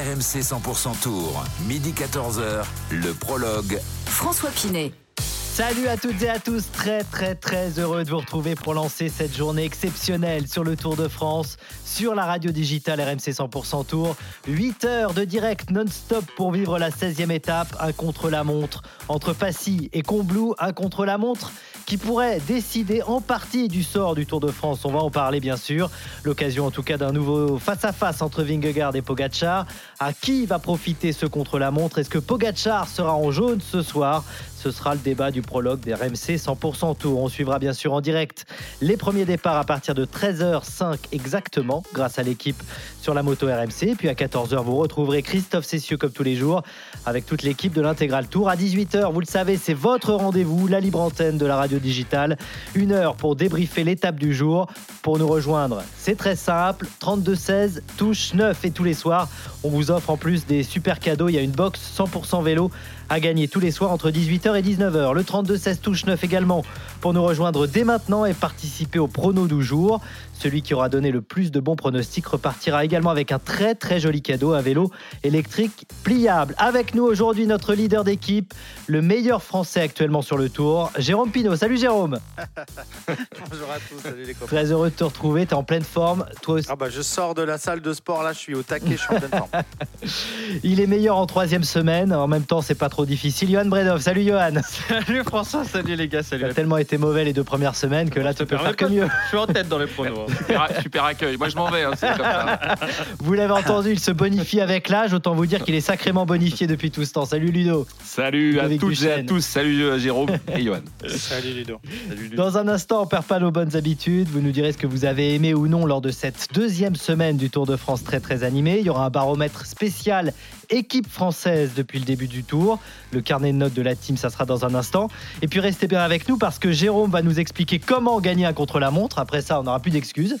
RMC 100% Tour, midi 14h, le prologue. François Pinet. Salut à toutes et à tous, très très très heureux de vous retrouver pour lancer cette journée exceptionnelle sur le Tour de France, sur la radio digitale RMC 100% Tour. 8 heures de direct non-stop pour vivre la 16e étape, un contre-la-montre entre Passy et Combloux, un contre-la-montre qui pourrait décider en partie du sort du Tour de France. On va en parler bien sûr. L'occasion en tout cas d'un nouveau face-à-face entre Vingegaard et Pogacar. À qui va profiter ce contre-la-montre? Est-ce que Pogacar sera en jaune ce soir ce sera le débat du prologue des RMC 100% Tour. On suivra bien sûr en direct les premiers départs à partir de 13h05 exactement, grâce à l'équipe sur la moto RMC. Puis à 14h, vous retrouverez Christophe Cessieux comme tous les jours avec toute l'équipe de l'Intégral Tour. À 18h, vous le savez, c'est votre rendez-vous, la libre antenne de la radio digitale. Une heure pour débriefer l'étape du jour. Pour nous rejoindre, c'est très simple 32-16, touche 9 et tous les soirs, on vous offre en plus des super cadeaux. Il y a une box 100% vélo à gagner tous les soirs entre 18h et 19h. Le 32-16 touche 9 également pour nous rejoindre dès maintenant et participer au prono du jour. Celui qui aura donné le plus de bons pronostics repartira également avec un très très joli cadeau, un vélo électrique pliable. Avec nous aujourd'hui notre leader d'équipe, le meilleur français actuellement sur le tour, Jérôme Pinault. Salut Jérôme Bonjour à tous, salut les copains. Très heureux de te retrouver, tu es en pleine forme. Toi aussi. Ah bah je sors de la salle de sport là, je suis au taquet, je suis en pleine forme. Il est meilleur en troisième semaine, en même temps c'est pas trop difficile. Johan Bredov, salut Johan Salut François, salut les gars, salut. Tu as tellement été mauvais les deux premières semaines que là tu peux faire que mieux. Je suis en tête dans les pronos. Super, super accueil. Moi je m'en vais, hein, c'est comme ça. Vous l'avez entendu, il se bonifie avec l'âge, autant vous dire qu'il est sacrément bonifié depuis tout ce temps. Salut Ludo Salut à toutes et à Duchesne. tous. Salut euh, Jérôme et Johan. salut Ludo. Salut Ludo. Dans un instant, on perd pas nos bonnes habitudes. Vous nous direz ce que vous avez aimé ou non lors de cette deuxième semaine du Tour de France très très animé. Il y aura un baromètre spécial équipe française depuis le début du tour. Le carnet de notes de la team, ça sera dans un instant. Et puis restez bien avec nous parce que Jérôme va nous expliquer comment gagner un contre-la-montre. Après ça, on n'aura plus d'excuses.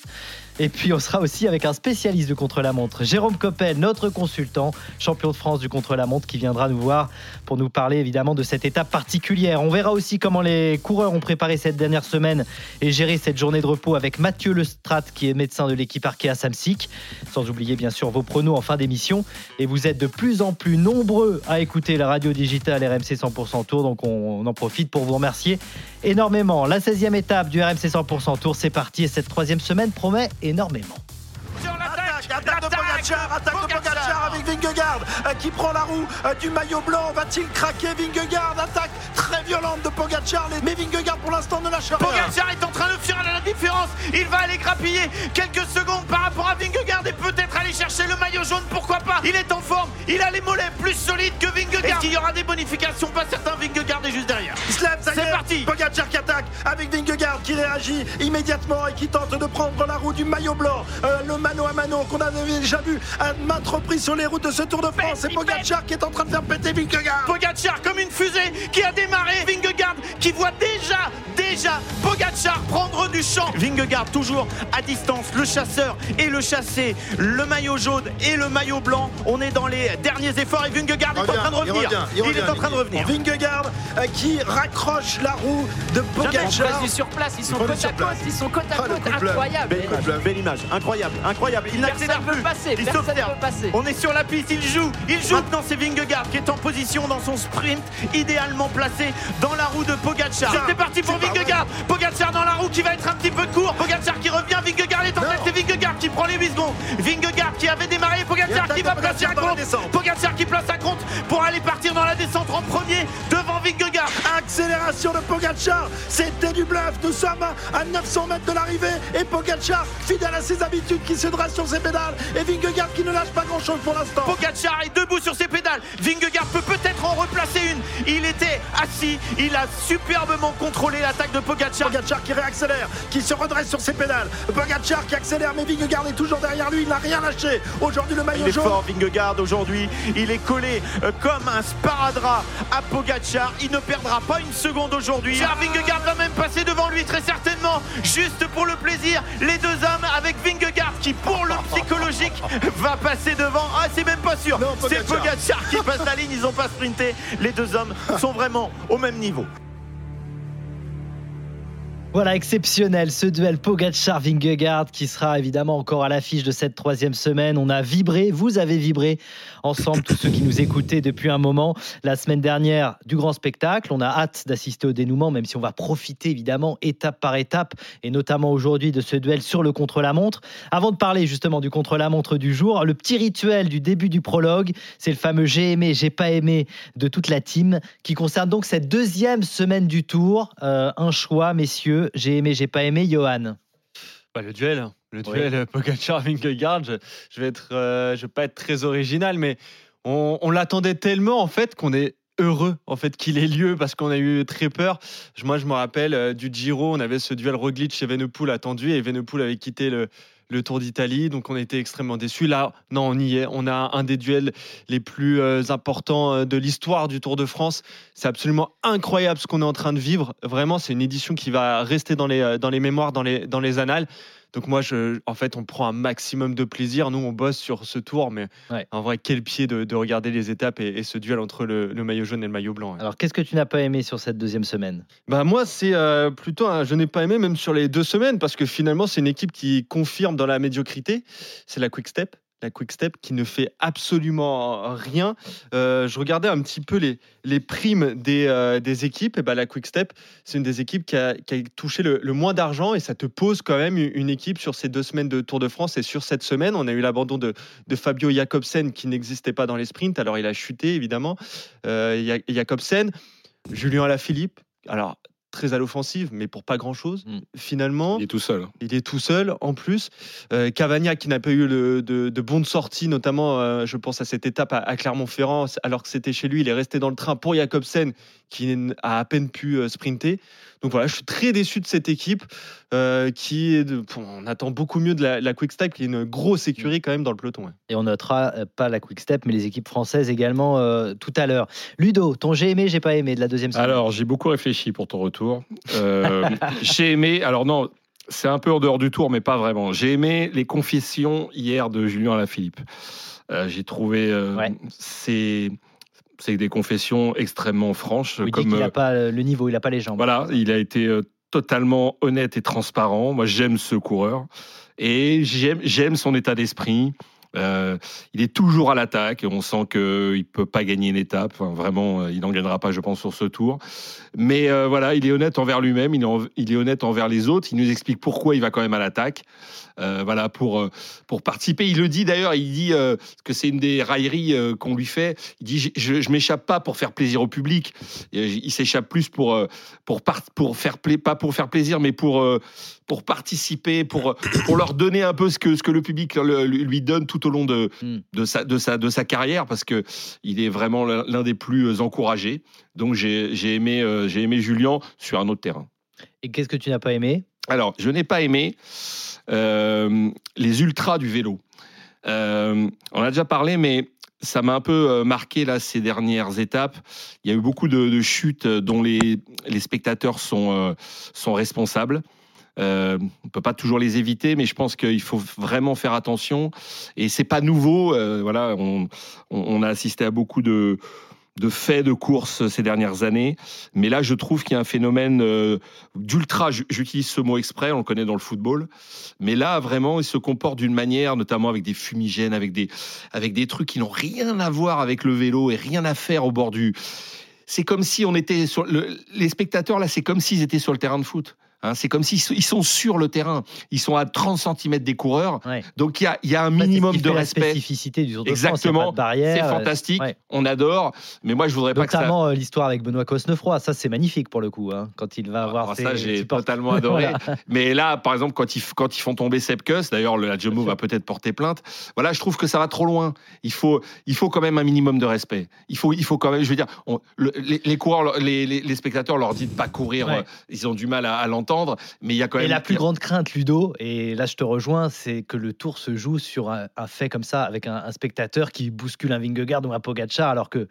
Et puis on sera aussi avec un spécialiste du contre-la-montre, Jérôme Coppel, notre consultant, champion de France du contre-la-montre, qui viendra nous voir pour nous parler évidemment de cette étape particulière. On verra aussi comment les coureurs ont préparé cette dernière semaine et géré cette journée de repos avec Mathieu Lestrat, qui est médecin de l'équipe Arkea Samsic. Sans oublier bien sûr vos pronos en fin d'émission. Et vous êtes de plus en plus nombreux à écouter la radio digitale RMC 100% Tour, donc on, en profite pour vous remercier énormément. La 16e étape du RMC 100% Tour, c'est parti et cette troisième semaine promet énormément. Attaque, attaque de Pogacar, attaque de Pogacar avec Vingegaard euh, qui prend la roue euh, du maillot blanc. Va-t-il craquer Vingegaard? Attaque très violente de Pogacar, mais Vingegaard pour l'instant ne lâche rien. Pogacar est en train de faire la différence. Il va aller grappiller quelques secondes par rapport à Vingegaard et peut-être aller chercher le maillot jaune. Pourquoi pas? Il est en forme. Il a les mollets plus solides que Vingegaard. Est-ce qu'il y aura des bonifications? Pas certain. Vingegaard est juste derrière. C'est est. parti. Pogacar qui attaque avec Vingegaard qui réagit immédiatement et qui tente de prendre la roue du maillot blanc. Euh, le mano à mano qu'on avait déjà vu à maintes reprises sur les routes de ce Tour de France. C'est Pogacar qui est en train de faire péter Vingegaard. Pogacar comme une fusée qui a démarré. Vingegaard qui voit déjà, déjà Pogacar prendre du champ. Vingegaard toujours à distance, le chasseur et le chassé, le maillot jaune et le maillot blanc. On est dans les derniers efforts et Vingegaard est en train de il revenir. revient, il est en train de revenir. Vingegaard euh, qui raccroche la roue de Pogacar. sur place, ils sont Ils côte à place. côte, ils sont côte à Ah, côte, incroyable. Belle image, belle image, incroyable, incroyable. Il n'accélère plus. passer, il passer. On est sur la piste, il joue, il joue. Maintenant c'est Vingegaard qui est en position dans son sprint, idéalement placé dans la roue de Pogacar. C'est parti pour Vingegaard. Pogacar dans la roue qui va être un petit peu court. Pogacar qui revient, Vingegaard est en tête, c'est Vingegaard qui prend les 8 secondes. Vingegaard qui avait démarré, Pogacar qui va placer un compte. Pogacar qui place un compte pour aller partir dans la descente en premier devant Vingegaard. Accélération de Pogacar, c'était du bluff. Nous sommes à 900 mètres de l'arrivée et Pogacar, fidèle à ses habitudes, qui se sur ses pédales et Vingegaard qui ne lâche pas grand-chose pour l'instant. Pogacar est debout sur ses pédales. Vingegaard peut peut-être en replacer une. Il était assis. Il a superbement contrôlé l'attaque de Pogacar. Pogacar qui réaccélère, qui se redresse sur ses pédales. Pogacar qui accélère, mais Vingegaard est toujours derrière lui. Il n'a rien lâché. Aujourd'hui, le maillot Il est jaune. fort, Vingegaard, aujourd'hui. Il est collé euh, comme un sparadrap à Pogacar. Il ne perdra pas une seconde aujourd'hui. Car Vingegaard va même passer devant lui, très certainement. Juste pour le plaisir, les deux hommes avec Vingegaard qui, pour le psychologique, va passer devant. Ah, c'est même pas sûr. C'est Pogacar. Pogacar qui passe la ligne. Ils n'ont pas sprinté. Les deux hommes sont vraiment au même niveau. Voilà, exceptionnel ce duel Pogacar-Vingegaard qui sera évidemment encore à l'affiche de cette troisième semaine. On a vibré, vous avez vibré ensemble, tous ceux qui nous écoutaient depuis un moment. La semaine dernière, du grand spectacle. On a hâte d'assister au dénouement, même si on va profiter évidemment étape par étape, et notamment aujourd'hui de ce duel sur le contre-la-montre. Avant de parler justement du contre-la-montre du jour, le petit rituel du début du prologue, c'est le fameux j'ai aimé, j'ai pas aimé de toute la team, qui concerne donc cette deuxième semaine du tour. Euh, un choix, messieurs j'ai aimé, j'ai pas aimé, Johan. Bah, le duel, le duel euh, Pogacar-Vingegaard. Je, je, vais être, euh, je vais pas être très original, mais on, l'attendait tellement en fait qu'on est heureux en fait qu'il ait lieu parce qu'on a eu très peur. Moi, je me rappelle euh, du Giro, on avait ce duel Roglic chez Venepool attendu et Venepool avait quitté le, le Tour d'Italie. Donc on était extrêmement déçus. Là, non, on y est. On a un des duels les plus euh, importants de l'histoire du Tour de France. C'est absolument incroyable ce qu'on est en train de vivre. Vraiment, c'est une édition qui va rester dans les, dans les mémoires, dans les, dans les annales. Donc moi, je, en fait, on prend un maximum de plaisir. Nous, on bosse sur ce tour, mais en vrai, quel pied de, regarder les étapes et, ce duel entre le, maillot jaune et le maillot blanc. Alors, qu'est-ce que tu n'as pas aimé sur cette deuxième semaine? Bah moi, c'est euh, plutôt un, je n'ai pas aimé même sur les deux semaines parce que finalement, c'est une équipe qui confirme dans la médiocrité. C'est la Quick Step la Quick Step qui ne fait absolument rien. Euh, je regardais un petit peu les, primes des, euh, des équipes. Et ben, la Quick Step, c'est une des équipes qui a, touché le, moins d'argent et ça te pose quand même une équipe sur ces deux semaines de Tour de France. Et sur cette semaine, on a eu l'abandon de, de, Fabio Jacobsen qui n'existait pas dans les sprints. Alors il a chuté évidemment. Euh, Jacobsen, Julien Alaphilippe. Alors très à l'offensive, mais pour pas grand-chose. Mm. Finalement, il est tout seul. Il est tout seul en plus. Euh, Cavagna qui n'a pas eu de, de, bonnes sorties, notamment, euh, je pense à cette étape à, Clermont-Ferrand, alors que c'était chez lui, il est resté dans le train pour Jacobsen qui a à peine pu euh, sprinter. Donc voilà, je suis très déçu de cette équipe euh, qui est on attend beaucoup mieux de la, Quick Step qui est une grosse écurie quand même dans le peloton. Et on notera euh, pas la Quick Step mais les équipes françaises également euh, tout à l'heure. Ludo, ton j'ai aimé, j'ai pas aimé de la deuxième semaine? Alors j'ai beaucoup réfléchi pour ton retour. j'ai aimé, alors non, c'est un peu en dehors du tour mais pas vraiment. J'ai aimé les confessions hier de Julien Alaphilippe. j'ai trouvé c'est c'est des confessions extrêmement franches. Il comme, dit qu'il n'a pas le niveau, il n'a pas les jambes. Voilà, il a été euh, totalement honnête et transparent. Moi, j'aime ce coureur et j'aime son état d'esprit. Euh, il est toujours à l'attaque on sent qu'il ne peut pas gagner une étape. vraiment, euh, il n'en gagnera pas, je pense, sur ce tour. Mais voilà, il est honnête envers lui-même, il, il, est honnête envers les autres. Il nous explique pourquoi il va quand même à l'attaque. Euh, voilà, pour, euh, pour participer. Il le dit d'ailleurs, il dit euh, que c'est une des railleries qu'on lui fait. Il dit Je, ne m'échappe pas pour faire plaisir au public. Il s'échappe plus pour, pour, pour faire pas pour faire plaisir, mais pour, pour participer, pour, pour leur donner un peu ce que, ce que le public lui donne tout au long de, hmm. de, sa, de, sa, de sa carrière, parce qu'il est vraiment l'un des plus encouragés. Donc j'ai aimé, j'ai aimé Julien sur un autre terrain. Et qu'est-ce que tu n'as pas aimé? Alors, je n'ai pas aimé les ultras du vélo. Euh, on a déjà parlé, mais ça m'a un peu euh, marqué là ces dernières étapes. Il y a eu beaucoup de, chutes dont les, spectateurs sont, responsables. on ne peut pas toujours les éviter, mais je pense qu'il faut vraiment faire attention. Et c'est pas nouveau. voilà, on, on, a assisté à beaucoup de, de faits de course ces dernières années. Mais là, je trouve qu'il y a un phénomène euh, d'ultra, j'utilise ce mot exprès, on le connaît dans le football. Mais là, vraiment, il se comporte d'une manière, notamment avec des fumigènes, avec des, avec des trucs qui n'ont rien à voir avec le vélo et rien à faire au bord du. C'est comme si on était sur. les spectateurs, là, c'est comme s'ils étaient sur le terrain de foot. Hein, c'est comme s'ils sont sur le terrain. Ils sont à 30 cm des coureurs. Donc il y a, y a, un minimum de respect. La spécificité du Tour de Exactement. C'est fantastique. On adore. Mais moi, je voudrais pas que ça. Notamment euh, l'histoire avec Benoît Cosnefroy. Ça, c'est magnifique pour le coup. Hein, quand il va avoir. Ah, ça, j'ai totalement adoré. Mais là, par exemple, quand ils, quand ils font tomber Sepkus, d'ailleurs, la Jumbo va peut-être porter plainte. Voilà, je trouve que ça va trop loin. Il faut, il faut quand même un minimum de respect. Il faut, il faut quand même. Je veux dire, les, coureurs, les, les, spectateurs leur disent de pas courir. Euh, ils ont du mal à, à l'entendre. Mais il y a quand même. Et la plus grande crainte, Ludo, et là je te rejoins, c'est que le tour se joue sur un, fait comme ça, avec un, spectateur qui bouscule un Vingegaard ou un Pogacar, alors que,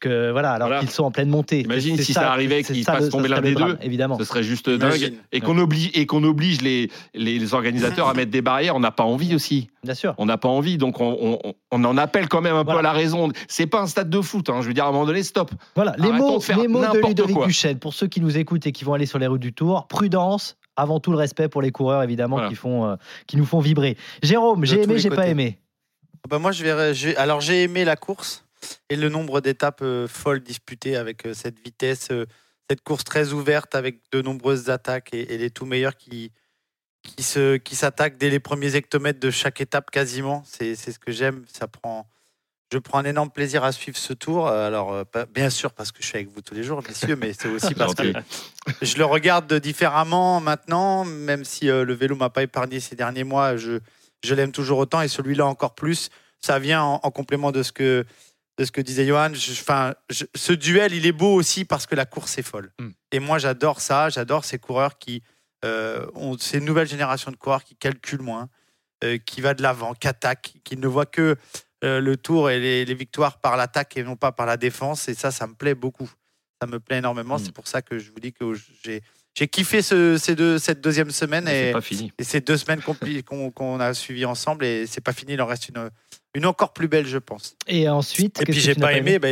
que voilà, alors qu'ils sont en pleine montée. Imagine si ça, arrivait qu'il fasse tomber l'un des deux, évidemment. Ce serait juste dingue. Et qu'on oblige, et qu'on oblige les, les, organisateurs à mettre des barrières. On n'a pas envie aussi. Bien sûr. On n'a pas envie, donc on, on- on en appelle quand même un peu à la raison. C'est pas un stade de foot. hein. Je veux dire, à un moment donné, stop. Voilà, les mots, de faire les mots de Ludovic quoi. Duchesne, pour ceux qui nous écoutent et qui vont aller sur les routes du Tour, prudence, avant tout le respect pour les coureurs, évidemment, Voilà. qui, font, euh, qui nous font vibrer. Jérôme, j'ai aimé, j'ai pas aimé. Bah, moi, je vais, je vais- Alors, j'ai aimé la course et le nombre d'étapes euh, folles disputées avec euh, cette vitesse, euh, cette course très ouverte avec de nombreuses attaques et, et les tout meilleurs qui, qui se qui s'attaquent dès les premiers hectomètres de chaque étape quasiment. C'est c'est ce que j'aime. Ça prend. Je prends un énorme plaisir à suivre ce tour. Alors, euh, bien sûr, parce que je suis avec vous tous les jours, messieurs, mais c'est aussi parce que je le regarde différemment maintenant, même si euh, le vélo m'a pas épargné ces derniers mois. Je, je l'aime toujours autant et celui-là encore plus. Ça vient en, en complément de ce que, de ce que disait Johan. Enfin, ce duel, il est beau aussi parce que la course est folle. Mm. Et moi, j'adore ça. J'adore ces coureurs qui euh, ont ces nouvelles générations de coureurs qui calculent moins, euh, qui va de l'avant, qui attaquent, qui ne voient que euh, le tour et les, les victoires par l'attaque et non pas par la défense. Et ça, ça me plaît beaucoup. Ça me plaît énormément. Mm. C'est pour ça que je vous dis que j'ai j'ai kiffé ce- ces deux, cette deuxième semaine C'est et, ces deux semaines compli- qu'on qu'on a suivies ensemble. Et c'est pas fini, il en reste une, une encore plus belle, je pense. Et ensuite, Et puis j'ai pas aimé, bah,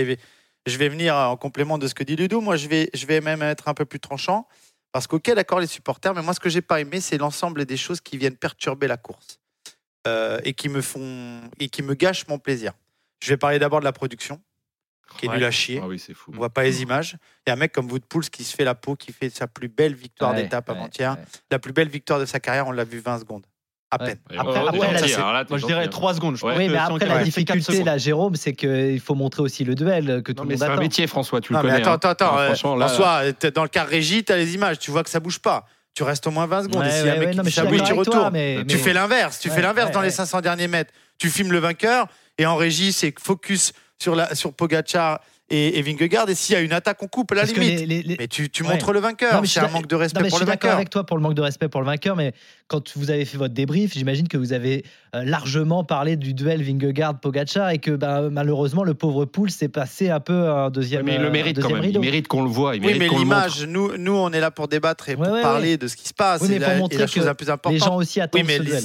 je vais venir en complément de ce que dit Ludo. Moi, je vais, je vais même être un peu plus tranchant. Parce qu'ok, d'accord, les supporters, mais moi, ce que j'ai pas aimé, c'est l'ensemble des choses qui viennent perturber la course euh, et qui me font et qui me gâchent mon plaisir. Je vais parler d'abord de la production, qui est Ouais. nulle à chier. Ah oui, c'est fou. On voit pas les images. Il y a un mec comme Woodpools qui se fait la peau, qui fait sa plus belle victoire Ouais, d'étape avant-hier. ouais. La plus belle victoire de sa carrière, on l'a vu 20 secondes. À Ouais. peine. Et Après- oh, après, gentil, là, Moi, je dirais hein. 3 secondes. Je Ouais. Oui, mais si après, la difficulté, là, Jérôme, c'est qu'il faut montrer aussi le duel que tout Non, le mais monde c'est un attend. métier, François, tu Non, le mais connais. attends, hein. attends, euh, François, dans le cas régie, tu as les images, tu vois que ça bouge pas. Tu restes au moins 20 secondes. Ouais, et a ouais, un mec ouais, non, tu toi, retournes. mais- Tu mais- fais l'inverse. Tu Ouais, fais l'inverse ouais, dans les ouais. 500 derniers mètres. Tu filmes le vainqueur et en régie, c'est focus sur, la, sur Pogacar et, et Vingegaard. Et s'il y a une attaque, on coupe à la Parce que limite. les- les- les- Mais tu, tu Ouais. montres le Non, vainqueur. C'est suis un manque de Non, respect mais je pour suis le d'accord vainqueur. avec toi pour le manque de respect pour le vainqueur, mais quand vous avez fait votre débrief, j'imagine que vous avez euh, largement parlé du duel Vingegaard-Pogacar et que bah, malheureusement le pauvre Poul s'est passé un peu un deuxième, Mais il le euh, mérite quand même. Il mérite qu'on le voit. Il Oui, mais qu'on le montre. l'image, nous, nous, on est là pour débattre et Ouais, pour ouais, parler de ce qui se passe. Oui, mais et pour la, et montrer la que chose la plus importante. Les gens aussi attendent Oui, mais ce les- duel.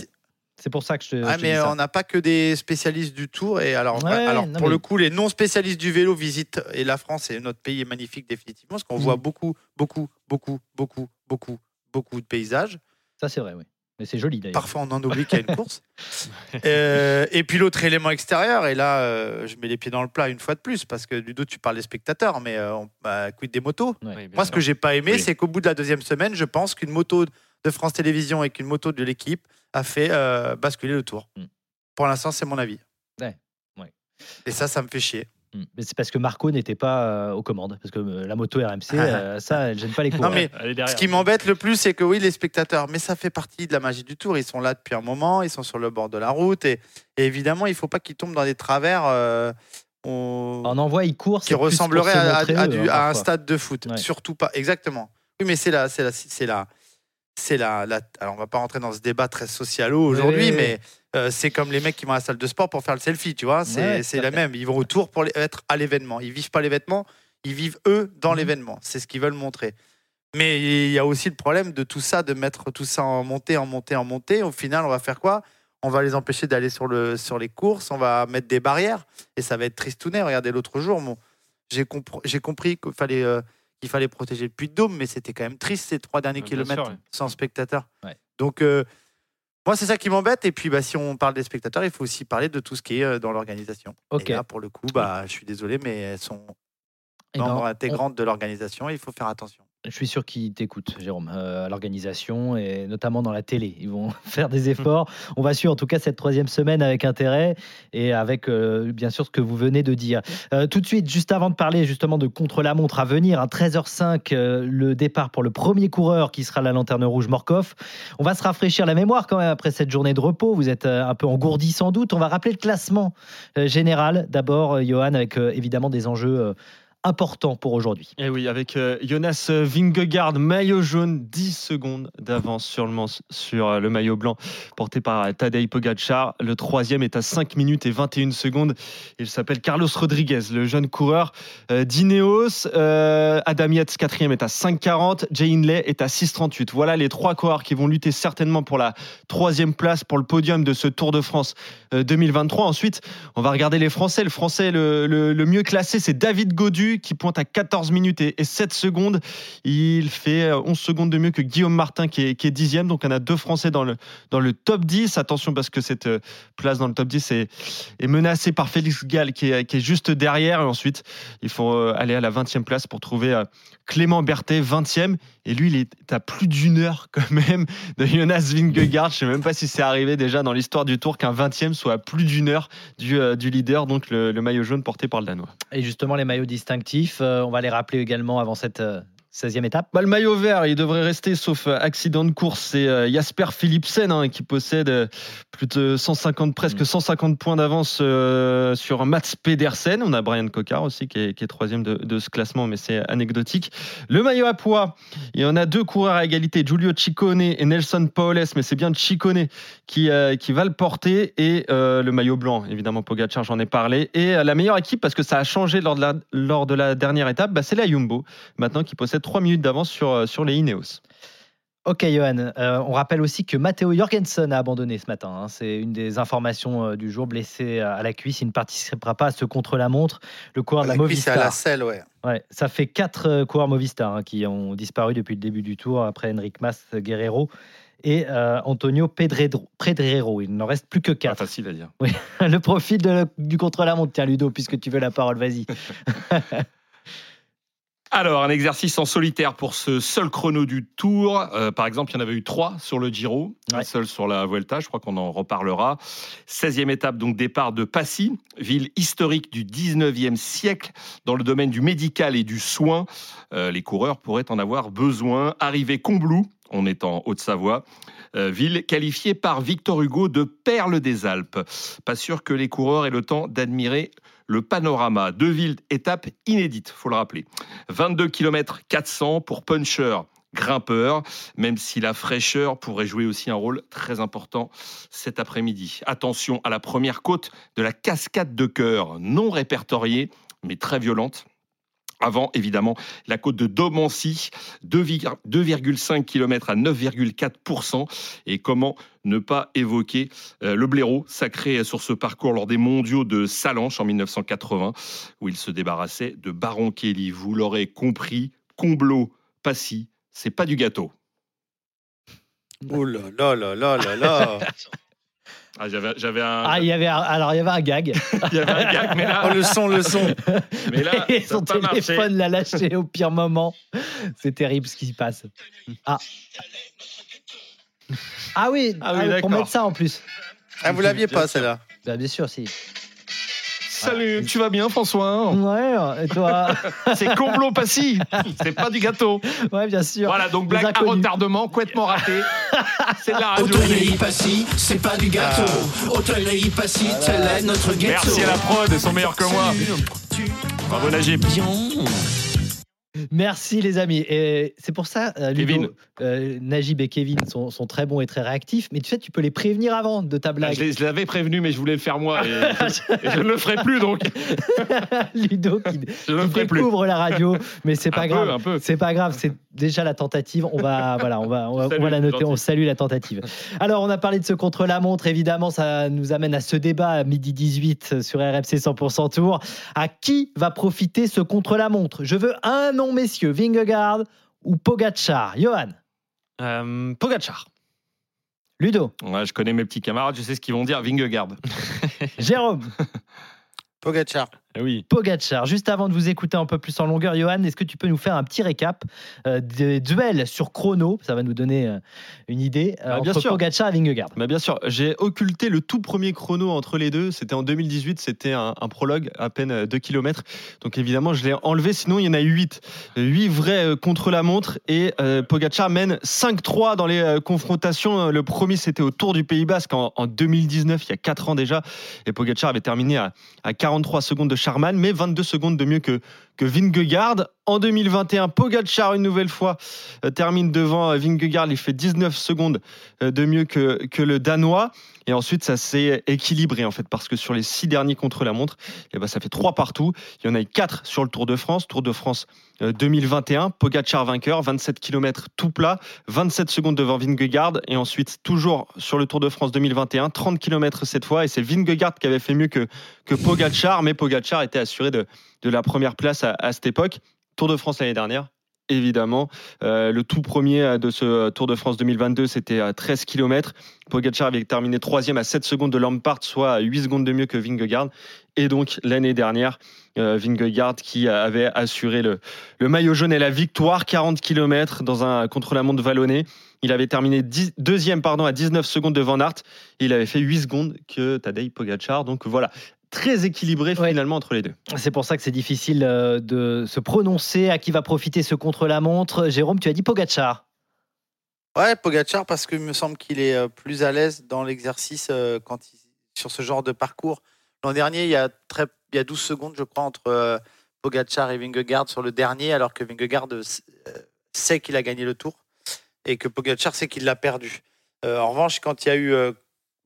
C'est pour ça que je te, Ah, mais dis ça. on n'a pas que des spécialistes du tour. Et alors, Ouais, alors non, pour mais- le coup, les non spécialistes du vélo visitent. Et la France et notre pays est magnifique, définitivement. Parce qu'on Mm. voit beaucoup, beaucoup, beaucoup, beaucoup, beaucoup, beaucoup de paysages. Ça, c'est vrai, oui. Mais c'est joli d'ailleurs. Parfois, on en oublie qu'il y a une course. Euh, et puis, l'autre élément extérieur. Et là, euh, je mets les pieds dans le plat une fois de plus. Parce que, Ludo, tu parles des spectateurs. Mais euh, on, bah, quid des motos? Ouais. Oui, bien Moi, ce que j'ai pas aimé, Oui. c'est qu'au bout de la deuxième semaine, je pense qu'une moto de France Télévisions et qu'une moto de l'équipe a fait euh, basculer le tour. Mm. Pour l'instant, c'est mon avis. Ouais, ouais. Et ça, ça me fait chier. Mm. Mais c'est parce que Marco n'était pas euh, aux commandes. Parce que euh, la moto RMC, euh, ça, elle gêne pas les coureurs. Non, mais ce qui m'embête le plus, c'est que oui, les spectateurs, mais ça fait partie de la magie du tour. Ils sont là depuis un moment, ils sont sur le bord de la route. Et, et évidemment, il faut pas qu'ils tombent dans des travers euh, on- En envoie, il court. qui ressemblerait se à, eux, hein, un stade de foot. Ouais. Surtout pas. Exactement. Oui, mais c'est la, c'est la, c'est la, c'est la, la- Alors, on va pas rentrer dans ce débat très socialo aujourd'hui, Oui, mais euh, c'est comme les mecs qui vont à la salle de sport pour faire le selfie, tu vois. C'est, Ouais, la même. Ils vont autour pour les- être à l'événement. Ils vivent pas l'événement, ils vivent eux dans Mhm. l'événement. C'est ce qu'ils veulent montrer. Mais il y a aussi le problème de tout ça, de mettre tout ça en montée, en montée, en montée. Au final, on va faire quoi? On va les empêcher d'aller sur, le, sur les courses, on va mettre des barrières et ça va être tristounet. Regardez l'autre jour, mon, j'ai, compr- j'ai compris qu'il fallait, euh, qu'il fallait protéger le puits de Dôme, mais c'était quand même triste ces trois derniers kilomètres sûr, ouais. sans spectateurs. Ouais. Donc, euh, moi, c'est ça qui m'embête. Et puis, bah, si on parle des spectateurs, il faut aussi parler de tout ce qui est euh, dans l'organisation. Et là, pour le coup, bah, je suis désolé, mais elles sont Eh ben, membres on- intégrantes de l'organisation. Il faut faire attention. Je suis sûr qu'ils t'écoutent, Jérôme, euh, à l'organisation et notamment dans la télé. Ils vont faire des efforts. On va suivre en tout cas cette troisième semaine avec intérêt et avec euh, bien sûr ce que vous venez de dire. Euh, tout de suite, juste avant de parler justement de contre-la-montre à venir, à 13h05, euh, le départ pour le premier coureur qui sera la lanterne rouge Morkov. On va se rafraîchir la mémoire quand même après cette journée de repos. Vous êtes un peu engourdi sans doute. On va rappeler le classement général. D'abord, Johan, avec évidemment des enjeux. Euh, important pour aujourd'hui. Et oui, avec euh, Jonas Vingegaard, maillot jaune, 10 secondes d'avance sur, le, man- sur euh, le maillot blanc porté par euh, Tadej Pogacar. Le troisième est à 5 minutes et 21 secondes. Il s'appelle Carlos Rodriguez, le jeune coureur euh, d'Ineos. Euh, Adam Yates, quatrième, est à 5,40. Jay Hindley est à 6,38. Voilà les trois coureurs qui vont lutter certainement pour la troisième place, pour le podium de ce Tour de France euh, 2023. Ensuite, on va regarder les Français. Le Français le- le mieux classé, c'est David Godu qui pointe à 14 minutes et, et 7 secondes. Il fait euh, 11 secondes de mieux que Guillaume Martin qui est, qui est dixième. Donc on a deux Français dans le, dans le top 10. Attention parce que cette euh, place dans le top 10 est, menacée par Félix Gall qui est, juste derrière. Et ensuite, il faut euh, aller à la 20e place pour trouver euh, Clément Berthet, 20e. Et lui, il est à plus d'une heure quand même de Jonas Vingegaard. Je ne sais même pas si c'est arrivé déjà dans l'histoire du Tour qu'un 20e soit à plus d'une heure du, euh, leader, donc le, le maillot jaune porté par le Danois. Et justement, les maillots distinctifs, euh, on va les rappeler également avant cette euh, 16e étape. Bah, le maillot vert, il devrait rester sauf euh, accident de course. C'est euh, Jasper Philipsen hein, qui possède euh, plus de 150, presque 150 points d'avance euh, sur Mats Pedersen. On a Brian Cocard aussi qui est, qui est troisième de, de ce classement, mais c'est anecdotique. Le maillot à poids, il y en a deux coureurs à égalité, Giulio Ciccone et Nelson Paoles, mais c'est bien Ciccone qui, qui va le porter. Et le maillot blanc, évidemment, Pogacar, j'en ai parlé. Et la meilleure équipe, parce que ça a changé lors de la, lors de la dernière étape, bah, c'est la Jumbo, maintenant qui possède 3 minutes d'avance sur, euh, sur les Ineos. Ok, Johan. euh, on rappelle aussi que Matteo Jorgensen a abandonné ce matin. hein. C'est une des informations euh, du jour. Blessé à la cuisse, il ne participera pas à ce contre-la-montre. Le coureur de la, La cuisse, c'est à Movistar. la selle, ouais. Ouais, ça fait quatre euh, coureurs Movistar hein, qui ont disparu depuis le début du tour, après Enric Mas, Guerrero et euh, Antonio Pedrero. Pedrero. Il n'en reste plus que Pas quatre. facile à dire. le profil de- du contre-la-montre. Tiens, Ludo, puisque tu veux la parole, vas-y. Alors, un exercice en solitaire pour ce seul chrono du Tour. Euh, par exemple, il y en avait eu trois sur le Giro, un seul sur la Vuelta. Je crois qu'on en reparlera. 16e étape, donc départ de Passy, ville historique du 19e siècle dans le domaine du médical et du soin. Euh, les coureurs pourraient en avoir besoin. Arrivée Combloux, on est en Haute-Savoie. Euh, ville qualifiée par Victor Hugo de perle des Alpes. Pas sûr que les coureurs aient le temps d'admirer le panorama. Deux villes, étapes inédites, faut le rappeler. 22 km 400 pour puncher, grimpeur, même si la fraîcheur pourrait jouer aussi un rôle très important cet après-midi. Attention à la première côte de la cascade de cœur, non répertoriée, mais très violente. Avant, évidemment, la côte de Domancy, 2,5 km à 9,4%. Et comment ne pas évoquer euh, le blaireau sacré sur ce parcours lors des mondiaux de Salanches en 1980, où il se débarrassait de Baron Kelly. Vous l'aurez compris, Comblow, Passy, c'est pas du gâteau. Ouh là là là là là là. Ah, j'avais, j'avais un, Ah, il y avait un- alors il y avait un gag. il y avait un gag, mais là, Oh, le son, le son. mais là Et ça a son pas marché. téléphone l'a lâché au pire moment. C'est terrible ce qui se passe. Ah. Ah oui, Ah oui, ah, pour d'accord. mettre ça en plus. Ah, vous l'aviez pas, celle-là Bah, bien sûr, si. Salut, tu vas bien François Ouais, et toi C'est Comblow Passy, c'est pas du gâteau. Ouais, bien sûr. Voilà, donc blague à retardement, complètement raté. C'est de la radio. Hôtellerie Passy, c'est pas du gâteau. Hôtellerie Passy, tel est notre ghetto. Merci à la prod, ils sont meilleurs que moi. Bravo Najib. Merci les amis. Et c'est pour ça, euh, Ludo, euh, Najib et Kevin sont, sont très bons et très réactifs. Mais tu sais, tu peux les prévenir avant de ta Ah, blague. Je les- je l'avais prévenu, mais je voulais le faire moi. Et je, et je ne le ferai plus, donc Ludo qui, je qui ferai plus. découvre la radio, mais c'est pas peu, grave. C'est pas grave, c'est déjà la tentative. On va, voilà, on va, on va, Salut, on va la noter. gentil. On salue la tentative. Alors, on a parlé de ce contre-la-montre. Évidemment, ça nous amène à ce débat à midi 18 sur RMC 100% Tour. À qui va profiter ce contre-la-montre? Je veux un nom, messieurs. Vingegaard ou Pogacar? Johan? Euh, Pogacar. Ludo? Ouais, je connais mes petits camarades, je sais ce qu'ils vont dire. Vingegaard. Jérôme? Pogacar. Eh Oui. Pogacar. Juste avant de vous écouter un peu plus en longueur, Johan, est-ce que tu peux nous faire un petit récap euh, des duels sur chrono? Ça va nous donner euh, une idée euh, Bah, bien entre sûr. Pogacar et Vingegaard. Bah bien sûr, j'ai occulté le tout premier chrono entre les deux. C'était en 2018, c'était un, un prologue, à peine 2 km. Donc évidemment, je l'ai enlevé, sinon il y en a eu 8. 8 vrais euh, contre la montre et euh, Pogacar mène 5-3 dans les euh, confrontations. Le premier, c'était au Tour du Pays Basque en, en 2019, il y a 4 ans déjà. Et Pogacar avait terminé à, à 43 secondes de Mais 22 secondes de mieux que, que Vingegaard. En 2021, Pogacar une nouvelle fois euh, termine devant euh, Vingegaard. Il fait 19 secondes euh, de mieux que le Danois. Et ensuite, ça s'est équilibré en fait, parce que sur les six derniers contre-la-montre, eh ben, ça fait trois partout. Il y en a eu quatre sur le Tour de France. Tour de France euh, 2021, Pogacar vainqueur, 27 km tout plat, 27 secondes devant Vingegaard. Et ensuite, toujours sur le Tour de France 2021, 30 km cette fois. Et c'est Vingegaard qui avait fait mieux que, que Pogacar, mais Pogacar était assuré de, de la première place à cette époque. Tour de France l'année dernière, évidemment. Euh, le tout premier de ce Tour de France 2022, c'était à 13 km. Pogacar avait terminé troisième à 7 secondes de Lampard, soit à 8 secondes de mieux que Vingegaard. Et donc, l'année dernière, euh, Vingegaard qui avait assuré le, maillot jaune et la victoire, 40 km dans un contre-la-montre vallonné. Il avait terminé deuxième pardon, à 19 secondes de Van Aert. Il avait fait 8 secondes que Tadej Pogacar. Donc voilà, très équilibré Ouais. finalement entre les deux. C'est pour ça que c'est difficile euh, de se prononcer à qui va profiter ce contre-la-montre. Jérôme, tu as dit Pogacar. Ouais, Pogacar, parce qu'il me semble qu'il est euh, plus à l'aise dans l'exercice euh, quand il- sur ce genre de parcours. L'an dernier, il y, a très, il y a 12 secondes, je crois, entre Pogacar et Vingegaard sur le dernier, alors que Vingegaard sait qu'il a gagné le tour et que Pogacar sait qu'il l'a perdu. En revanche, quand il y a eu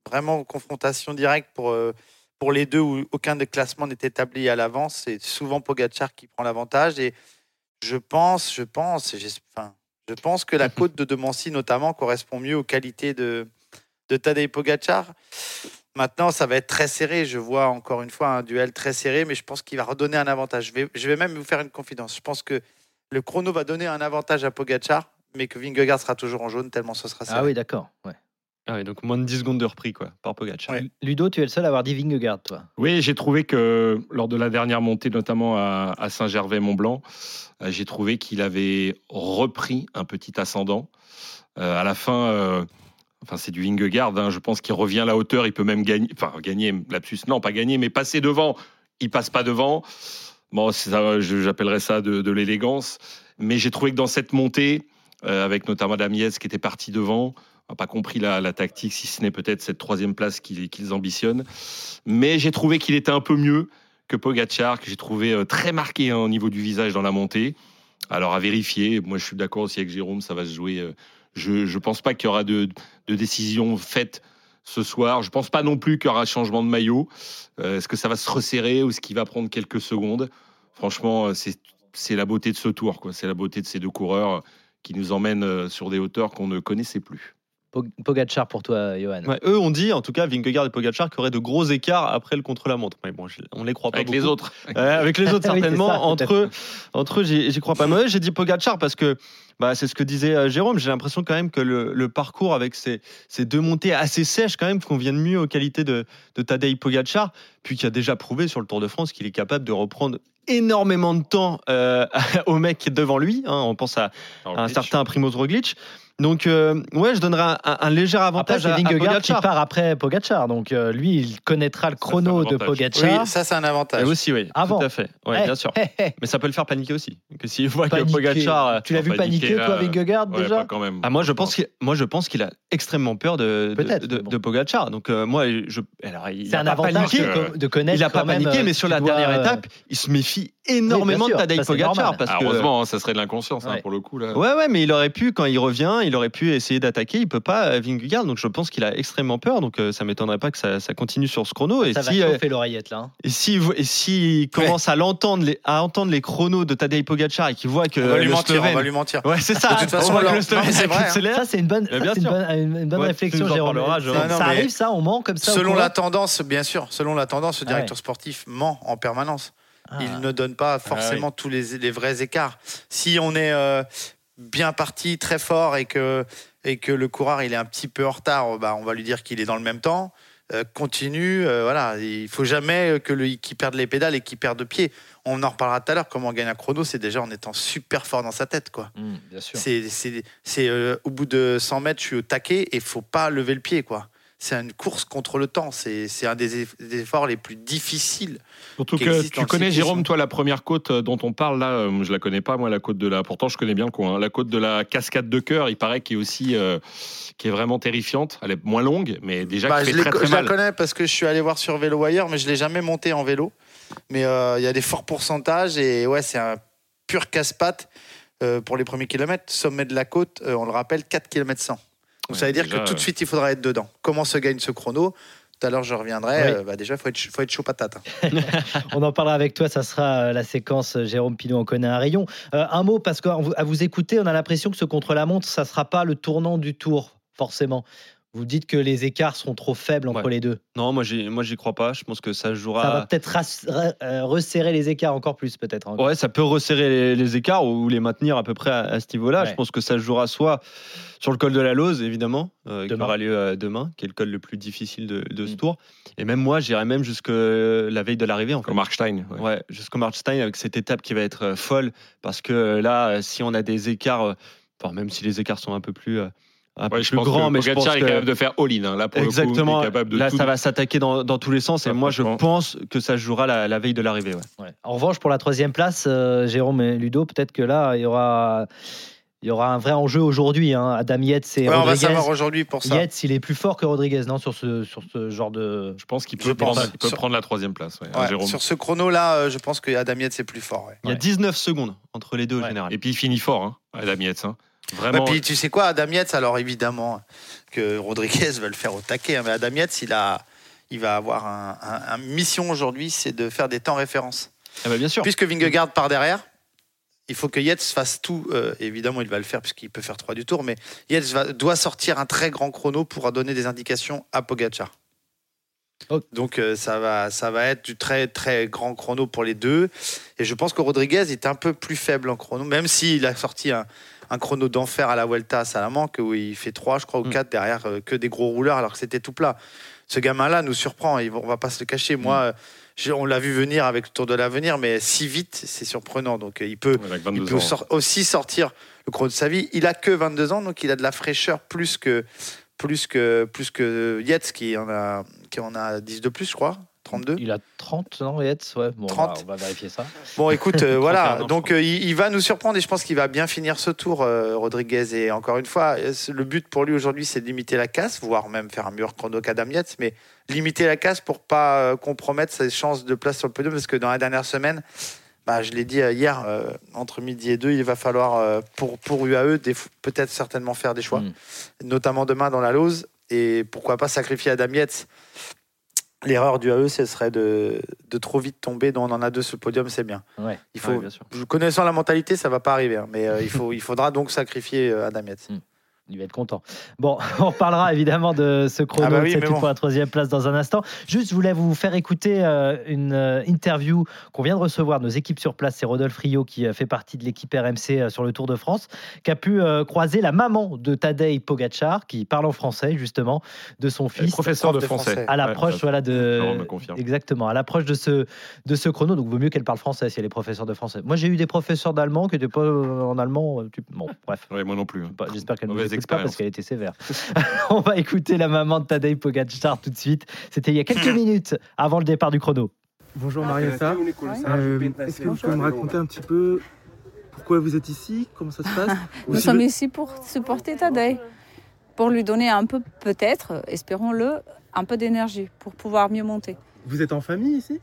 vraiment confrontation directe pour, euh, pour les deux où aucun des classements n'est établi à l'avance, c'est souvent Pogacar qui prend l'avantage. Et je pense, je pense, enfin, je pense que la côte de Demancy, notamment, correspond mieux aux qualités de, de Tadej Pogacar. Maintenant, ça va être très serré. Je vois encore une fois un duel très serré, mais je pense qu'il va redonner un avantage. Je vais, je vais même vous faire une confidence. Je pense que le chrono va donner un avantage à Pogacar, mais que Vingegaard sera toujours en jaune, tellement ce sera serré. Ah oui, d'accord. ouais. Ah oui, donc moins de 10 secondes de repris quoi, par Pogacar. Ouais. Ludo, tu es le seul à avoir dit Vingegaard, toi. Oui, j'ai trouvé que lors de la dernière montée, notamment à, à Saint-Gervais-Mont-Blanc, euh, j'ai trouvé qu'il avait repris un petit ascendant. Euh, à la fin, euh, enfin c'est du Vingegaard, hein, je pense qu'il revient à la hauteur, il peut même gagner, enfin gagner, lapsus, non pas gagner, mais passer devant, il passe pas devant. Bon, ça, j'appellerais ça de, de l'élégance. Mais j'ai trouvé que dans cette montée, euh, avec notamment Damiez qui était parti devant, n'a pas compris la, tactique, si ce n'est peut-être cette troisième place qu'ils ambitionnent. Mais j'ai trouvé qu'il était un peu mieux que Pogacar, que j'ai trouvé euh, très marqué hein, au niveau du visage dans la montée. Alors à vérifier, moi je suis d'accord aussi avec Jérôme, ça va se jouer. euh, je ne pense pas qu'il y aura de, décision faite ce soir. Je pense pas non plus qu'il y aura changement de maillot. Euh, est-ce que ça va se resserrer ou est-ce qu'il va prendre quelques secondes? Franchement, c'est la beauté de ce tour. C'est la beauté de ces deux coureurs qui nous emmènent sur des hauteurs qu'on ne connaissait plus. Pog- Pogacar pour toi, Johan. Ouais, eux ont dit, en tout cas, Vingegaard et Pogacar, qu'il y aurait de gros écarts après le contre-la-montre. Mais bon, on les croit pas Avec beaucoup. les autres. Ouais, avec les autres Oui, certainement. ça, entre eux, entre eux, j'y crois pas. Moi, j'ai dit Pogacar parce que bah, c'est ce que disait euh, Jérôme. J'ai l'impression quand même que le, le parcours avec ces, ces deux montées assez sèches quand même conviennent mieux aux qualités de, de Tadej Pogacar, puis qui a déjà prouvé sur le Tour de France qu'il est capable de reprendre énormément de temps euh, au mec qui est devant lui. hein. on pense à, à un certain Primoz Roglic. Donc, euh, ouais, je donnerais un, un- un léger avantage à, à Vingegaard qui part après Pogacar. Donc, euh, lui, il connaîtra le chrono de. Pogacar. Oui, ça c'est un avantage. Et aussi, oui, Avant. tout à fait. Ouais, Eh, bien sûr. Mais ça peut le faire paniquer aussi. Que s'il voit paniquer. que Pogacar. euh, Tu l'as vu paniquer, toi, Vingegaard, Ouais, déjà pas quand même. Ah, moi, je pense qu'il, moi, je pense qu'il a extrêmement peur de, de, Peut-être, de, mais bon. de Pogacar. Donc, euh, moi, je, alors, il C'est a un pas avantage paniqué. de, co- de connaître. Il n'a pas paniqué, mais sur la dernière étape, il se méfie énormément de Tadej c'est Pogacar. Ah, que, heureusement, ça serait de l'inconscience hein, pour le coup. Là. Ouais, ouais, mais il aurait pu, quand il revient, il aurait pu essayer d'attaquer. Il peut pas, euh, Vingegaard. Donc, je pense qu'il a extrêmement peur. Donc, euh, ça m'étonnerait pas que ça, ça continue sur ce chrono. Et Ça va si, euh, chauffer l'oreillette, là. hein. et si, et s'il commence à l'entendre, les, à entendre les chronos de Tadej Pogacar et qu'il voit que on va lui le mentir, on Slovène- va lui mentir. Ouais, c'est ça. De toute façon, on voit que alors- le Slovène non, c'est vrai, hein. Ça, c'est une bonne, Mais ça, bien c'est une bonne, une- une bonne Ouais, tu réflexion, Jérôme. Ça, Jérôme. Non, non, ça mais- arrive, ça, on ment comme ça. Selon la tendance, bien sûr, selon la tendance, le Ah directeur ouais. sportif ment en permanence. Ah. Il ne donne pas forcément tous les, les vrais écarts. Si on est euh, bien parti, très fort, et que, et que le coureur il est un petit peu en retard, bah, on va lui dire qu'il est dans le même temps. Euh, continue, euh, voilà. Il faut jamais que le, qu'il perde les pédales et qu'il perde de pied. On en reparlera tout à l'heure. Comment on gagne un chrono, c'est déjà en étant super fort dans sa tête, quoi. Hum, bien sûr. C'est, c'est, c'est, euh, au bout de 100 mètres, je suis au taquet et faut pas lever le pied, quoi. C'est une course contre le temps. C'est un des eff- des efforts les plus difficiles. Surtout qui que tu connais. Jérôme, toi, la première côte euh, dont on parle là, euh, je la connais pas, moi, la côte de la. Pourtant, je connais bien le coin. hein. La côte de la cascade de cœur, il paraît qu'elle est aussi, euh, qui est vraiment terrifiante. Elle est moins longue, mais déjà Bah, qui je fait très très je la connais parce que je suis allé voir sur Vélo Wire, mais je l'ai jamais monté en vélo. Mais euh, il y a des forts pourcentages et ouais, c'est un pur casse-pattes euh, pour les premiers kilomètres. Sommet de la côte, on le rappelle, 4 km 100. Donc Ouais, ça veut dire déjà, que tout de suite, il faudra être dedans. Comment se gagne ce chrono? Tout à l'heure, je reviendrai. Oui. Euh, bah, déjà, il faut être, faut être chaud patate. hein. On en parlera avec toi, ça sera euh, la séquence euh, Jérôme Pinot en connaît un rayon. Euh, un mot, parce qu'à vous écouter, on a l'impression que ce contre-la-montre, ça ne sera pas le tournant du tour, forcément. Vous dites que les écarts seront trop faibles entre Ouais. les deux. Non, moi, j'y moi, j'y crois pas. Je pense que ça se jouera. Ça va peut-être euh, resserrer les écarts encore plus, peut-être. hein. Ouais, ça peut resserrer les, les écarts ou les maintenir à peu près à, à ce niveau-là. Ouais. Je pense que ça se jouera soit sur le col de la Lose, évidemment, euh, qui aura lieu euh, demain, qui est le col le plus difficile de, de ce Mm. tour. Et même moi, j'irai même jusque la veille de l'arrivée. En fait. Comme Markstein. ouais. Ouais, jusqu'au Markstein avec cette étape qui va être euh, folle parce que euh, là, si on a des écarts, euh, enfin même si les écarts sont un peu plus, euh, un peu Ouais, je plus pense grands, que mais je pense Pogacar est que capable de faire all-in. hein. Là, pour exactement, le coup, il est capable de là tout- ça va s'attaquer dans, dans tous les sens. Ah, et moi, je pense que ça jouera la, la veille de l'arrivée. Ouais. Ouais. En revanche, pour la troisième place, euh, Jérôme et Ludo, peut-être que là, il y aura, il y aura un vrai enjeu aujourd'hui. hein. Adam Yates et Ouais, on va Rodriguez. savoir aujourd'hui pour ça. Yates, il est plus fort que Rodriguez, non, sur ce, sur ce genre de. Je pense qu'il peut, pense. prendre, il peut Sur- prendre la troisième place. ouais, hein, Ouais, sur ce chrono-là, euh, je pense que Adam Yates, c'est plus fort. ouais. Il y a Ouais. 19 secondes entre les deux au général. Et puis il finit fort, hein, Adam Yates. Vraiment. puis tu sais quoi, Adam Yates, alors évidemment que Rodriguez va le faire au taquet, hein, mais Adam Yates, il, a, il va avoir un, un- un mission aujourd'hui, c'est de faire des temps références. Ah bah, bien sûr. Puisque Vingegaard part derrière, il faut que Yates fasse tout. euh, évidemment, il va le faire puisqu'il peut faire 3 du tour, mais Yates va- doit sortir un très grand chrono pour donner des indications à Pogacar. Ok. Donc euh, ça, va, ça va être du très très grand chrono pour les deux. Et je pense que Rodriguez est un peu plus faible en chrono, même s'il a sorti un, un chrono d'enfer à la Vuelta à Salamanque où il fait 3, je crois, ou Mm. 4 derrière euh, que des gros rouleurs alors que c'était tout plat. Ce gamin-là nous surprend, on va pas se le cacher. Moi, euh, j'ai- on l'a vu venir avec le Tour de l'Avenir, mais si vite, c'est surprenant. Donc euh, il peut, il 22 peut aussi sortir le chrono de sa vie. Il a que 22 ans, donc il a de la fraîcheur plus que plus que plus que Yates qui en a qui en a 10 de plus, je crois. 32. Il a 30, non, Yates ouais. Bon, 30. On, va, on va vérifier ça. Bon, écoute, euh, 31 voilà. Donc, euh, il, il va nous surprendre et je pense qu'il va bien finir ce tour, euh, Rodriguez. Et encore une fois, le but pour lui aujourd'hui, c'est de limiter la casse, voire même faire un meilleur chrono qu'Adam Yates, mais limiter la casse pour pas compromettre ses chances de place sur le podium, parce que dans la dernière semaine, bah, je l'ai dit hier, euh, entre midi et deux, il va falloir euh, pour pour UAE peut-être certainement faire des choix, Mm. notamment demain dans la Lose. Et pourquoi pas sacrifier Adam Yates L'erreur du AE, ce serait de, de trop vite tomber. Donc on en a deux sur le podium, c'est bien. Ouais. Il faut, Ouais, bien sûr. je- connaissant la mentalité, ça va pas arriver, hein, mais euh, il, faut, il faudra donc sacrifier euh, Adam Yates. Il va être content. Bon, on reparlera évidemment de ce chrono Ah bah oui, bon. pour la troisième place dans un instant. Juste, je voulais vous faire écouter euh, une euh, interview qu'on vient de recevoir de nos équipes sur place. C'est Rodolphe Rio qui euh, fait partie de l'équipe RMC euh, sur le Tour de France, qui a pu euh, croiser la maman de Tadej Pogacar, qui parle en français justement, de son fils. Professeur de français. À l'approche, Ouais, voilà, de. me. Exactement, à l'approche de ce, de ce chrono. Donc, vaut mieux qu'elle parle français si elle est professeure de français. Moi, j'ai eu des professeurs d'allemand qui n'étaient pas en allemand. tu- Bon, bref. Ouais, moi non plus. hein. J'espère qu'elle nous écoute pas parce qu'elle était sévère. On va écouter la maman de Tadej Pogacar tout de suite. C'était il y a quelques minutes avant le départ du chrono. Bonjour Marietta. Euh, Est-ce que vous pouvez me raconter un petit peu pourquoi vous êtes ici Comment ça se passe Nous Aussi sommes le- ici pour supporter Tadej, pour lui donner un peu, peut-être, espérons-le, un peu d'énergie pour pouvoir mieux monter. Vous êtes en famille ici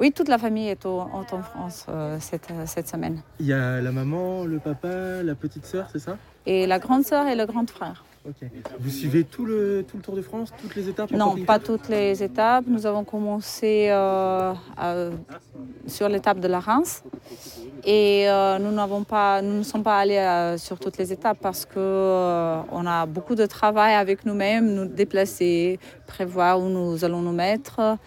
Oui, toute la famille est au- en France euh, cette, cette semaine. Il y a la maman, le papa, la petite sœur, c'est ça Et la grande sœur et le grand frère. Ok. Vous suivez tout le, tout le Tour de France, toutes les étapes Non, pas toutes les étapes. Nous avons commencé euh, sur l'étape de la Reims. Et euh, nous, n'avons pas, nous ne sommes pas allés euh, sur toutes les étapes parce qu'on a beaucoup de travail avec nous-mêmes, nous déplacer, prévoir où nous allons nous mettre,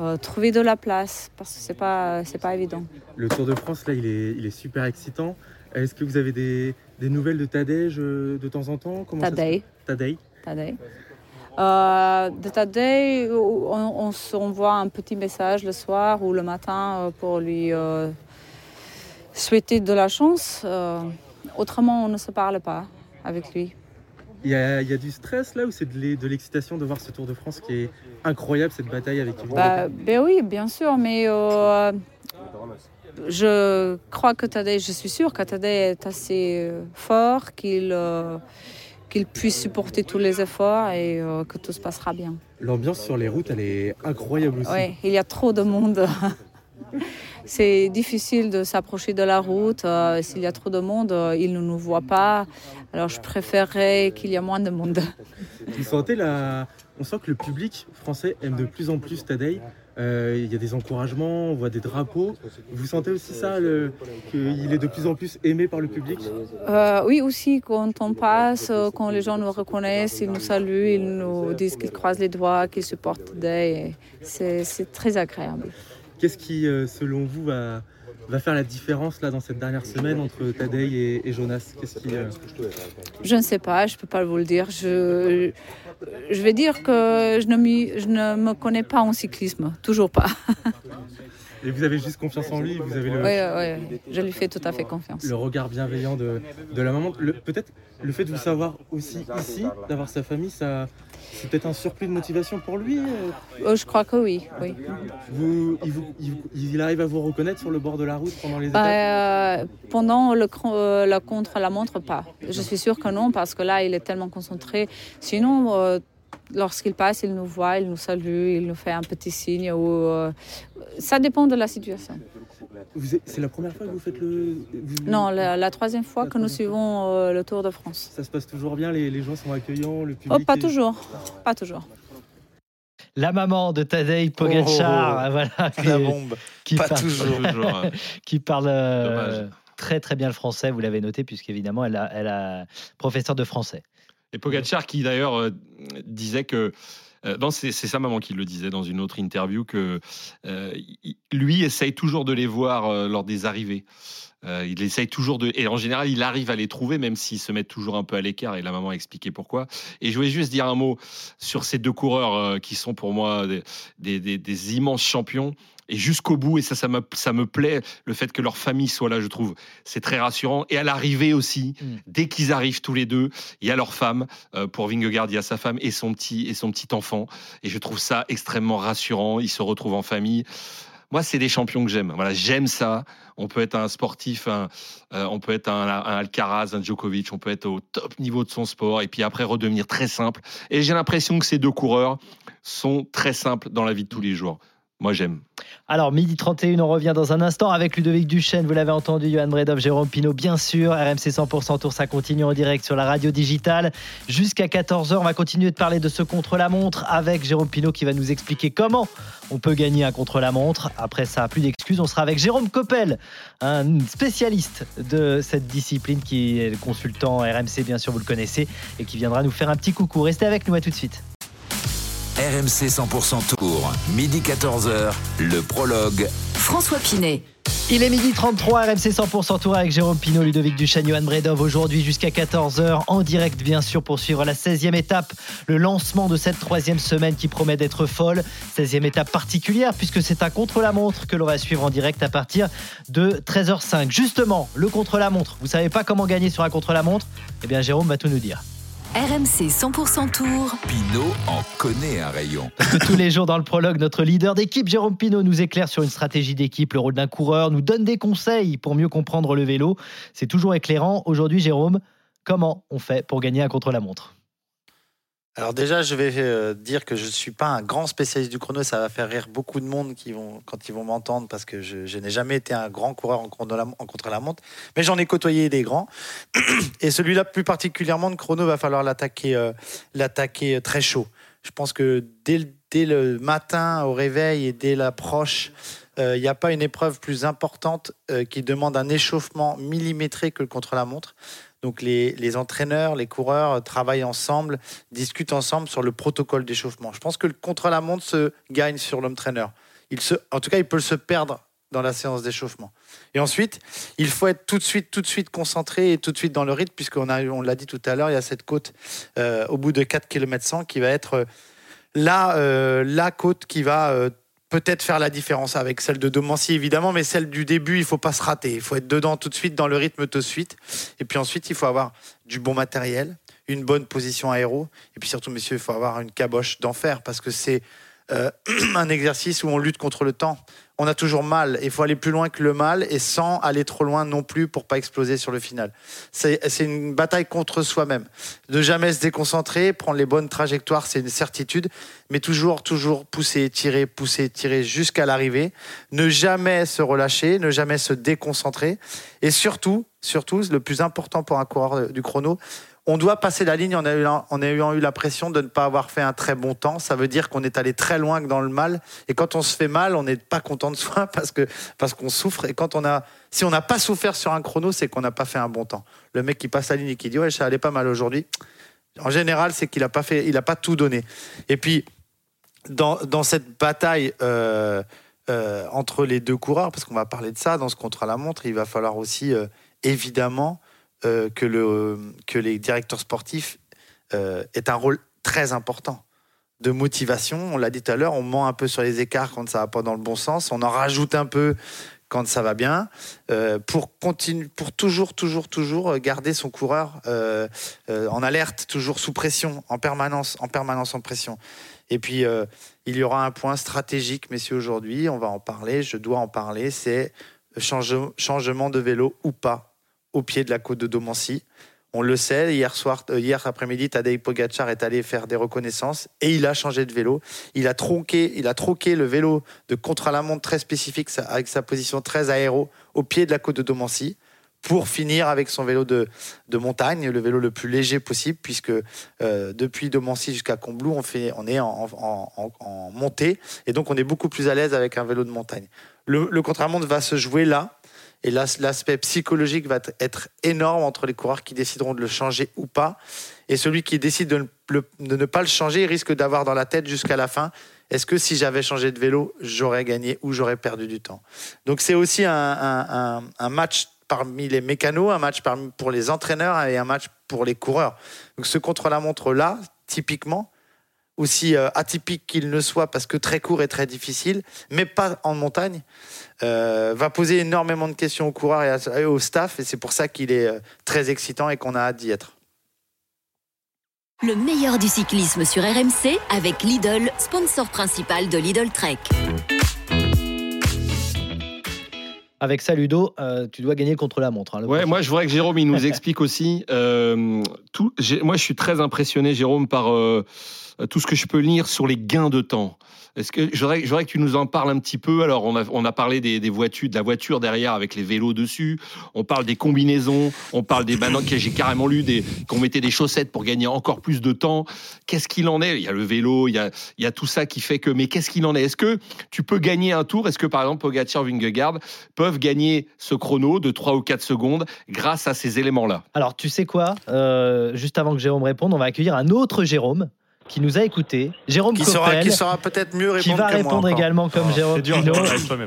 euh, trouver de la place parce que ce n'est pas, c'est pas évident. Le Tour de France, là, il est, il est super excitant. Est-ce que vous avez des, des nouvelles de Tadej euh, de temps en temps Comment Tadej. Tadej Tadej. Euh, de Tadej, on, s'envoie un petit message le soir ou le matin euh, pour lui euh, souhaiter de la chance. Euh, autrement, on ne se parle pas avec lui. Il y, a, il y a du stress là ou c'est de l'e- de l'excitation de voir ce Tour de France qui est incroyable, cette bataille avec Yves Bah, ben oui, bien sûr, mais je crois que Tadej, je suis sûre que Tadej est assez euh, fort, qu'il euh, qu'il puisse supporter tous les efforts et euh, que tout se passera bien. L'ambiance sur les routes, elle est incroyable aussi. Oui, il y a trop de monde. C'est difficile de s'approcher de la route. euh, S'il y a trop de monde, euh, ils ne nous voient pas. Alors je préférerais qu'il y ait moins de monde. Vous sentez la... On sent que le public français aime de plus en plus Tadej. Euh, il y a des encouragements, on voit des drapeaux. Vous sentez aussi ça, qu'il est de plus en plus aimé par le public? Euh, oui, aussi, quand on passe, euh, quand les gens nous reconnaissent, ils nous saluent, ils nous disent qu'ils croisent les doigts, qu'ils supportent des. C'est c'est très agréable. Qu'est-ce qui, selon vous, va, va faire la différence là dans cette dernière semaine entre Tadej et, et Jonas? Qu'est-ce qui, euh, Je ne sais pas, je ne peux pas vous le dire. Je, je vais dire que je ne, m'y- je ne me connais pas en cyclisme, toujours pas. Et vous avez juste confiance en lui, vous avez le, Oui, oui, je lui fais tout à fait confiance. le regard bienveillant de, de la maman. Peut-être le fait de vous savoir aussi ici, d'avoir sa famille, ça, c'est peut-être un surplus de motivation pour lui. euh. Euh, Je crois que oui, oui. Vous, il, vous- arrive à vous reconnaître sur le bord de la route pendant les étapes Bah, euh, pendant le, euh, la contre-la-montre, pas. Je suis sûre que non, parce que là, il est tellement concentré. Sinon, euh, lorsqu'il passe, il nous voit, il nous salue, il nous fait un petit signe. Ou, ça dépend de la situation. C'est la première fois que vous faites le. vous- Non, la, la troisième fois que nous suivons euh, le Tour de France. Ça se passe toujours bien, les, les gens sont accueillants, le public. Oh, pas est- toujours, pas toujours. La maman de Tadej Pogacar, Oh, voilà, La qui- bombe. qui Pas parle, toujours. Euh, qui parle euh, très très bien le français. Vous l'avez noté puisqu'évidemment elle a, elle a professeur de français. Et Pogacar qui d'ailleurs euh, disait que euh, c'est sa maman qui le disait dans une autre interview que euh, lui essaye toujours de les voir euh, lors des arrivées. Il essaye toujours de et en général il arrive à les trouver même s'ils se mettent toujours un peu à l'écart et la maman a expliqué pourquoi. Et je voulais juste dire un mot sur ces deux coureurs qui sont pour moi des immenses champions et jusqu'au bout et ça ça me ça me plaît le fait que leur famille soit là je trouve c'est très rassurant et à l'arrivée aussi Mm. dès qu'ils arrivent tous les deux il y a leur femme euh, pour Vingegaard il y a sa femme et son petit et son petit enfant et je trouve ça extrêmement rassurant ils se retrouvent en famille moi, c'est des champions que j'aime. Voilà, j'aime ça. On peut être un sportif, un, euh, on peut être un, un Alcaraz, un Djokovic, on peut être au top niveau de son sport et puis après redevenir très simple. Et j'ai l'impression que ces deux coureurs sont très simples dans la vie de tous les jours. Moi, j'aime. Alors, midi 31, on revient dans un instant avec Ludovic Duchesne. Vous l'avez entendu, Johan Bredov, Jérôme Pinault, bien sûr. RMC 100% Tour, ça continue en direct sur la radio digitale. Jusqu'à 14h, on va continuer de parler de ce contre-la-montre avec Jérôme Pinault qui va nous expliquer comment on peut gagner un contre-la-montre. Après ça, plus d'excuses. On sera avec Jérôme Coppel, un spécialiste de cette discipline qui est le consultant RMC, bien sûr, vous le connaissez, et qui viendra nous faire un petit coucou. Restez avec nous, à tout de suite. RMC 100% Tour, midi 14h, le prologue. François Pinet. Il est midi 33, RMC 100% Tour avec Jérôme Pinault, Ludovic Duchesne, Johan Bredov. Aujourd'hui jusqu'à 14h, en direct bien sûr pour suivre la 16e étape, le lancement de cette troisième semaine qui promet d'être folle. 16e étape particulière puisque c'est un contre-la-montre que l'on va suivre en direct à partir de 13h05. Justement, le contre-la-montre, vous savez pas comment gagner sur un contre-la-montre? Eh bien Jérôme va tout nous dire. RMC 100% Tour. Pinot en connaît un rayon. Parce que tous les jours dans le prologue, notre leader d'équipe, Jérôme Pinault, nous éclaire sur une stratégie d'équipe, le rôle d'un coureur, nous donne des conseils pour mieux comprendre le vélo. C'est toujours éclairant. Aujourd'hui, Jérôme, comment on fait pour gagner un contre-la-montre? Alors déjà, je vais euh, dire que je ne suis pas un grand spécialiste du chrono. Ça va faire rire beaucoup de monde qui vont, quand ils vont m'entendre parce que je, n'ai jamais été un grand coureur en, contre-la-montre. Mais j'en ai côtoyé des grands. Et celui-là, plus particulièrement, de chrono, va falloir l'attaquer euh, l'attaquer très chaud. Je pense que dès le, matin au réveil et dès l'approche, euh, il n'y a pas une épreuve plus importante euh, qui demande un échauffement millimétré que le contre-la-montre. Donc les, les entraîneurs, les coureurs euh, travaillent ensemble, discutent ensemble sur le protocole d'échauffement. Je pense que le contre-la-montre se gagne sur l'homme traîneur. Il se, en tout cas, il peut se perdre dans la séance d'échauffement. Et ensuite, il faut être tout de suite, tout de suite concentré et tout de suite dans le rythme, puisqu'on on l'a dit tout à l'heure, il y a cette côte euh, au bout de 4 km 100 qui va être euh, la, la côte qui va peut-être faire la différence avec celle de Domancy évidemment, mais celle du début, il faut pas se rater. Il faut être dedans tout de suite, dans le rythme tout de suite. Et puis ensuite, il faut avoir du bon matériel, une bonne position aéro. Et puis surtout, messieurs, il faut avoir une caboche d'enfer parce que c'est euh, un exercice où on lutte contre le temps. On a toujours mal. Il faut aller plus loin que le mal et sans aller trop loin non plus pour pas exploser sur le final. C'est une bataille contre soi-même. Ne jamais se déconcentrer, prendre les bonnes trajectoires, c'est une certitude, mais toujours, toujours pousser, tirer, pousser, tirer jusqu'à l'arrivée. Ne jamais se relâcher, ne jamais se déconcentrer. Et surtout, surtout, le plus important pour un coureur du chrono, on doit passer la ligne en ayant, en ayant eu l'impression de ne pas avoir fait un très bon temps. Ça veut dire qu'on est allé très loin dans le mal. Et quand on se fait mal, on n'est pas content de soi parce que parce qu'on souffre. Et quand on a, si on n'a pas souffert sur un chrono, c'est qu'on n'a pas fait un bon temps. Le mec qui passe la ligne et qui dit ouais, ça allait pas mal aujourd'hui. En général, c'est qu'il n'a pas pas tout donné. Et puis dans, dans cette bataille. euh, euh, entre les deux coureurs, parce qu'on va parler de ça dans ce contre-la-montre, il va falloir aussi euh, évidemment que, le, que les directeurs sportifs euh, aient un rôle très important de motivation. On l'a dit tout à l'heure, on ment un peu sur les écarts quand ça va pas dans le bon sens, on en rajoute un peu quand ça va bien, euh, pour continuer, pour toujours, toujours, toujours garder son coureur euh, euh, en alerte, toujours sous pression, en permanence, en permanence en pression. Et puis euh, il y aura un point stratégique, messieurs, aujourd'hui, on va en parler, je dois en parler, c'est change- changement de vélo ou pas au pied de la côte de Domancy. On le sait, hier soir, euh, hier après-midi, Tadej Pogacar est allé faire des reconnaissances et il a changé de vélo. Il a tronqué, il a troqué le vélo de contre-la-montre très spécifique avec sa position très aéro au pied de la côte de Domancy pour finir avec son vélo de, de montagne, le vélo le plus léger possible, puisque euh, depuis Domancy jusqu'à Combloux, on, fait, on est en- en montée, et donc on est beaucoup plus à l'aise avec un vélo de montagne. Le, le contre-la-montre va se jouer là, et là, l'aspect psychologique va être énorme entre les coureurs qui décideront de le changer ou pas. Et celui qui décide de ne, pas le changer risque d'avoir dans la tête jusqu'à la fin est-ce que si j'avais changé de vélo, j'aurais gagné ou j'aurais perdu du temps? Donc c'est aussi un- un match parmi les mécanos, un match parmi, pour les entraîneurs et un match pour les coureurs. Donc ce contre-la-montre-là, typiquement, aussi euh, atypique qu'il ne soit parce que très court et très difficile, mais pas en montagne, euh, va poser énormément de questions aux coureurs et, à- et au staff, et c'est pour ça qu'il est euh, très excitant et qu'on a hâte d'y être. Le meilleur du cyclisme sur RMC avec Lidl, sponsor principal de Lidl Trek. Avec ça, Ludo, euh, tu dois gagner contre la montre. hein, Ouais, moi je voudrais que Jérôme il nous explique aussi. euh, tout, moi je suis très impressionné, Jérôme, par euh, tout ce que je peux lire sur les gains de temps. Est-ce que voudrais que tu nous en parles un petit peu. Alors on a, on a parlé des, voitures, de la voiture derrière avec les vélos dessus. On parle des combinaisons. On parle des maintenant j'ai carrément lu qu'on mettait des chaussettes pour gagner encore plus de temps. Qu'est-ce qu'il en est? Il y a le vélo, il y a, il y a tout ça qui fait que. Mais qu'est-ce qu'il en est? Est-ce que tu peux gagner un tour? Est-ce que par exemple Pogacar, Vingegaard peuvent gagner ce chrono de 3 ou 4 secondes grâce à ces éléments-là? Alors, tu sais quoi? Euh, Juste avant que Jérôme réponde, on va accueillir un autre Jérôme qui nous a écouté. Jérôme Qui Coppel, qui saura peut-être mieux qui répondre va que moi répondre également comme Oh, Jérôme dur.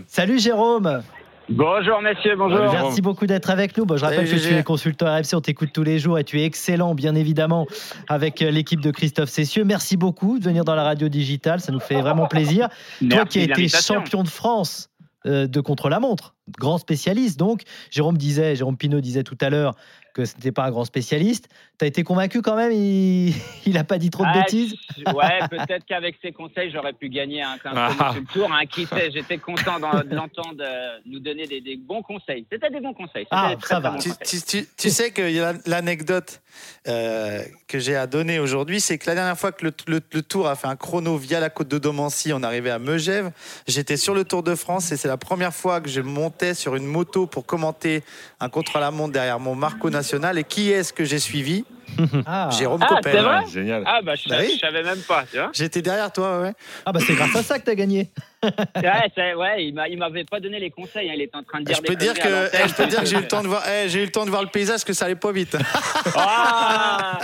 Salut Jérôme Bonjour messieurs, bonjour. Merci beaucoup d'être avec nous. Bon, je rappelle Salut, que tu GG. es consultant RMC, on t'écoute tous les jours et tu es excellent, bien évidemment, avec euh, l'équipe de Christophe Cessieux. Merci beaucoup de venir dans la radio digitale, ça nous fait vraiment plaisir. Toi qui as été champion de France euh, de contre-la-montre, grand spécialiste donc. Jérôme disait, Jérôme Pinault disait tout à l'heure que ce n'était pas un grand spécialiste. Tu as été convaincu quand même Il n'a pas dit trop de Ah, bêtises Ouais, peut-être qu'avec ses conseils, j'aurais pu gagner un, tour. Hein, qui sait, j'étais content de l'entendre euh, nous donner des, des bons conseils. C'était des bons conseils. Ah, très, ça très va. bons Tu, conseils. tu- tu- tu sais que y a l'anecdote euh, que j'ai à donner aujourd'hui, c'est que la dernière fois que le, le- le Tour a fait un chrono via la côte de Domancy, on arrivait à Megève. J'étais sur le Tour de France et c'est la première fois que je montais sur une moto pour commenter un contre-la-montre derrière mon Marco National. Et qui est-ce que j'ai suivi Ah, Jérôme Ah, Coppel. c'est vrai Génial. Ah, bah, je, Bah oui. je savais même pas. J'étais derrière toi, ouais. Ah bah c'est grâce à ça que tu as gagné. Ouais, ouais, il m'a- il m'avait pas donné les conseils. hein, Il était en train de dire Je peux dire que, l'antenne, eh, je peux dire que j'ai eu le temps de voir, eh, j'ai eu le temps de voir le paysage, que ça allait pas vite. Ah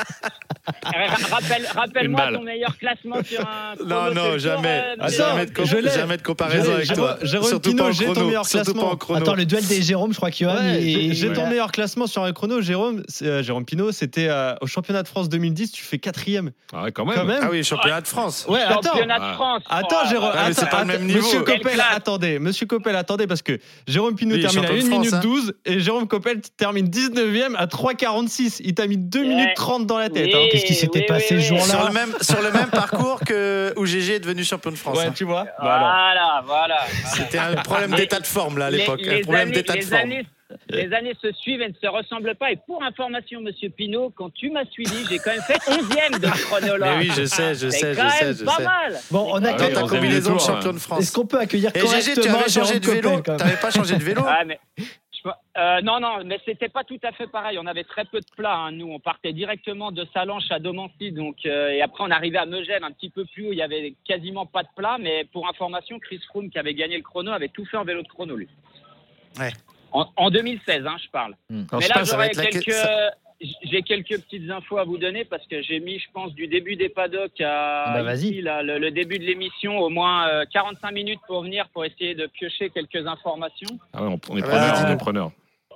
Rappelle- Rappelle-moi ton meilleur classement sur un. Non, chrono non, jamais. euh, Ah, Médor. jamais de, jamais de comparaison avec toi. Jérôme Surtout en j'ai ton meilleur classement. Attends, le duel des Jérôme, je crois qu'il Ouais, j'ai j'ai ton meilleur classement sur un chrono, Jérôme. euh, Jérôme Pinot, c'était euh, au championnat de France 2010, tu fais quatrième. Ah ouais, quand même. Quand même. Ah oui, championnat de France. Ouais, attends. Championnat de Ah. France. Attends, Oh, Jérôme. Ah, mais c'est attends, pas le même attends, niveau. Monsieur Coppel, attendez. Monsieur Coppel, attendez, parce que Jérôme Pinot Oui, termine à champion 1 de France, minute hein. 12 et Jérôme Coppel termine 19e à 3,46. Il t'a mis 2 Ouais. minutes 30 dans la tête. Oui. hein. Qu'est-ce qui s'était oui, passé oui, ce jour-là Sur le même sur le même parcours que où GG est devenu champion de France. Ouais, hein. tu vois. Bah alors. Voilà, voilà. C'était un problème d'état de forme là à l'époque, un problème d'état de forme. années- Les années se suivent et ne se ressemblent pas. Et pour information, Monsieur Pinot, quand tu m'as suivi, j'ai quand même fait 11e de chrono-là. Mais oui, je sais, je sais, je quand sais, même je pas sais. mal. Bon, on a Dans oui, ta combinaison de champion de Est-ce France. qu'on peut accueillir Et GG, tu avais changé de vélo T'avais pas changé de vélo Ah, mais, je- euh, non, non, mais c'était pas tout à fait pareil. On avait très peu de plats. hein. Nous, on partait directement de Salanches à Domancy. Donc, euh, et après, on arrivait à Megève, un petit peu plus haut. Il y avait quasiment pas de plat. Mais pour information, Chris Froome, qui avait gagné le chrono, avait tout fait en vélo de chrono, lui. Ouais. En, en 2016, hein, je parle. Hmm. Mais là, j'aurais la- quelques, ça- j'ai quelques petites infos à vous donner parce que j'ai mis, je pense, du début des paddocks à Bah, vas-y. ici, là, le, le début de l'émission, au moins euh, 45 minutes pour venir pour essayer de piocher quelques informations. Ah ouais, on, on est Ah preneur, bah, on est preneur.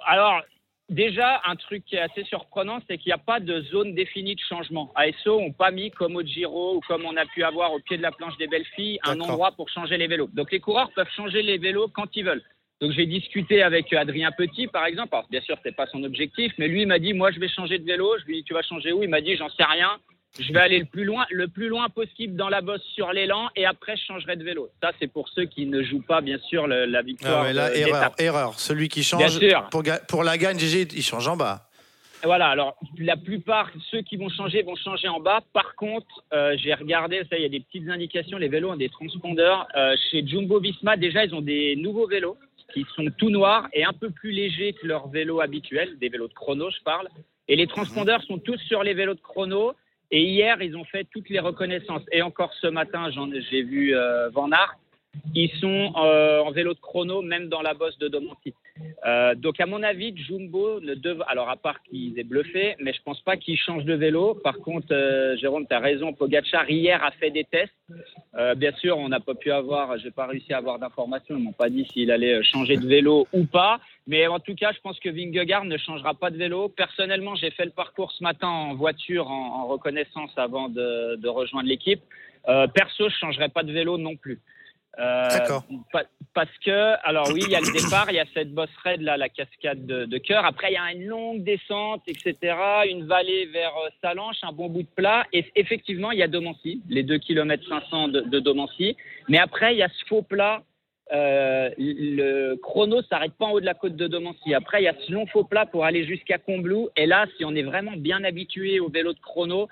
Alors, déjà, un truc qui est assez surprenant, c'est qu'il n'y a pas de zone définie de changement. ASO n'ont pas mis, comme au Giro ou comme on a pu avoir au pied de la planche des belles filles, un endroit pour changer les vélos. Donc, les coureurs peuvent changer les vélos quand ils veulent. Donc, j'ai discuté avec Adrien Petit, par exemple. Alors, bien sûr, c'est pas son objectif, mais lui il m'a dit, moi, je vais changer de vélo. Je lui ai dit, tu vas changer où? Il m'a dit, j'en sais rien. Je vais aller le plus loin, le plus loin possible dans la bosse sur l'élan et après je changerai de vélo. Ça c'est pour ceux qui ne jouent pas bien sûr le- la victoire. Ah ouais, là, erreur, erreur. Celui qui change pour la gagne, GG, il change en bas. Voilà, alors la plupart, ceux qui vont changer vont changer en bas. Par contre, euh, j'ai regardé, ça, il y a des petites indications, les vélos ont des transpondeurs. Euh, chez Jumbo Visma, déjà, ils ont des nouveaux vélos qui sont tout noirs et un peu plus légers que leurs vélos habituels, des vélos de chrono, je parle. Et les transpondeurs sont tous sur les vélos de chrono. Et hier, ils ont fait toutes les reconnaissances. Et encore ce matin, j'en- j'ai vu euh, Van Aert. Ils sont euh, en vélo de chrono, même dans la bosse de Domancy. Euh, donc, à mon avis, Jumbo ne devrait. Alors, à part qu'ils aient bluffé, mais je pense pas qu'ils changent de vélo. Par contre, euh, Jérôme, tu as raison. Pogachar, hier, a fait des tests. Bien sûr, on n'a pas pu avoir. J'ai pas réussi à avoir d'informations. Ils m'ont pas dit s'il allait changer de vélo ou pas. Mais en tout cas, je pense que Vingegaard ne changera pas de vélo. Personnellement, j'ai fait le parcours ce matin en voiture, en, reconnaissance avant de, rejoindre l'équipe. Perso, je changerai pas de vélo non plus. Euh, D'accord. pa- parce que, alors oui, il y a le départ, il y a cette bosse raide là, la cascade de, de cœur. Après, il y a une longue descente, etc. Une vallée vers euh, Salanches, un bon bout de plat. Et effectivement, il y a Domancy, les 2 km 500 de, de Domancy. Mais après, il y a ce faux plat. Euh, le chrono s'arrête pas en haut de la côte de Domancy. Après, il y a ce long faux plat pour aller jusqu'à Combloux. Et là, si on est vraiment bien habitué au vélo de chrono,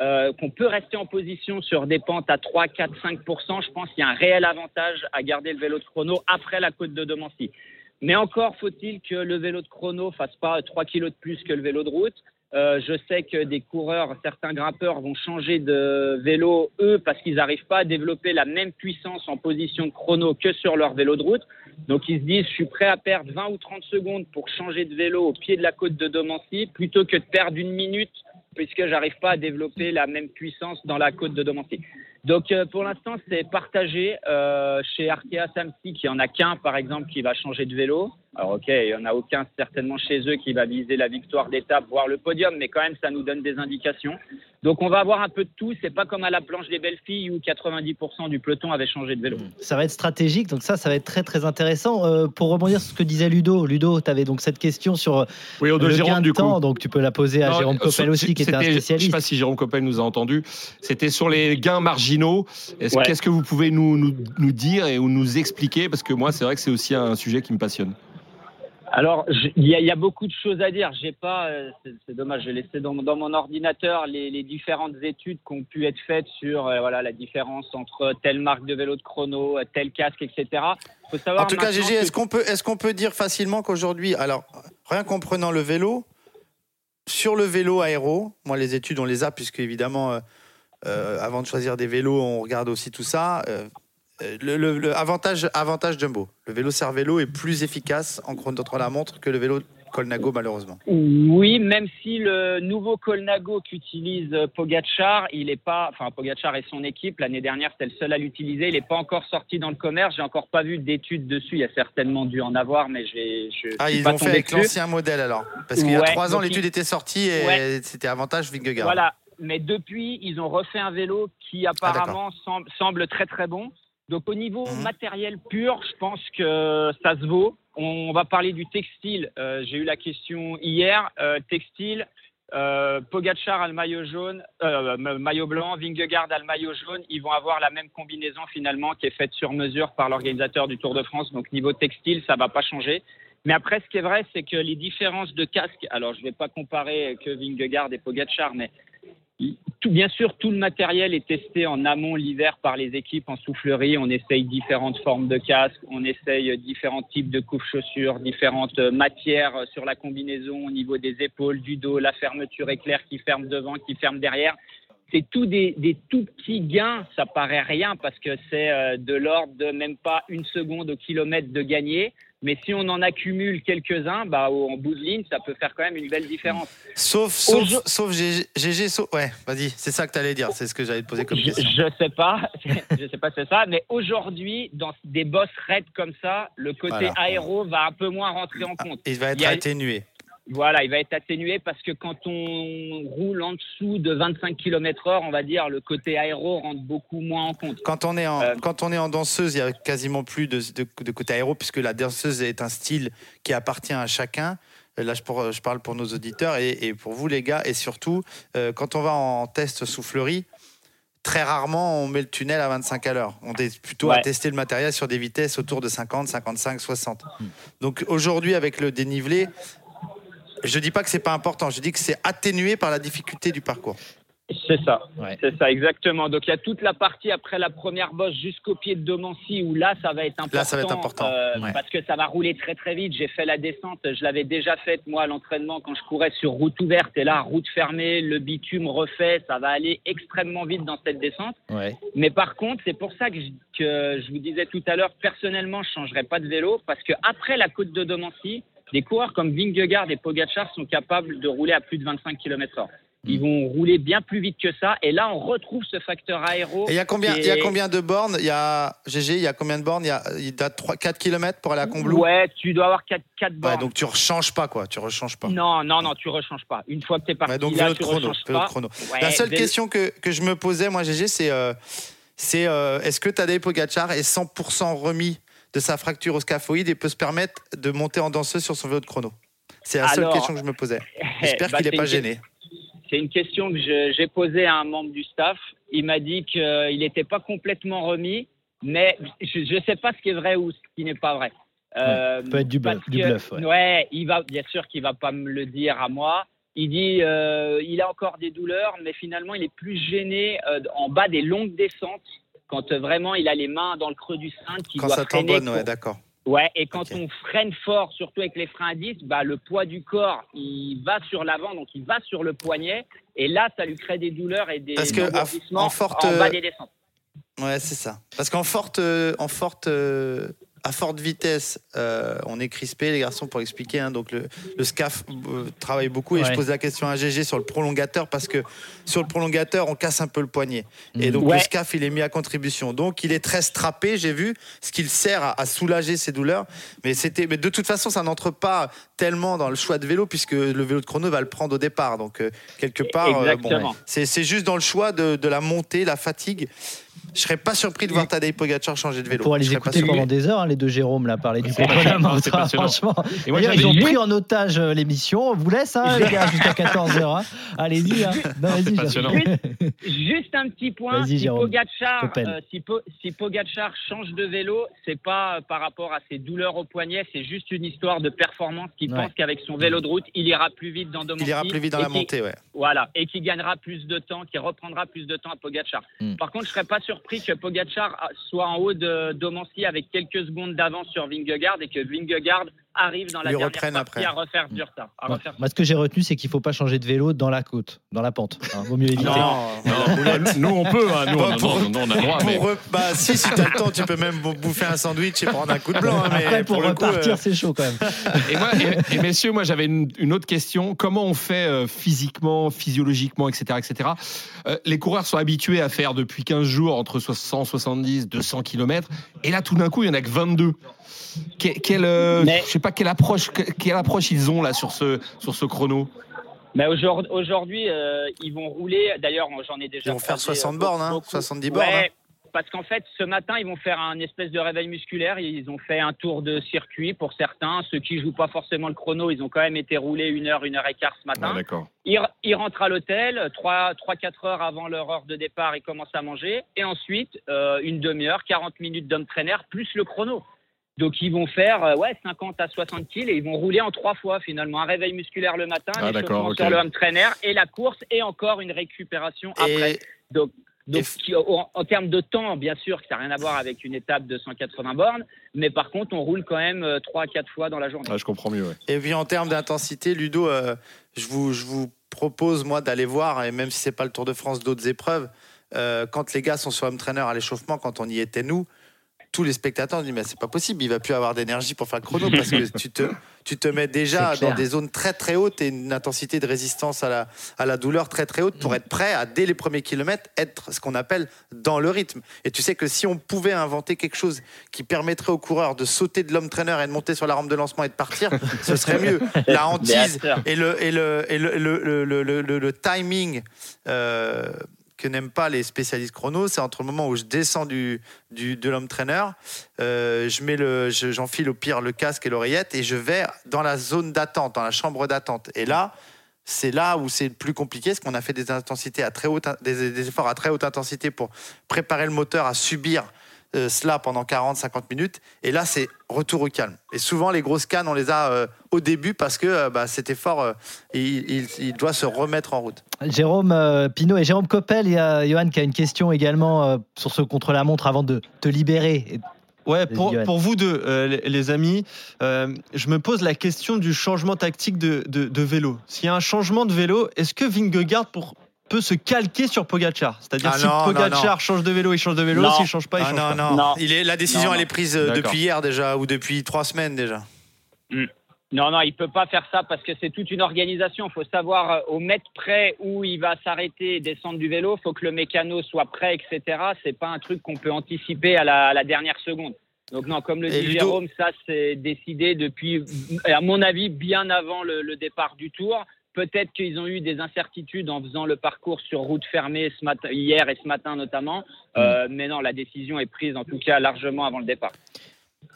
euh, qu'on peut rester en position sur des pentes à 3, 4, 5 je pense qu'il y a un réel avantage à garder le vélo de chrono après la côte de Domancy. Mais encore faut-il que le vélo de chrono fasse pas 3 kilos de plus que le vélo de route. Euh, je sais que des coureurs, certains grimpeurs vont changer de vélo, eux, parce qu'ils n'arrivent pas à développer la même puissance en position chrono que sur leur vélo de route. Donc ils se disent, je suis prêt à perdre 20 ou 30 secondes pour changer de vélo au pied de la côte de Domancy, plutôt que de perdre une minute, puisque j'arrive pas à développer la même puissance dans la côte de Domancy. Donc euh, pour l'instant, c'est partagé. Euh, chez Arkea Samsic, il y en a qu'un, par exemple, qui va changer de vélo. Alors ok, il y en a aucun certainement chez eux qui va viser la victoire d'étape, voire le podium, mais quand même, ça nous donne des indications. Donc on va avoir un peu de tout. C'est pas comme à la planche des belles filles où 90% du peloton avait changé de vélo. Ça va être stratégique, donc ça, ça va être très très intéressant. Euh, pour rebondir sur ce que disait Ludo, Ludo, tu avais donc cette question sur Oui, le Jérôme, gain de du coup. temps, donc tu peux la poser à Non, Jérôme Coppel aussi, qui était un c'était- Je spécialiste. sais pas si Jérôme Coppel nous a entendu. C'était sur les gains marginaux. Est-ce- Ouais. Qu'est-ce que vous pouvez nous, nous, nous dire et ou nous expliquer? Parce que moi, c'est vrai que c'est aussi un sujet qui me passionne. Alors, il y, a- il y a beaucoup de choses à dire. J'ai pas, euh, c'est c'est dommage, j'ai laissé dans, dans mon ordinateur les, les différentes études qui ont pu être faites sur euh, voilà la différence entre telle marque de vélo de chrono, euh, tel casque, etc. Faut savoir En tout cas, que- est-ce qu'on peut, est qu'on peut dire facilement qu'aujourd'hui, alors, rien qu'en prenant le vélo, sur le vélo aéro, moi, les études, on les a, puisque évidemment, euh, avant de choisir des vélos, on regarde aussi tout ça. euh, euh, le, le- le avantage, avantage Jumbo. Le vélo Cervélo est plus efficace en contre la montre que le vélo Colnago malheureusement. Oui, même si le nouveau Colnago qu'utilise euh, Pogachar, il est pas, enfin Pogachar et son équipe l'année dernière c'était le seul à l'utiliser, il n'est pas encore sorti dans le commerce. J'ai encore pas vu d'études dessus. Il y a certainement dû en avoir, mais j'ai. Je Ah, suis ils pas l'ont fait avec l'ancien modèle alors. Parce qu'il y a trois ans, l'étude il- était sortie et Ouais. c'était avantage Vingegaard. Voilà. Mais depuis, ils ont refait un vélo qui apparemment semble, semble très très bon. Donc au niveau Mhm. matériel pur, je pense que ça se vaut. On va parler du textile. Euh, J'ai eu la question hier. Euh, textile, euh, Pogacar a le maillot jaune, euh, ma- maillot blanc, Vingegaard a le maillot jaune. Ils vont avoir la même combinaison finalement qui est faite sur mesure par l'organisateur du Tour de France. Donc niveau textile, ça va pas changer. Mais après, ce qui est vrai, c'est que les différences de casque. Alors, je ne vais pas comparer que Vingegaard et Pogacar, mais bien sûr, tout le matériel est testé en amont l'hiver par les équipes en soufflerie. On essaye différentes formes de casques, on essaye différents types de couches-chaussures, différentes euh, matières euh, sur la combinaison au niveau des épaules, du dos, la fermeture éclair qui ferme devant, qui ferme derrière. C'est tout des, des tout petits gains, ça paraît rien parce que c'est euh, de l'ordre de même pas une seconde au kilomètre de gagner. Mais si on en accumule quelques-uns, bah, en bout de ligne, ça peut faire quand même une belle différence. Sauf, sauf, Aujourd- sauf GG, sauf- ouais, vas-y, c'est ça que tu allais dire, c'est ce que j'allais te poser comme Je, question. je sais pas, je sais pas si c'est ça, mais aujourd'hui, dans des bosses raides comme ça, le côté Voilà. aéro va un peu moins rentrer en compte. Il va être atténué. Voilà, il va être atténué parce que quand on roule en dessous de 25 km/h, on va dire, le côté aéro rentre beaucoup moins en compte. Quand on, est en, Euh, quand on est en danseuse, il y a quasiment plus de, de, de côté aéro, puisque la danseuse est un style qui appartient à chacun. Euh, Là, je, pour- je parle pour nos auditeurs et, et pour vous, les gars. Et surtout, euh, quand on va en test soufflerie, très rarement on met le tunnel à 25 à l'heure. On est plutôt à tester le matériel sur des vitesses autour de 50, 55, 60. Donc aujourd'hui, avec le dénivelé, je dis pas que c'est pas important, je dis que c'est atténué par la difficulté du parcours. C'est ça, c'est ça, exactement. Donc il y a toute la partie après la première bosse jusqu'au pied de Domancy où là ça va être important. Là, ça va être important, euh, ouais. Parce que ça va rouler très très vite. J'ai fait la descente, je l'avais déjà faite moi à l'entraînement quand je courais sur route ouverte et là route fermée, le bitume refait, ça va aller extrêmement vite dans cette descente. Ouais. Mais par contre, c'est pour ça que je, que je vous disais tout à l'heure, personnellement, je changerais pas de vélo parce que après la côte de Domancy, des coureurs comme Vingegaard et Pogacar sont capables de rouler à plus de 25 km/h. Ils vont rouler bien plus vite que ça. Et là, on retrouve ce facteur aéro. Et il y a combien, y a de bornes? Il y a GG, il y a combien de bornes? Il y a, il y a 3, 4 km pour aller à Combloux? Ouais, tu dois avoir 4, 4 bornes. Ouais, donc tu rechanges pas quoi, tu rechanges pas. Non, non, non, tu rechanges pas. Une fois que tu es parti, Ouais, donc là, tu chrono, pas. chrono. Ouais, La seule question que, que je me posais moi GG c'est euh, c'est euh, est-ce que Tadej Pogacar est 100% remis de sa fracture au scaphoïde et peut se permettre de monter en danseuse sur son vélo de chrono C'est la seule question que je me posais. J'espère bah, qu'il n'est pas gêné. C'est une question que j'ai posée à un membre du staff. Il m'a dit qu'il n'était pas complètement remis, mais je ne sais pas ce qui est vrai ou ce qui n'est pas vrai. Euh, peut être du bluff- du que- bluff, ouais. ouais, il va, bien sûr qu'il va pas me le dire à moi. Il dit euh, il a encore des douleurs, mais finalement il est plus gêné euh, en bas des longues descentes quand euh, vraiment il a les mains dans le creux du cintre, qu'il Quand doit ça freiner pour- ouais, d'accord. Ouais, et quand on freine fort, surtout avec les freins à disque, bah, le poids du corps, il va sur l'avant, donc il va sur le poignet, et là, ça lui crée des douleurs et des Parce que en forte, en bas euh, des descentes. Ouais, c'est ça. Parce qu'en forte, euh, en forte, euh, à forte vitesse, euh, on est crispé, les garçons, pour expliquer. hein. donc le, le SCAF euh, travaille beaucoup et je pose la question à GG sur le prolongateur parce que sur le prolongateur, on casse un peu le poignet. Et donc Ouais. le SCAF, il est mis à contribution. Donc il est très strappé, j'ai vu, ce qui le sert à, à soulager ses douleurs. Mais c'était, mais de toute façon, ça n'entre pas tellement dans le choix de vélo puisque le vélo de chrono va le prendre au départ. Donc euh, quelque part, bon, c'est juste dans le choix de, de la montée, la fatigue. Je serais pas surpris de voir Tadej Pogacar changer de vélo. serais pas écouter pendant des heures, hein, les deux Jérôme, là, parler du passionnant. Franchement. Et moi, ils ont juste- pris en otage euh, l'émission. On vous laisse, hein, les gars, jusqu'à 14h. Allez-y. Hein. C'est Jérôme. passionnant. Juste un petit point, si. Pogacar, euh, si, Po- si Pogacar change de vélo, c'est pas euh, par rapport à ses douleurs au poignet, c'est juste une histoire de performance qui Ouais. pense qu'avec son vélo de route, il ira plus vite dans Domancy. Il ira plus vite dans la montée, ouais. Voilà, et qui gagnera plus de temps, qui reprendra plus de temps à Pogacar. Mm. Par contre, je serais pas surpris que Pogacar soit en haut de Domancy avec quelques secondes d'avance sur Vingegaard et que Vingegaard arrivent dans la Lui dernière partie après. à refaire du retard. à Moi, refaire moi, ce que j'ai retenu, c'est qu'il faut pas changer de vélo dans la côte, dans la pente. Hein, vaut mieux éviter. nous on peut, hein, nous, Bah, on, pour- non, non, on a droit. Pour mais- Bah, si, si t'as le temps, tu peux même bouffer un sandwich et prendre un coup de blanc. hein, mais Après, pour, le coup, repartir, euh, c'est chaud quand même. Et, moi, et, et messieurs, moi j'avais une, une autre question. Comment on fait euh, physiquement, physiologiquement, etc. etc. Euh, les coureurs sont habitués à faire depuis 15 jours entre 170, 200 km. Et là, tout d'un coup, il n'y en a que 22. Que- quelle, euh, Mais- je sais pas quelle approche, que- quelle approche ils ont là sur ce, sur ce chrono. Mais aujourd'hui, euh, ils vont rouler. D'ailleurs, moi, j'en ai déjà. Ils vont faire croisé, 60 euh, bornes, hein, beaucoup. 70 bornes. Ouais, hein. parce qu'en fait, ce matin, ils vont faire un espèce de réveil musculaire. Ils ont fait un tour de circuit pour certains. Ceux qui jouent pas forcément le chrono, ils ont quand même été roulés une heure, une heure et quart ce matin. Ah, D'accord. Ils, ils rentrent à l'hôtel, 3-4 heures avant leur heure de départ, ils commencent à manger. Et ensuite, euh, une demi-heure, 40 minutes d'homme plus le chrono. Donc ils vont faire euh, ouais, 50 à 60 kills et ils vont rouler en trois fois finalement. Un réveil musculaire le matin, Ah, un d'accord, échauffement ok. sur le home trainer et la course et encore une récupération après. Donc, donc qui- en, en termes de temps, bien sûr, que ça n'a rien à voir avec une étape de 180 bornes, mais par contre, on roule quand même 3 à 4 fois dans la journée. Ah, je comprends mieux. ouais. Et puis en termes d'intensité, Ludo, euh, je, vous, je vous propose moi d'aller voir, et même si c'est pas le Tour de France, d'autres épreuves, euh, quand les gars sont sur home trainer à l'échauffement, quand on y était nous, tous les spectateurs disent mais c'est pas possible, il va plus avoir d'énergie pour faire le chrono parce que tu te, tu te mets déjà dans des zones très très hautes et une intensité de résistance à la, à la douleur très très haute pour être prêt à dès les premiers kilomètres être ce qu'on appelle dans le rythme. Et tu sais que si on pouvait inventer quelque chose qui permettrait aux coureurs de sauter de l'homme trainer et de monter sur la rampe de lancement et de partir, ce serait mieux. La hantise et le, et le, et le, le, le, le- le- le- le timing euh, que n'aiment pas les spécialistes chrono, c'est entre le moment où je descends du, de l'homme trainer, euh, je mets le, je- j'enfile au pire le casque et l'oreillette et je vais dans la zone d'attente, dans la chambre d'attente. Et là, c'est là où c'est le plus compliqué, parce qu'on a fait des intensités à très haute, des efforts à très haute intensité pour préparer le moteur à subir euh, cela pendant 40-50 minutes. Et là, c'est retour au calme. Et souvent, les grosses cannes, on les a euh, au début parce que euh, bah, cet effort, euh, il, il- il doit se remettre en route. Jérôme euh, Pinault et Jérôme Coppel, il y a Johan qui a une question également euh, sur ce contre-la-montre avant de te libérer. Ouais, pour, vous deux, euh, les, les amis, euh, je me pose la question du changement tactique de, de- de vélo. S'il y a un changement de vélo, est-ce que Vingegaard pour- peut se calquer sur Pogacar C'est-à-dire Ah si non, non. change de vélo, il change de vélo. Non. S'il change pas, il Ah change non, pas. non, Non. Il est, la décision, Non, elle est prise euh, depuis hier déjà, ou depuis trois semaines déjà. Non, non, il peut pas faire ça parce que c'est toute une organisation. Il faut savoir euh, au mètre près où il va s'arrêter et descendre du vélo. Il faut que le mécano soit prêt, etc. C'est pas un truc qu'on peut anticiper à la, à la dernière seconde. Donc non, comme le dit Jérôme, ça c'est décidé depuis, à mon avis, bien avant le, le départ du Tour. Peut-être qu'ils ont eu des incertitudes en faisant le parcours sur route fermée ce matin, hier et ce matin notamment. Euh, mais non, la décision est prise en tout cas largement avant le départ.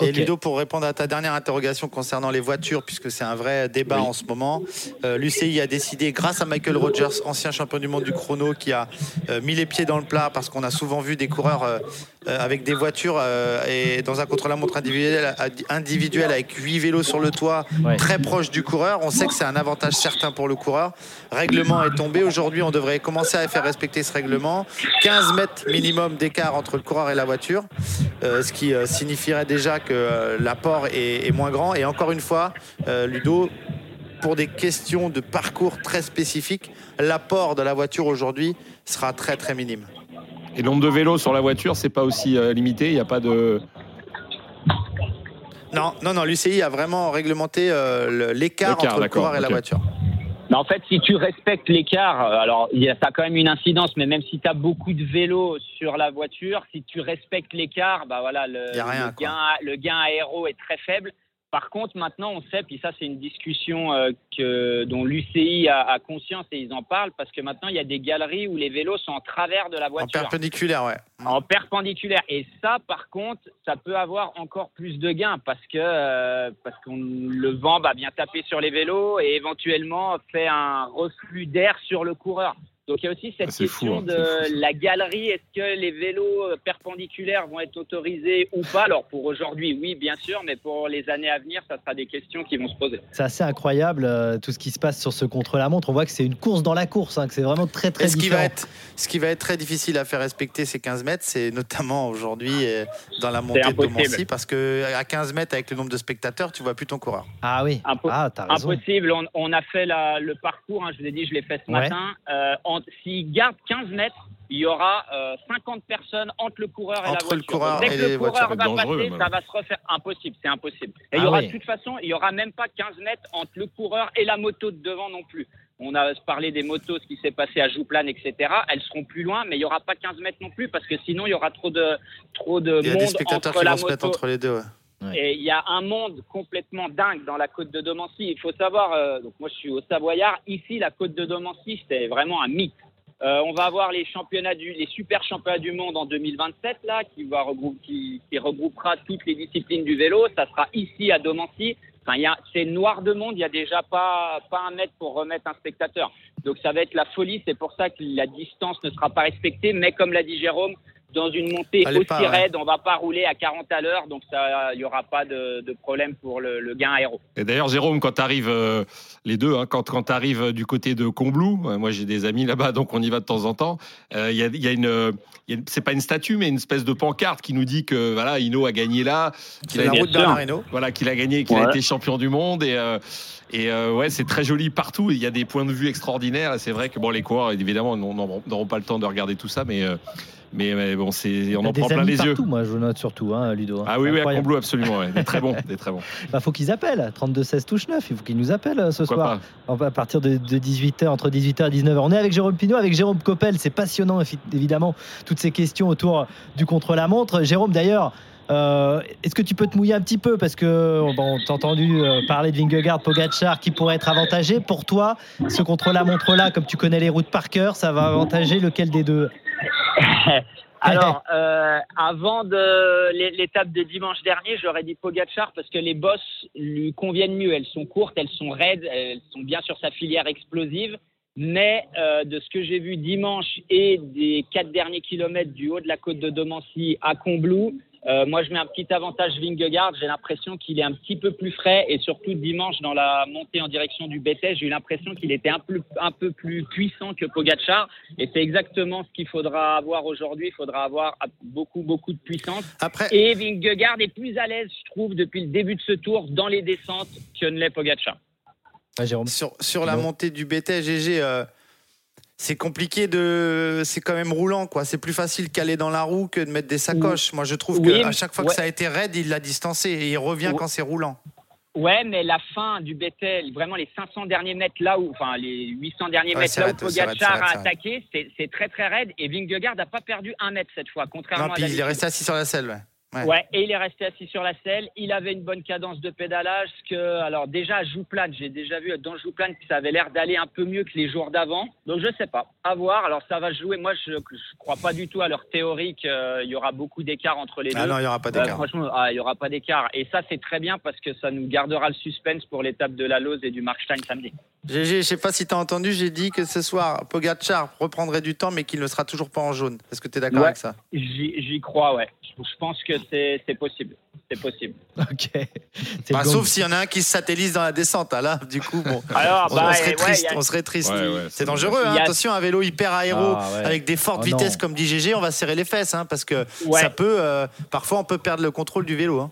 Et. Ludo, pour répondre à ta dernière interrogation concernant les voitures, puisque c'est un vrai débat en ce moment, euh, l'UCI a décidé, grâce à Michael Rogers, ancien champion du monde du chrono, qui a euh, mis les pieds dans le plat, parce qu'on a souvent vu des coureurs avec des voitures euh, et dans un contre-la-montre individuel, individuel avec 8 vélos sur le toit, Ouais. très proche du coureur. On sait que c'est un avantage certain pour le coureur. Règlement est tombé. Aujourd'hui, on devrait commencer à faire respecter ce règlement. 15 mètres minimum d'écart entre le coureur et la voiture, euh, ce qui euh, signifierait déjà que euh, l'apport est, est moins grand. Et encore une fois, euh, Ludo, pour des questions de parcours très spécifiques, l'apport de la voiture aujourd'hui sera très très minime. Et le nombre de vélos sur la voiture, c'est pas aussi euh, limité. Il n'y a pas de. Non, non, non, l'UCI a vraiment réglementé euh, l'écart entre le coureur et la voiture. Mais en fait, si tu respectes l'écart, euh, alors il y a- ça a quand même une incidence, mais même si tu as beaucoup de vélos sur la voiture, si tu respectes l'écart, bah voilà, le, Y a rien, le gain, le gain aéro est très faible. Par contre, maintenant, on sait, puis ça, c'est une discussion euh, que, dont l'UCI a, a conscience et ils en parlent, parce que maintenant, il y a des galeries où les vélos sont en travers de la En voiture. perpendiculaire, ouais. En perpendiculaire. Et ça, par contre, ça peut avoir encore plus de gains parce que euh, parce qu'on le vent va bien taper sur les vélos et éventuellement fait un reflux d'air sur le coureur. Donc il y a aussi cette Ah, fou, question hein, de la galerie. Est-ce que les vélos euh, perpendiculaires vont être autorisés ou pas? Alors pour aujourd'hui, oui, bien sûr, mais pour les années à venir, ça sera des questions qui vont se poser. C'est assez incroyable euh, tout ce qui se passe sur ce contre-la-montre. On voit que c'est une course dans la course, hein, que c'est vraiment très très ce qui, différent. va être, ce qui va être très difficile à faire respecter ces 15 mètres, c'est notamment aujourd'hui euh, dans la montée de. Domancy, parce que à 15 mètres, avec le nombre de spectateurs, tu vois plus ton coureur. Ah oui, Impo- ah, raison. Impossible. On, on a fait la- le parcours, hein, je vous ai dit, je l'ai fait ce Ouais. matin. Euh, en- S'il garde 15 mètres, il y aura euh, 50 personnes entre le coureur et la Entre voiture. le coureur Dès que et le les coureur voitures, va passer, ça va se refaire. Impossible, c'est impossible. Et il Ah y aura oui. de toute façon, il y aura même pas 15 mètres entre le coureur et la moto de devant non plus. On a parlé des motos, ce qui s'est passé à Jouplane, etc. Elles seront plus loin, mais il y aura pas 15 mètres non plus parce que sinon il y aura trop de trop de Il y a monde des spectateurs entre qui la vont se mettre moto. entre les deux. ouais. Et il y a un monde complètement dingue dans la côte de Domancy. Il faut savoir, euh, donc moi je suis au Savoyard, ici la côte de Domancy c'est vraiment un mythe. Euh, on va avoir les championnats du, les super championnats du monde en 2027 là, qui va regrouper, qui, qui regroupera toutes les disciplines du vélo. Ça sera ici à Domancy. Enfin, il y a, c'est noir de monde. Il y a déjà pas pas un mètre pour remettre un spectateur. Donc ça va être la folie. C'est pour ça que la distance ne sera pas respectée. Mais comme l'a dit Jérôme, dans une montée est aussi pas, ouais. raide, on va pas rouler à 40 à l'heure. Donc ça, il y aura pas de, de problème pour le, le gain aéro. Et d'ailleurs, Jérôme, quand tu arrives, les deux, hein, quand, quand tu arrives du côté de Combloux, euh, moi j'ai des amis là-bas, donc on y va de temps en temps, euh, il y a, il y a une. euh, y une- C'est pas une statue, mais une espèce de pancarte qui nous dit que voilà, Hino a gagné là, qu'il a, la route Hinault. voilà, qu'il a gagné, qu'il a été champion du monde. Et, euh, et euh, ouais, c'est très joli partout. Il y a des points de vue extraordinaires. C'est vrai que bon, les coureurs, évidemment, n'auront n'auront pas le temps de regarder tout ça, mais, euh, mais, mais bon, c'est, on en prend plein les yeux. partout, moi je note surtout, hein, Ludo. hein. Ah oui, oui, à. Combloux, absolument. ouais. Des très bons, des très bons. Bah, faut qu'ils appellent. 32 16 touche 9. Il faut qu'ils nous appellent euh, ce Pourquoi soir. On à partir de, 18h, entre 18h et 19h. On est avec Jérôme Pinot, avec Jérôme Coppel. C'est passionnant, évidemment, toutes ces questions autour du contre-la-montre. Jérôme, d'ailleurs, euh, est-ce que tu peux te mouiller un petit peu? Parce que bon, t'as entendu euh, parler de Vingegaard, Pogacar qui pourrait être avantagé. Pour toi, ce contre-la-montre-là, comme tu connais les routes par cœur, ça va avantager lequel des deux? Alors, euh, avant de l'é- l'étape de dimanche dernier, j'aurais dit Pogachar parce que les bosses lui conviennent mieux. Elles sont courtes, elles sont raides, elles sont bien sur sa filière explosive. Mais euh, de ce que j'ai vu dimanche et des quatre derniers kilomètres du haut de la côte de Domancy à Combloux, euh, moi je mets un petit avantage Vingegaard. J'ai l'impression qu'il est un petit peu plus frais et surtout dimanche dans la montée en direction du BT, j'ai eu l'impression qu'il était un peu, un peu plus puissant que Pogachar. Et c'est exactement ce qu'il faudra avoir aujourd'hui. Il faudra avoir beaucoup, beaucoup de puissance. Après, Et Vingegaard est plus à l'aise, je trouve, depuis le début de ce tour dans les descentes que ne l'est Pogacar. Ouais, sur, sur la montée du BT, GG, euh, c'est compliqué de. C'est quand même roulant, quoi. C'est plus facile qu'aller dans la roue que de mettre des sacoches. Moi, je trouve Oui, qu'à chaque fois ouais. que ça a été raide, il l'a distancé et il revient Ouais. quand c'est roulant. Ouais, mais la fin du Bethel, vraiment les 500 derniers mètres là où, enfin les 800 derniers Ouais, mètres là où raide, Pogacar a attaqué, c'est très très raide et Vingegaard n'a pas perdu un mètre cette fois, contrairement Non, à puis il est resté assis sur la selle. ouais. Ouais. Ouais, et il est resté assis sur la selle. Il avait une bonne cadence de pédalage. Que, alors déjà à Jouplane, j'ai déjà vu dans Jouplane que ça avait l'air d'aller un peu mieux que les jours d'avant. Donc je sais pas, à voir. Alors ça va jouer. Moi, je, je crois pas du tout à leur théorie qu'il y aura beaucoup d'écart entre les Ah deux. non, il n'y aura pas Euh, d'écart. franchement, ah, il y aura pas d'écart. Et ça, c'est très bien parce que ça nous gardera le suspense pour l'étape de la Lose et du Markstein samedi. GG, je sais pas si tu as entendu, j'ai dit que ce soir, Pogacar reprendrait du temps, mais qu'il ne sera toujours pas en jaune. Est-ce que tu es d'accord Ouais. avec ça? J'y crois, ouais. Je pense que c'est possible. C'est possible. Ok. Bah. Sauf s'il y en a un qui se satellise dans la descente. Ah, là, du coup, bon. Alors, on, bah, on serait triste. a- On serait triste. Ouais, ouais, c'est dangereux. hein. A- Attention, un vélo hyper aéro Ah, ouais. avec des fortes Oh, vitesses, comme dit GG, on va serrer les fesses, hein, parce que Ouais. ça peut. euh, parfois, on peut perdre le contrôle du vélo.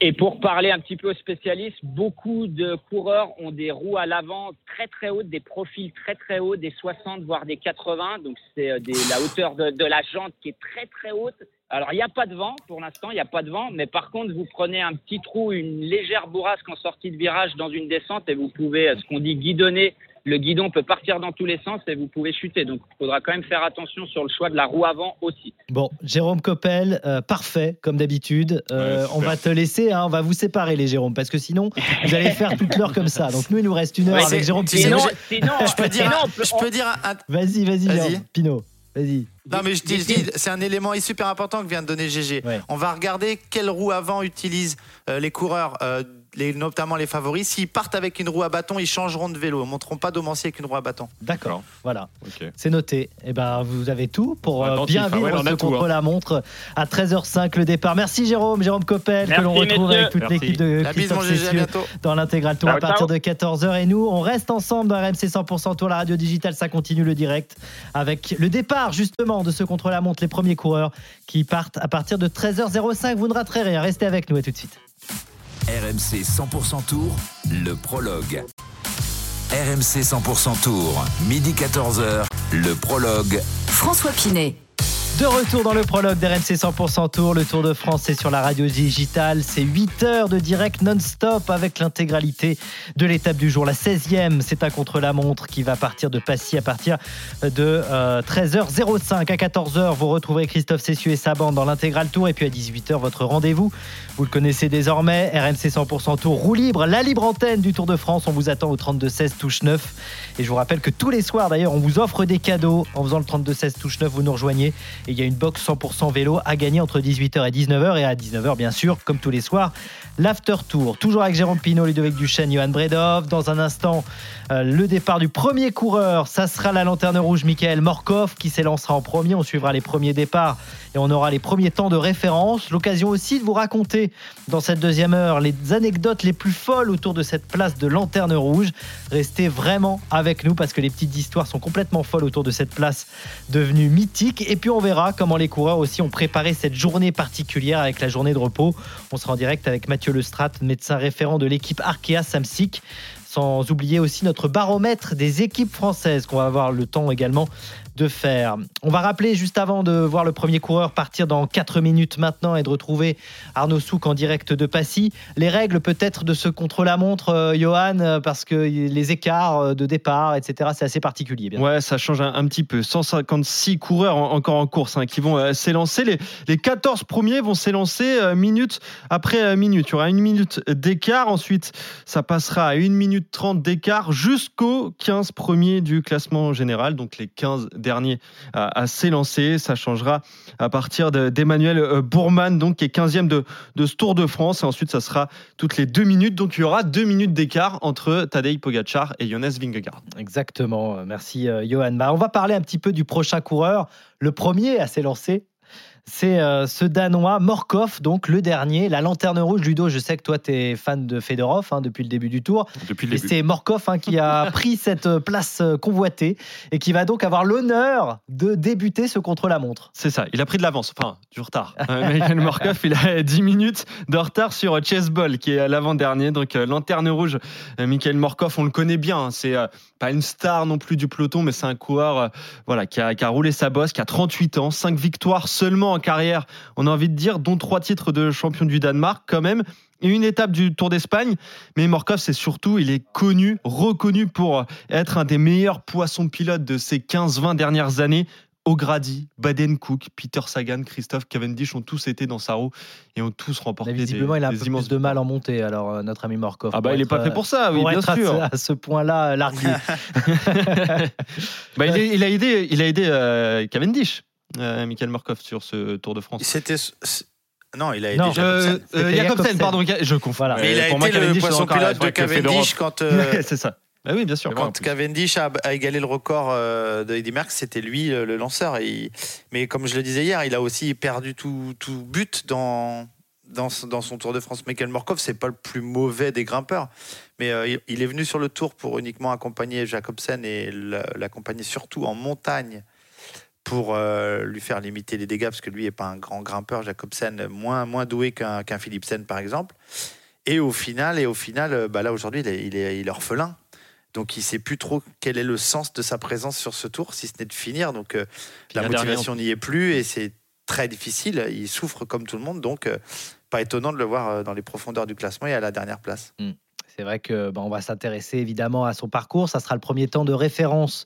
Et pour parler un petit peu aux spécialistes, beaucoup de coureurs ont des roues à l'avant très très hautes, des profils très très hauts, des 60 voire des 80. Donc c'est euh, la hauteur de, de la jante qui est très très haute. Alors il n'y a pas de vent pour l'instant, il n'y a pas de vent, mais par contre vous prenez un petit trou, une légère bourrasque en sortie de virage dans une descente et vous pouvez, euh, ce qu'on dit, guidonner. Le guidon peut partir dans tous les sens et vous pouvez chuter. Donc il faudra quand même faire attention sur le choix de la roue avant aussi. Bon, Jérôme Coppel, euh, parfait, comme d'habitude. Euh, Ouais, on va te laisser, hein, on va vous séparer, les Jérôme, parce que sinon, vous allez faire toute l'heure comme ça. Donc, nous, il nous reste une heure Ouais, avec Jérôme Sinon, sinon, Je peux dire, sinon, un- on peut- je peux dire un- un- Vas-y, vas-y, Vas-y. Jérôme. Pinot, vas-y. Non, mais je dis, je dis, c'est un élément super important que vient de donner GG. Ouais. On va regarder quelle roue avant utilisent euh, les coureurs. Les- notamment les favoris, s'ils partent avec une roue à bâton, ils changeront de vélo. Ils ne monteront pas Domancier avec une roue à bâton. D'accord. Voilà. C'est noté. Et ben, vous avez tout pour euh, bien ah vivre ouais, ce hein. la montre à 13h05 le départ. Merci Jérôme, Jérôme Coppel, que l'on retrouve avec toute l'équipe de La Christophe Cessieux dans l'intégral tour à partir de 14h. Et nous, on reste ensemble dans RMC 100% Tour, la radio digitale. Ça continue le direct avec le départ justement de ce contre la montre, les premiers coureurs qui partent à partir de 13h05. Vous ne raterez rien. Restez avec nous. À tout de suite. RMC 100% Tour, le prologue. RMC 100% Tour, midi 14h, le prologue. François Pinet. De retour dans le prologue d'RMC 100% Tour, le Tour de France c'est sur la radio digitale, c'est 8 heures de direct non-stop avec l'intégralité de l'étape du jour. La 16e, c'est un contre-la-montre qui va partir de Passy à partir de euh, 13h05 à 14h. Vous retrouverez Christophe Cessieux et sa bande dans l'intégral Tour et puis à 18h votre rendez-vous. Vous le connaissez désormais, RMC 100% Tour, roue libre, la libre antenne du Tour de France. On vous attend au 32-16 touche 9 et je vous rappelle que tous les soirs d'ailleurs on vous offre des cadeaux en faisant le 32-16 touche 9, vous nous rejoignez et il y a une box 100% vélo à gagner entre 18h et 19h. Et à 19h, bien sûr, comme tous les soirs, l'after tour. Toujours avec Jérôme Pinot, Ludovic Duchesne, Johan Bredov. Dans un instant, le départ du premier coureur. Ça sera la lanterne rouge, Michael Morkov, qui s'élancera en premier. On suivra les premiers départs et on aura les premiers temps de référence. L'occasion aussi de vous raconter dans cette deuxième heure les anecdotes les plus folles autour de cette place de lanterne rouge. Restez vraiment avec nous parce que les petites histoires sont complètement folles autour de cette place devenue mythique. Et puis on verra comment les coureurs aussi ont préparé cette journée particulière avec la journée de repos. On sera en direct avec Mathieu Lestrade, médecin référent de l'équipe Arkea Samsic. Sans oublier aussi notre baromètre des équipes françaises qu'on va avoir le temps également de faire. On va rappeler juste avant de voir le premier coureur partir dans 4 minutes maintenant et de retrouver Arnaud Souk en direct de Passy. Les règles peut-être de ce contre-la-montre, euh, Johan, euh, parce que les écarts euh, de départ, etc., c'est assez particulier. bien Ouais, ça change un, petit peu. 156 coureurs en- encore en course hein, qui vont euh, s'élancer. Les, les 14 premiers vont s'élancer minute après minute. Il y aura une minute d'écart. Ensuite, ça passera à 1 minute 30 d'écart jusqu'aux 15 premiers du classement général. Donc les 15 derniers à, s'élancer. Ça changera à partir de- d'Emmanuel euh, Bourman, donc qui est 15e de, de ce Tour de France. Et ensuite, ça sera toutes les deux minutes. Donc il y aura deux minutes d'écart entre Tadej Pogacar et Jonas Vingegaard. Exactement. Merci, euh, Johan. Bah, on va parler un petit peu du prochain coureur. Le premier à s'élancer, c'est euh, ce Danois, Morkov, donc le dernier, la lanterne rouge. Ludo, je sais que toi, tu es fan de Fedorov hein, depuis le début du tour. Depuis le Et début. c'est Morkov hein, qui a pris cette euh, place euh, convoitée et qui va donc avoir l'honneur de débuter ce contre-la-montre. C'est ça, il a pris de l'avance, enfin du retard. Euh, Michael Morkov, il a 10 minutes de retard sur Chessball, qui est à l'avant-dernier. Donc euh, lanterne rouge, Michael Morkov, on le connaît bien. hein. C'est pas une star non plus du peloton, mais c'est un coureur voilà, qui, a, qui a roulé sa bosse, qui a 38 ans, 5 victoires seulement en carrière, on a envie de dire, dont 3 titres de champion du Danemark quand même. Et une étape du Tour d'Espagne, mais Morkov, c'est surtout, il est connu, reconnu pour être un des meilleurs poissons pilotes de ces 15-20 dernières années. O'Grady, Baden Cook, Peter Sagan, Christophe Cavendish ont tous été dans sa roue et ont tous remporté Mais des, visiblement, il a un peu plus de mal en montée, alors euh, notre ami Morkov. Ah bah, il est pas fait pour ça, oui, pour bien être sûr. À ce, point-là, euh, largué. Bah, il, a aidé, il a aidé euh, Cavendish, euh, Michael Morkov, sur ce Tour de France. C'était. Non, il a été Non, Jacobsen. Euh, euh, Jacobsen, pardon, je confonds. Voilà. Mais il a pour moi, été le Cavendish, c'est poisson pilote de Cavendish quand, euh, c'est ça. Ah oui, bien sûr. quand Cavendish a, a égalé le record euh, de Eddy Merckx, c'était lui le, le lanceur. Et mais comme je le disais hier, il a aussi perdu tout, tout but dans, dans, dans son Tour de France. Michael Morkov, c'est pas le plus mauvais des grimpeurs. Mais euh, il, il est venu sur le Tour pour uniquement accompagner Jacobsen et le- l'accompagner surtout en montagne pour euh, lui faire limiter les dégâts, parce que lui n'est pas un grand grimpeur, Jacobsen, moins, moins doué qu'un qu'un Philipsen, par exemple. Et au final, et au final euh, bah là aujourd'hui, il est, il, est, il est orphelin. Donc il sait plus trop quel est le sens de sa présence sur ce tour, si ce n'est de finir. Donc euh, la motivation n'y est plus et c'est très difficile. Il souffre comme tout le monde, donc euh, pas étonnant de le voir dans les profondeurs du classement et à la dernière place. C'est vrai que ben, on va s'intéresser évidemment à son parcours. Ça sera le premier temps de référence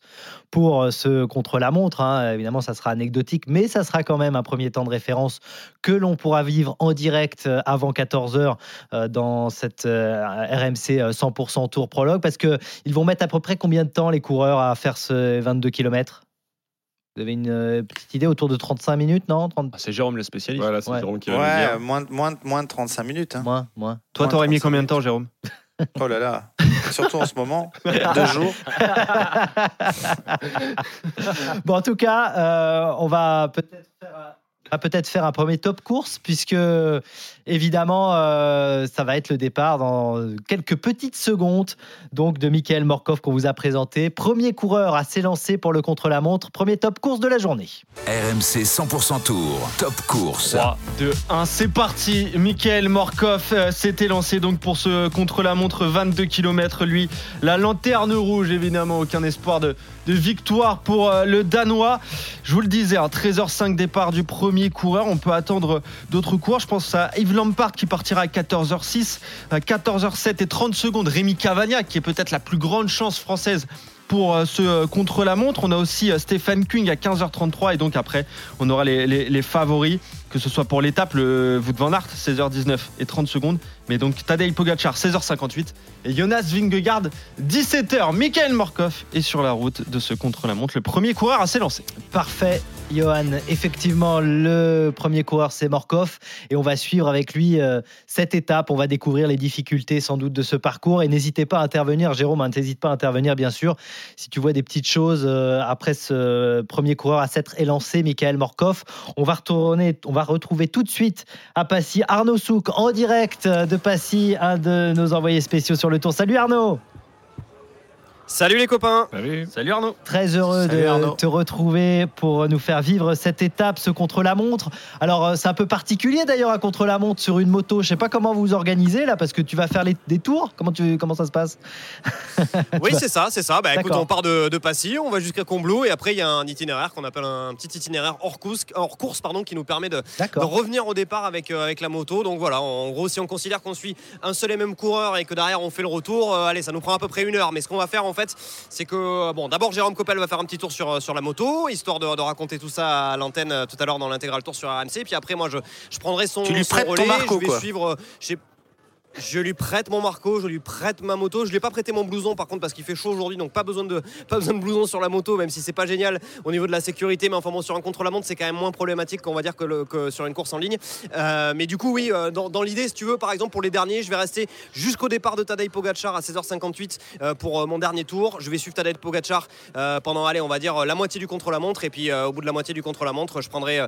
pour euh, ce contre-la-montre. hein. Évidemment, ça sera anecdotique, mais ça sera quand même un premier temps de référence que l'on pourra vivre en direct euh, avant 14h dans cette euh, RMC euh, 100% Tour Prologue. Parce qu'ils vont mettre à peu près combien de temps les coureurs à faire ce 22 km Vous avez une euh, petite idée autour de 35 minutes, non? 30... Ah, c'est Jérôme le spécialiste. Voilà, c'est Ouais. Jérôme qui va nous Ouais, dire. moins, de- moins, de- moins de 35 minutes. hein. Moins, moins. Toi, Moins t'aurais mis 35 combien de temps, Jérôme? Oh là là. Surtout en ce moment. Deux jours. Bon, en tout cas, euh, on va peut-être faire, un- on va peut-être faire un premier top course, puisque évidemment, euh, ça va être le départ dans quelques petites secondes donc de Michael Morkov qu'on vous a présenté. Premier coureur à s'élancer pour le contre-la-montre. Premier top course de la journée. RMC 100% Tour. Top course. 3, 2, 1, c'est parti. Michael Morkov euh, s'était lancé donc pour ce contre-la-montre 22 km. Lui, la lanterne rouge, évidemment, aucun espoir de, de victoire pour euh, le Danois. Je vous le disais, hein, 13h05 départ du premier coureur. On peut attendre d'autres coureurs. Je pense à Yves Lampard qui partira à 14h06, à 14h07 et 30 secondes. Rémi Cavagna qui est peut-être la plus grande chance française pour euh, ce euh, contre-la-montre. On a aussi euh, Stéphane Kung à 15h33 et donc après, on aura les favoris, que ce soit pour l'étape, le Wout van Aert, 16h19 et 30 secondes. Mais donc Tadej Pogacar, 16h58 et Jonas Vingegaard, 17h. Michael Morkov est sur la route de ce contre-la-montre, le premier coureur à s'élancer. Parfait, Johan. Effectivement, le premier coureur, c'est Morkov. Et on va suivre avec lui euh, cette étape. On va découvrir les difficultés sans doute de ce parcours. Et n'hésitez pas à intervenir, Jérôme, hein, n'hésite pas à intervenir, bien sûr. Si tu vois des petites choses euh, après ce premier coureur à s'être élancé, Michael Morkov, on va retourner, on va retrouver tout de suite à Passy Arnaud Souk en direct de Passy, un de nos envoyés spéciaux sur le tour. Salut Arnaud Salut les copains Salut. Salut Arnaud. Très heureux Salut de Arnaud. te retrouver pour nous faire vivre cette étape, ce contre-la-montre. Alors, euh, c'est un peu particulier d'ailleurs à contre-la-montre sur une moto. Je sais pas comment vous vous organisez là, parce que tu vas faire les- des tours. Comment, tu, comment ça se passe Oui, c'est ça, c'est ça. Bah écoute, on part de, de Passy, on va jusqu'à Combloux et après il y a un itinéraire qu'on appelle un petit itinéraire hors course, hors course pardon, qui nous permet de, revenir au départ avec, euh, avec la moto. Donc voilà, en gros, si on considère qu'on suit un seul et même coureur et que derrière on fait le retour, euh, allez, ça nous prend à peu près une heure. Mais ce qu'on va faire en fait, c'est que euh, bon, d'abord Jérôme Coppel va faire un petit tour sur, euh, sur la moto, histoire de, de raconter tout ça à l'antenne euh, tout à l'heure dans l'intégral tour sur RMC. Puis après, moi, je, je prendrai son, Tu lui son prêtes ton relais, Marco, je vais quoi. suivre. Je lui prête mon Marco, je lui prête ma moto. Je lui ai pas prêté mon blouson par contre parce qu'il fait chaud aujourd'hui, donc pas besoin de blouson sur la moto, même si c'est pas génial au niveau de la sécurité. Mais enfin bon, sur un contre-la-montre, c'est quand même moins problématique qu'on va dire que, sur une course en ligne. Euh, mais du coup, oui, euh, dans, l'idée, si tu veux, par exemple pour les derniers, je vais rester jusqu'au départ de Tadej Pogacar à 16h58 euh, pour mon dernier tour. Je vais suivre Tadej Pogacar euh, pendant, allez, on va dire la moitié du contre-la-montre, et puis au bout de la moitié du contre-la-montre, je prendrai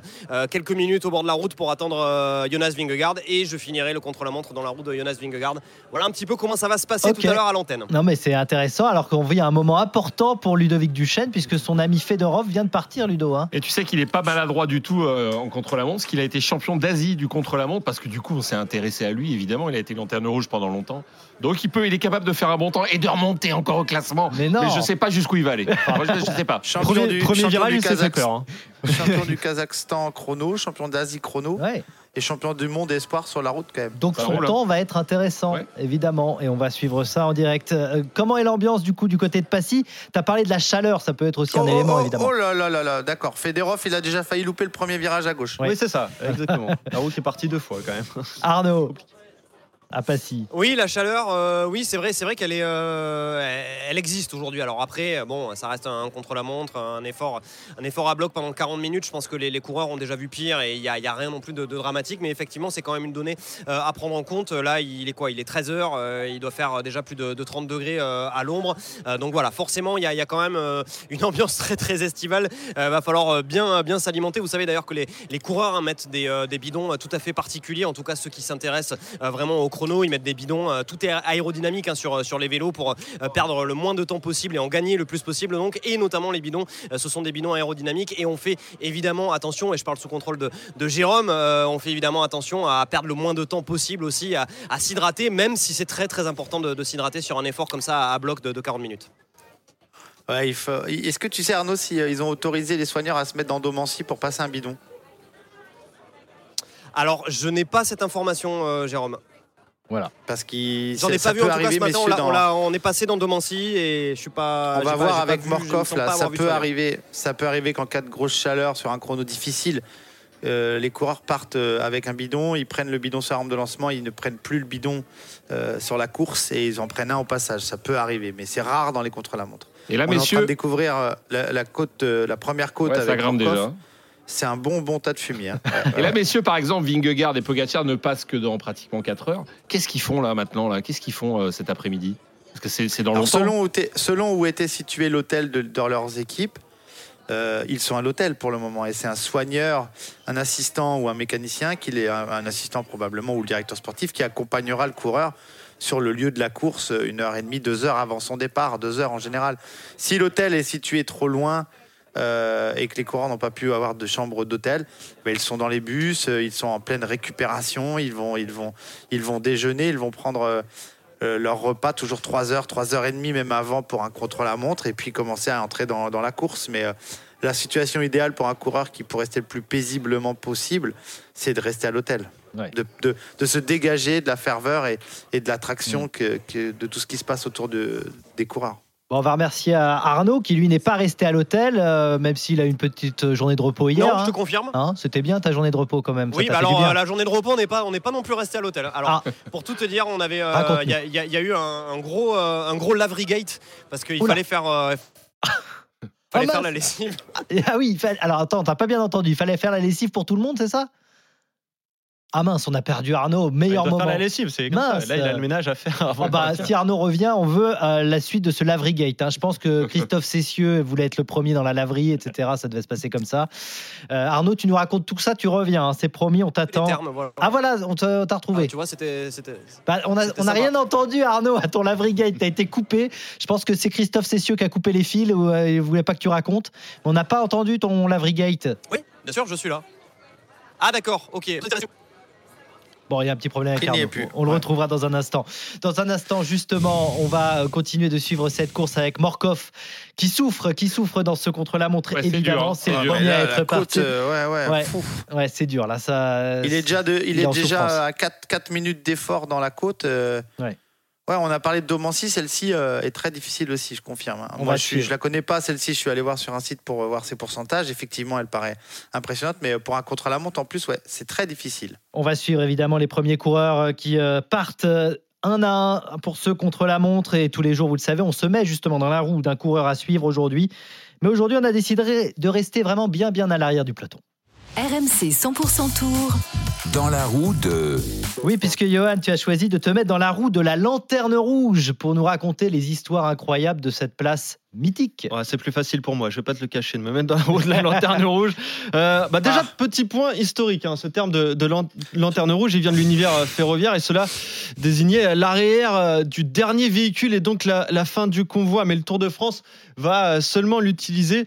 quelques minutes au bord de la route pour attendre Jonas Vingegaard, et je finirai le contre-la-montre dans la route de Jonas Vingegaard. Voilà un petit peu comment ça va se passer tout à l'heure à l'antenne. Non, mais c'est intéressant alors qu'on vit un moment important pour Ludovic Duchesne, puisque son ami Fedorov vient de partir, Ludo. hein. Et tu sais qu'il est pas maladroit du tout euh, en contre-la-montre, parce qu'il a été champion d'Asie du contre-la-montre, parce que du coup on s'est intéressé à lui, évidemment, il a été lanterne rouge pendant longtemps. Donc il peut, il est capable de faire un bon temps et de remonter encore au classement. Mais non. je sais pas jusqu'où il va aller. Moi, je, je sais pas. Champion Premier, du, premier champion virage, Kazakhstan, peur. hein. champion du Kazakhstan chrono, champion d'Asie chrono Ouais. et champion du monde espoir sur la route quand même. Donc son roule. temps va être intéressant, Ouais. évidemment, et on va suivre ça en direct. Euh, comment est l'ambiance du coup du côté de Passy? Tu as parlé de la chaleur, ça peut être aussi un oh, élément, oh, évidemment. oh là là là là, d'accord. Federov, il a déjà failli louper le premier virage à gauche. Ouais. Oui, c'est ça, exactement. La route est partie deux fois quand même. Arnaud, Oui, la chaleur, euh, oui, c'est vrai, c'est vrai qu'elle est, euh, elle existe aujourd'hui. Alors après, bon, ça reste un contre-la-montre, un effort, un effort à bloc pendant 40 minutes. Je pense que les, coureurs ont déjà vu pire et il n'y a, rien non plus de, dramatique. Mais effectivement, c'est quand même une donnée euh, à prendre en compte. Là, il est quoi? Il est 13 h il doit faire déjà plus de, de 30 degrés à l'ombre. Donc voilà, forcément, il y a, quand même une ambiance très très estivale. Va falloir bien, bien s'alimenter. Vous savez d'ailleurs que les, coureurs hein, mettent des, bidons tout à fait particuliers. En tout cas, ceux qui s'intéressent vraiment au chrono, ils mettent des bidons. euh, tout est aérodynamique hein, sur, sur les vélos pour euh, perdre le moins de temps possible et en gagner le plus possible. Donc, et notamment les bidons, euh, ce sont des bidons aérodynamiques et on fait évidemment attention. Et je parle sous contrôle de, de Jérôme. euh, on fait évidemment attention à perdre le moins de temps possible aussi à, à s'hydrater, même si c'est très très important de, de s'hydrater sur un effort comme ça à bloc de, de 40 minutes. Ouais, il faut- Est-ce que tu sais, Arnaud, si euh, ils ont autorisé les soigneurs à se mettre dans Domancy pour passer un bidon? Alors, je n'ai pas cette information, euh, Jérôme. Voilà. Parce qu'il J'en ai ça pas vu en tout cas ce arriver, matin. On, messieurs, l'a- dans- on l'a- on est passé dans Domancy et je suis pas. On va pas- voir pas avec Morkov là, ça peut arriver, ça peut arriver qu'en cas de grosse chaleur sur un chrono difficile, euh, les coureurs partent euh, avec un bidon, ils prennent le bidon sur l'arme de lancement, ils ne prennent plus le bidon euh, sur la course et ils en prennent un au passage. Ça peut arriver, mais c'est rare dans les contre-la-montre. Et là, On est en train messieurs- de découvrir la, la côte, la première côte Ouais, ça avec grimpe Morkov. déjà. C'est un bon bon tas de fumier. hein. Et là, messieurs, par exemple, Vingegaard et Pogacar ne passent que dans pratiquement 4 heures. Qu'est-ce qu'ils font là maintenant là? Qu'est-ce qu'ils font euh, cet après-midi? Parce que c'est c'est dans Alors, longtemps. selon, où t'es- selon où était situé l'hôtel de, de leurs équipes, euh, ils sont à l'hôtel pour le moment. Et c'est un soigneur, un assistant ou un mécanicien, qui est un, un assistant probablement ou le directeur sportif, qui accompagnera le coureur sur le lieu de la course une heure et demie, deux heures avant son départ, deux heures en général. Si l'hôtel est situé trop loin euh, et que les coureurs n'ont pas pu avoir de chambre d'hôtel, ben, ils sont dans les bus, euh, ils sont en pleine récupération, ils vont, ils vont, ils vont déjeuner, ils vont prendre euh, leur repas toujours 3 heures, 3 heures et demie même avant pour un contre-la-montre et puis commencer à entrer dans, dans la course. Mais euh, la situation idéale pour un coureur qui pour rester le plus paisiblement possible, c'est de rester à l'hôtel. De, de- de se dégager de la ferveur et, et de l'attraction que, que- de tout ce qui se passe autour de, des coureurs. Bon, on va remercier à Arnaud qui lui n'est pas resté à l'hôtel, euh, même s'il a une petite journée de repos hier. Non, je te hein. confirme. Hein, C'était bien ta journée de repos quand même. Oui, bah alors euh, la journée de repos, on n'est pas, on n'est pas non plus resté à l'hôtel. Alors, pour tout te dire, on avait, euh, Raconte-nous. il y, a- y y eu un, un gros, euh, un gros lavery gate parce qu'il fallait faire, euh, fallait Ah, faire la lessive. Ah oui, il fallait- alors attends, t'as pas bien entendu. Il fallait faire la lessive pour tout le monde, c'est ça? Ah mince, on a perdu Arnaud au meilleur Il doit moment. faire la lessive, c'est comme Mince. ça. Là, il a le ménage à faire avant. Ah bah, si Arnaud revient, on veut euh, la suite de ce lavery gate. hein. Je pense que Christophe Cessieux voulait être le premier dans la laverie, etc. Ça devait se passer comme ça. Euh, Arnaud, tu nous racontes tout ça, tu reviens. hein. C'est promis, on t'attend. voilà. Ah voilà, on t'a retrouvé. Tu vois, c'était. Bah, on a, C'était on a sympa. rien entendu, Arnaud, à ton lavery gate. T'as été coupé. Je pense que c'est Christophe Cessieux qui a coupé les fils ou euh, il voulait pas que tu racontes. Mais on n'a pas entendu ton lavery gate. Oui, bien sûr, je suis là. Ah d'accord, ok. Bon, il y a un petit problème avec Arnaud. plus. On le retrouvera dans un instant. Dans un instant, justement, on va continuer de suivre cette course avec Morkov, qui souffre, qui souffre dans ce contre-la-montre. Ouais, c'est évidemment, dur, hein. c'est le premier à la être côte, parti. euh, ouais, ouais, ouais, fouf. Ouais, c'est dur là. Ça. Il est déjà, de, il est déjà à 4, 4 minutes d'effort dans la côte. euh, Ouais. Ouais, on a parlé de Domancy, celle-ci euh, est très difficile aussi, je confirme. hein. Moi, je, je la connais pas, celle-ci, je suis allé voir sur un site pour euh, voir ses pourcentages. Effectivement, elle paraît impressionnante, mais pour un contre-la-montre, en plus, ouais, c'est très difficile. On va suivre évidemment les premiers coureurs euh, qui euh, partent euh, un à un pour ceux contre la montre. Et tous les jours, vous le savez, on se met justement dans la roue d'un coureur à suivre aujourd'hui. Mais aujourd'hui, on a décidé de rester vraiment bien, bien à l'arrière du peloton. RMC 100% Tour. Dans la roue de Oui, puisque Johan, tu as choisi de te mettre dans la roue de la lanterne rouge pour nous raconter les histoires incroyables de cette place mythique. Ouais, c'est plus facile pour moi, je vais pas te le cacher, de me mettre dans la roue de la lanterne rouge. Euh, bah déjà, petit point historique, hein, ce terme de, de lan- lanterne rouge, il vient de l'univers euh, ferroviaire et cela désignait l'arrière euh, du dernier véhicule et donc la, la fin du convoi. Mais le Tour de France va seulement l'utiliser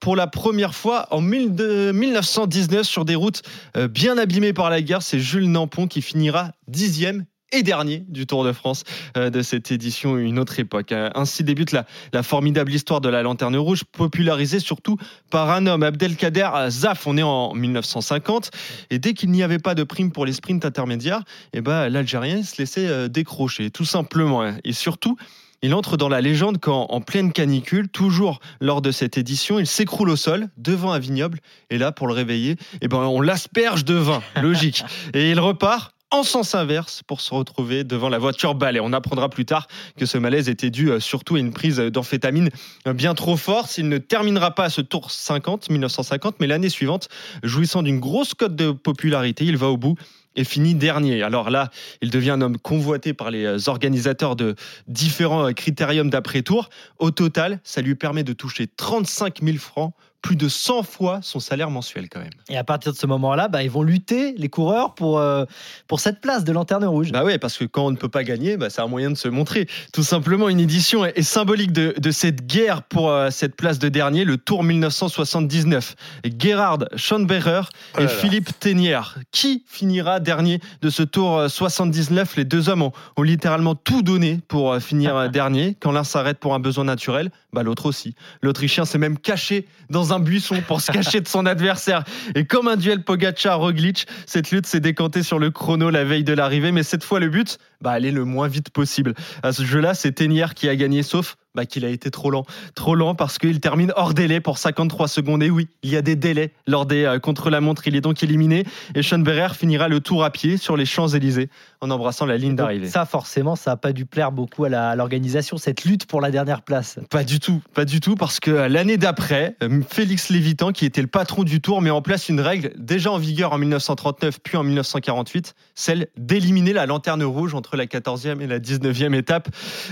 pour la première fois en 1000 de- 1919 sur des routes euh, bien abîmées par la guerre. C'est Jules Nampon qui finira dixième et dernier du Tour de France euh, de cette édition Une autre époque. Euh, Ainsi débute la, formidable histoire de la Lanterne Rouge, popularisée surtout par un homme, Abdelkader Zaf. On est en 1950 et dès qu'il n'y avait pas de prime pour les sprints intermédiaires, eh ben, l'Algérien se laissait décrocher, tout simplement. Et surtout, il entre dans la légende quand, en pleine canicule, toujours lors de cette édition, il s'écroule au sol devant un vignoble. Et là, pour le réveiller, eh ben, on l'asperge de vin, logique. Et il repart en sens inverse pour se retrouver devant la voiture balai. On apprendra plus tard que ce malaise était dû euh, surtout à une prise d'amphétamine euh, bien trop forte. Il ne terminera pas à ce tour 50, 1950, mais l'année suivante, jouissant d'une grosse cote de popularité, il va au bout et finit dernier. Alors là, il devient un homme convoité par les euh, organisateurs de différents euh, critériums d'après-tour. Au total, ça lui permet de toucher 35 000 francs, plus de 100 fois son salaire mensuel quand même. Et à partir de ce moment-là, bah, ils vont lutter, les coureurs, pour, euh, pour cette place de lanterne rouge. Bah ouais, parce que quand on ne peut pas gagner, bah, c'est un moyen de se montrer. Tout simplement, une édition est, est symbolique de, de cette guerre pour euh, cette place de dernier, le Tour 1979. Gerhard Schonberger Oh et. Philippe Ténière. Qui finira dernier de ce Tour euh, 79 Les deux hommes ont, ont littéralement tout donné pour euh, finir euh, dernier. Quand l'un s'arrête pour un besoin naturel, bah, l'autre aussi. L'Autrichien s'est même caché dans un buisson pour se cacher de son adversaire. Et comme un duel Pogacar-Roglic, cette lutte s'est décantée sur le chrono la veille de l'arrivée. Mais cette fois, le but, bah, aller le moins vite possible. À ce jeu-là, c'est Ténière qui a gagné, sauf bah, qu'il a été trop lent. Trop lent parce qu'il termine hors délai pour 53 secondes. Et oui, il y a des délais lors des euh, contre-la-montre. Il est donc éliminé. Et Sean Berrer finira le tour à pied sur les Champs-Élysées en embrassant la ligne d'arrivée. Ça, forcément, ça n'a pas dû plaire beaucoup à l'organisation, cette lutte pour la dernière place. Pas du tout, pas du tout, parce que euh, l'année d'après, euh, Félix Lévitan, qui était le patron du Tour, met en place une règle déjà en vigueur en 1939 puis en 1948, celle d'éliminer la lanterne rouge entre la 14e et la 19e étape.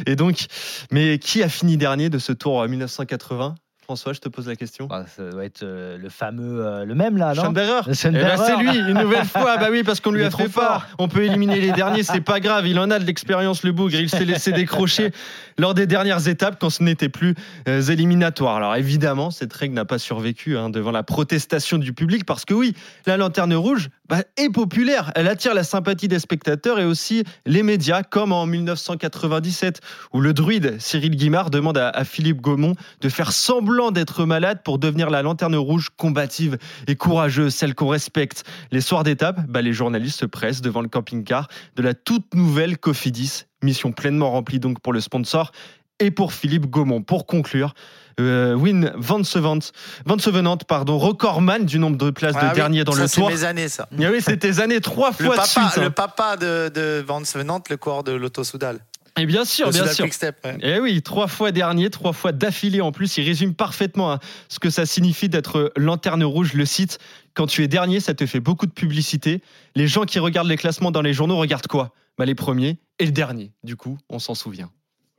Et donc, mais qui a fini dernier de ce Tour euh, 1980 François, je te pose la question. Bah, ça doit être euh, le fameux, euh, le même là, non? Eh ben, c'est lui, une nouvelle fois. Bah oui, parce qu'on lui a trop fait fort. fort. On peut éliminer les derniers, c'est pas grave. Il en a de l'expérience, le bougre. Il s'est laissé décrocher lors des dernières étapes quand ce n'était plus euh, éliminatoire. Alors évidemment, cette règle n'a pas survécu hein, devant la protestation du public parce que oui, la lanterne rouge bah, est populaire. Elle attire la sympathie des spectateurs et aussi les médias, comme en 1997 où le druide Cyril Guimard demande à, Philippe Gaumont de faire semblant d'être malade pour devenir la lanterne rouge combative et courageuse, celle qu'on respecte. Les soirs d'étape, bah, les journalistes se pressent devant le camping-car de la toute nouvelle Cofidis. Mission pleinement remplie donc pour le sponsor et pour Philippe Gaumont. Pour conclure, euh, Win Van Sevant, Van Sevenant, pardon, recordman du nombre de places Ah de oui, dernier dans ça, le c'est tour. mes années, ça. Ah oui, c'était tes années trois Le fois de papa, suite. hein. le papa de, de Van Venant, le coureur de l'Auto Soudal. Et bien sûr, bien sûr. Ouais. Et oui, trois fois dernier, trois fois d'affilée en plus. Il résume parfaitement hein, ce que ça signifie d'être lanterne rouge. Le site, quand tu es dernier, ça te fait beaucoup de publicité. Les gens qui regardent les classements dans les journaux regardent quoi? Bah, Les premiers et le dernier. Du coup, on s'en souvient.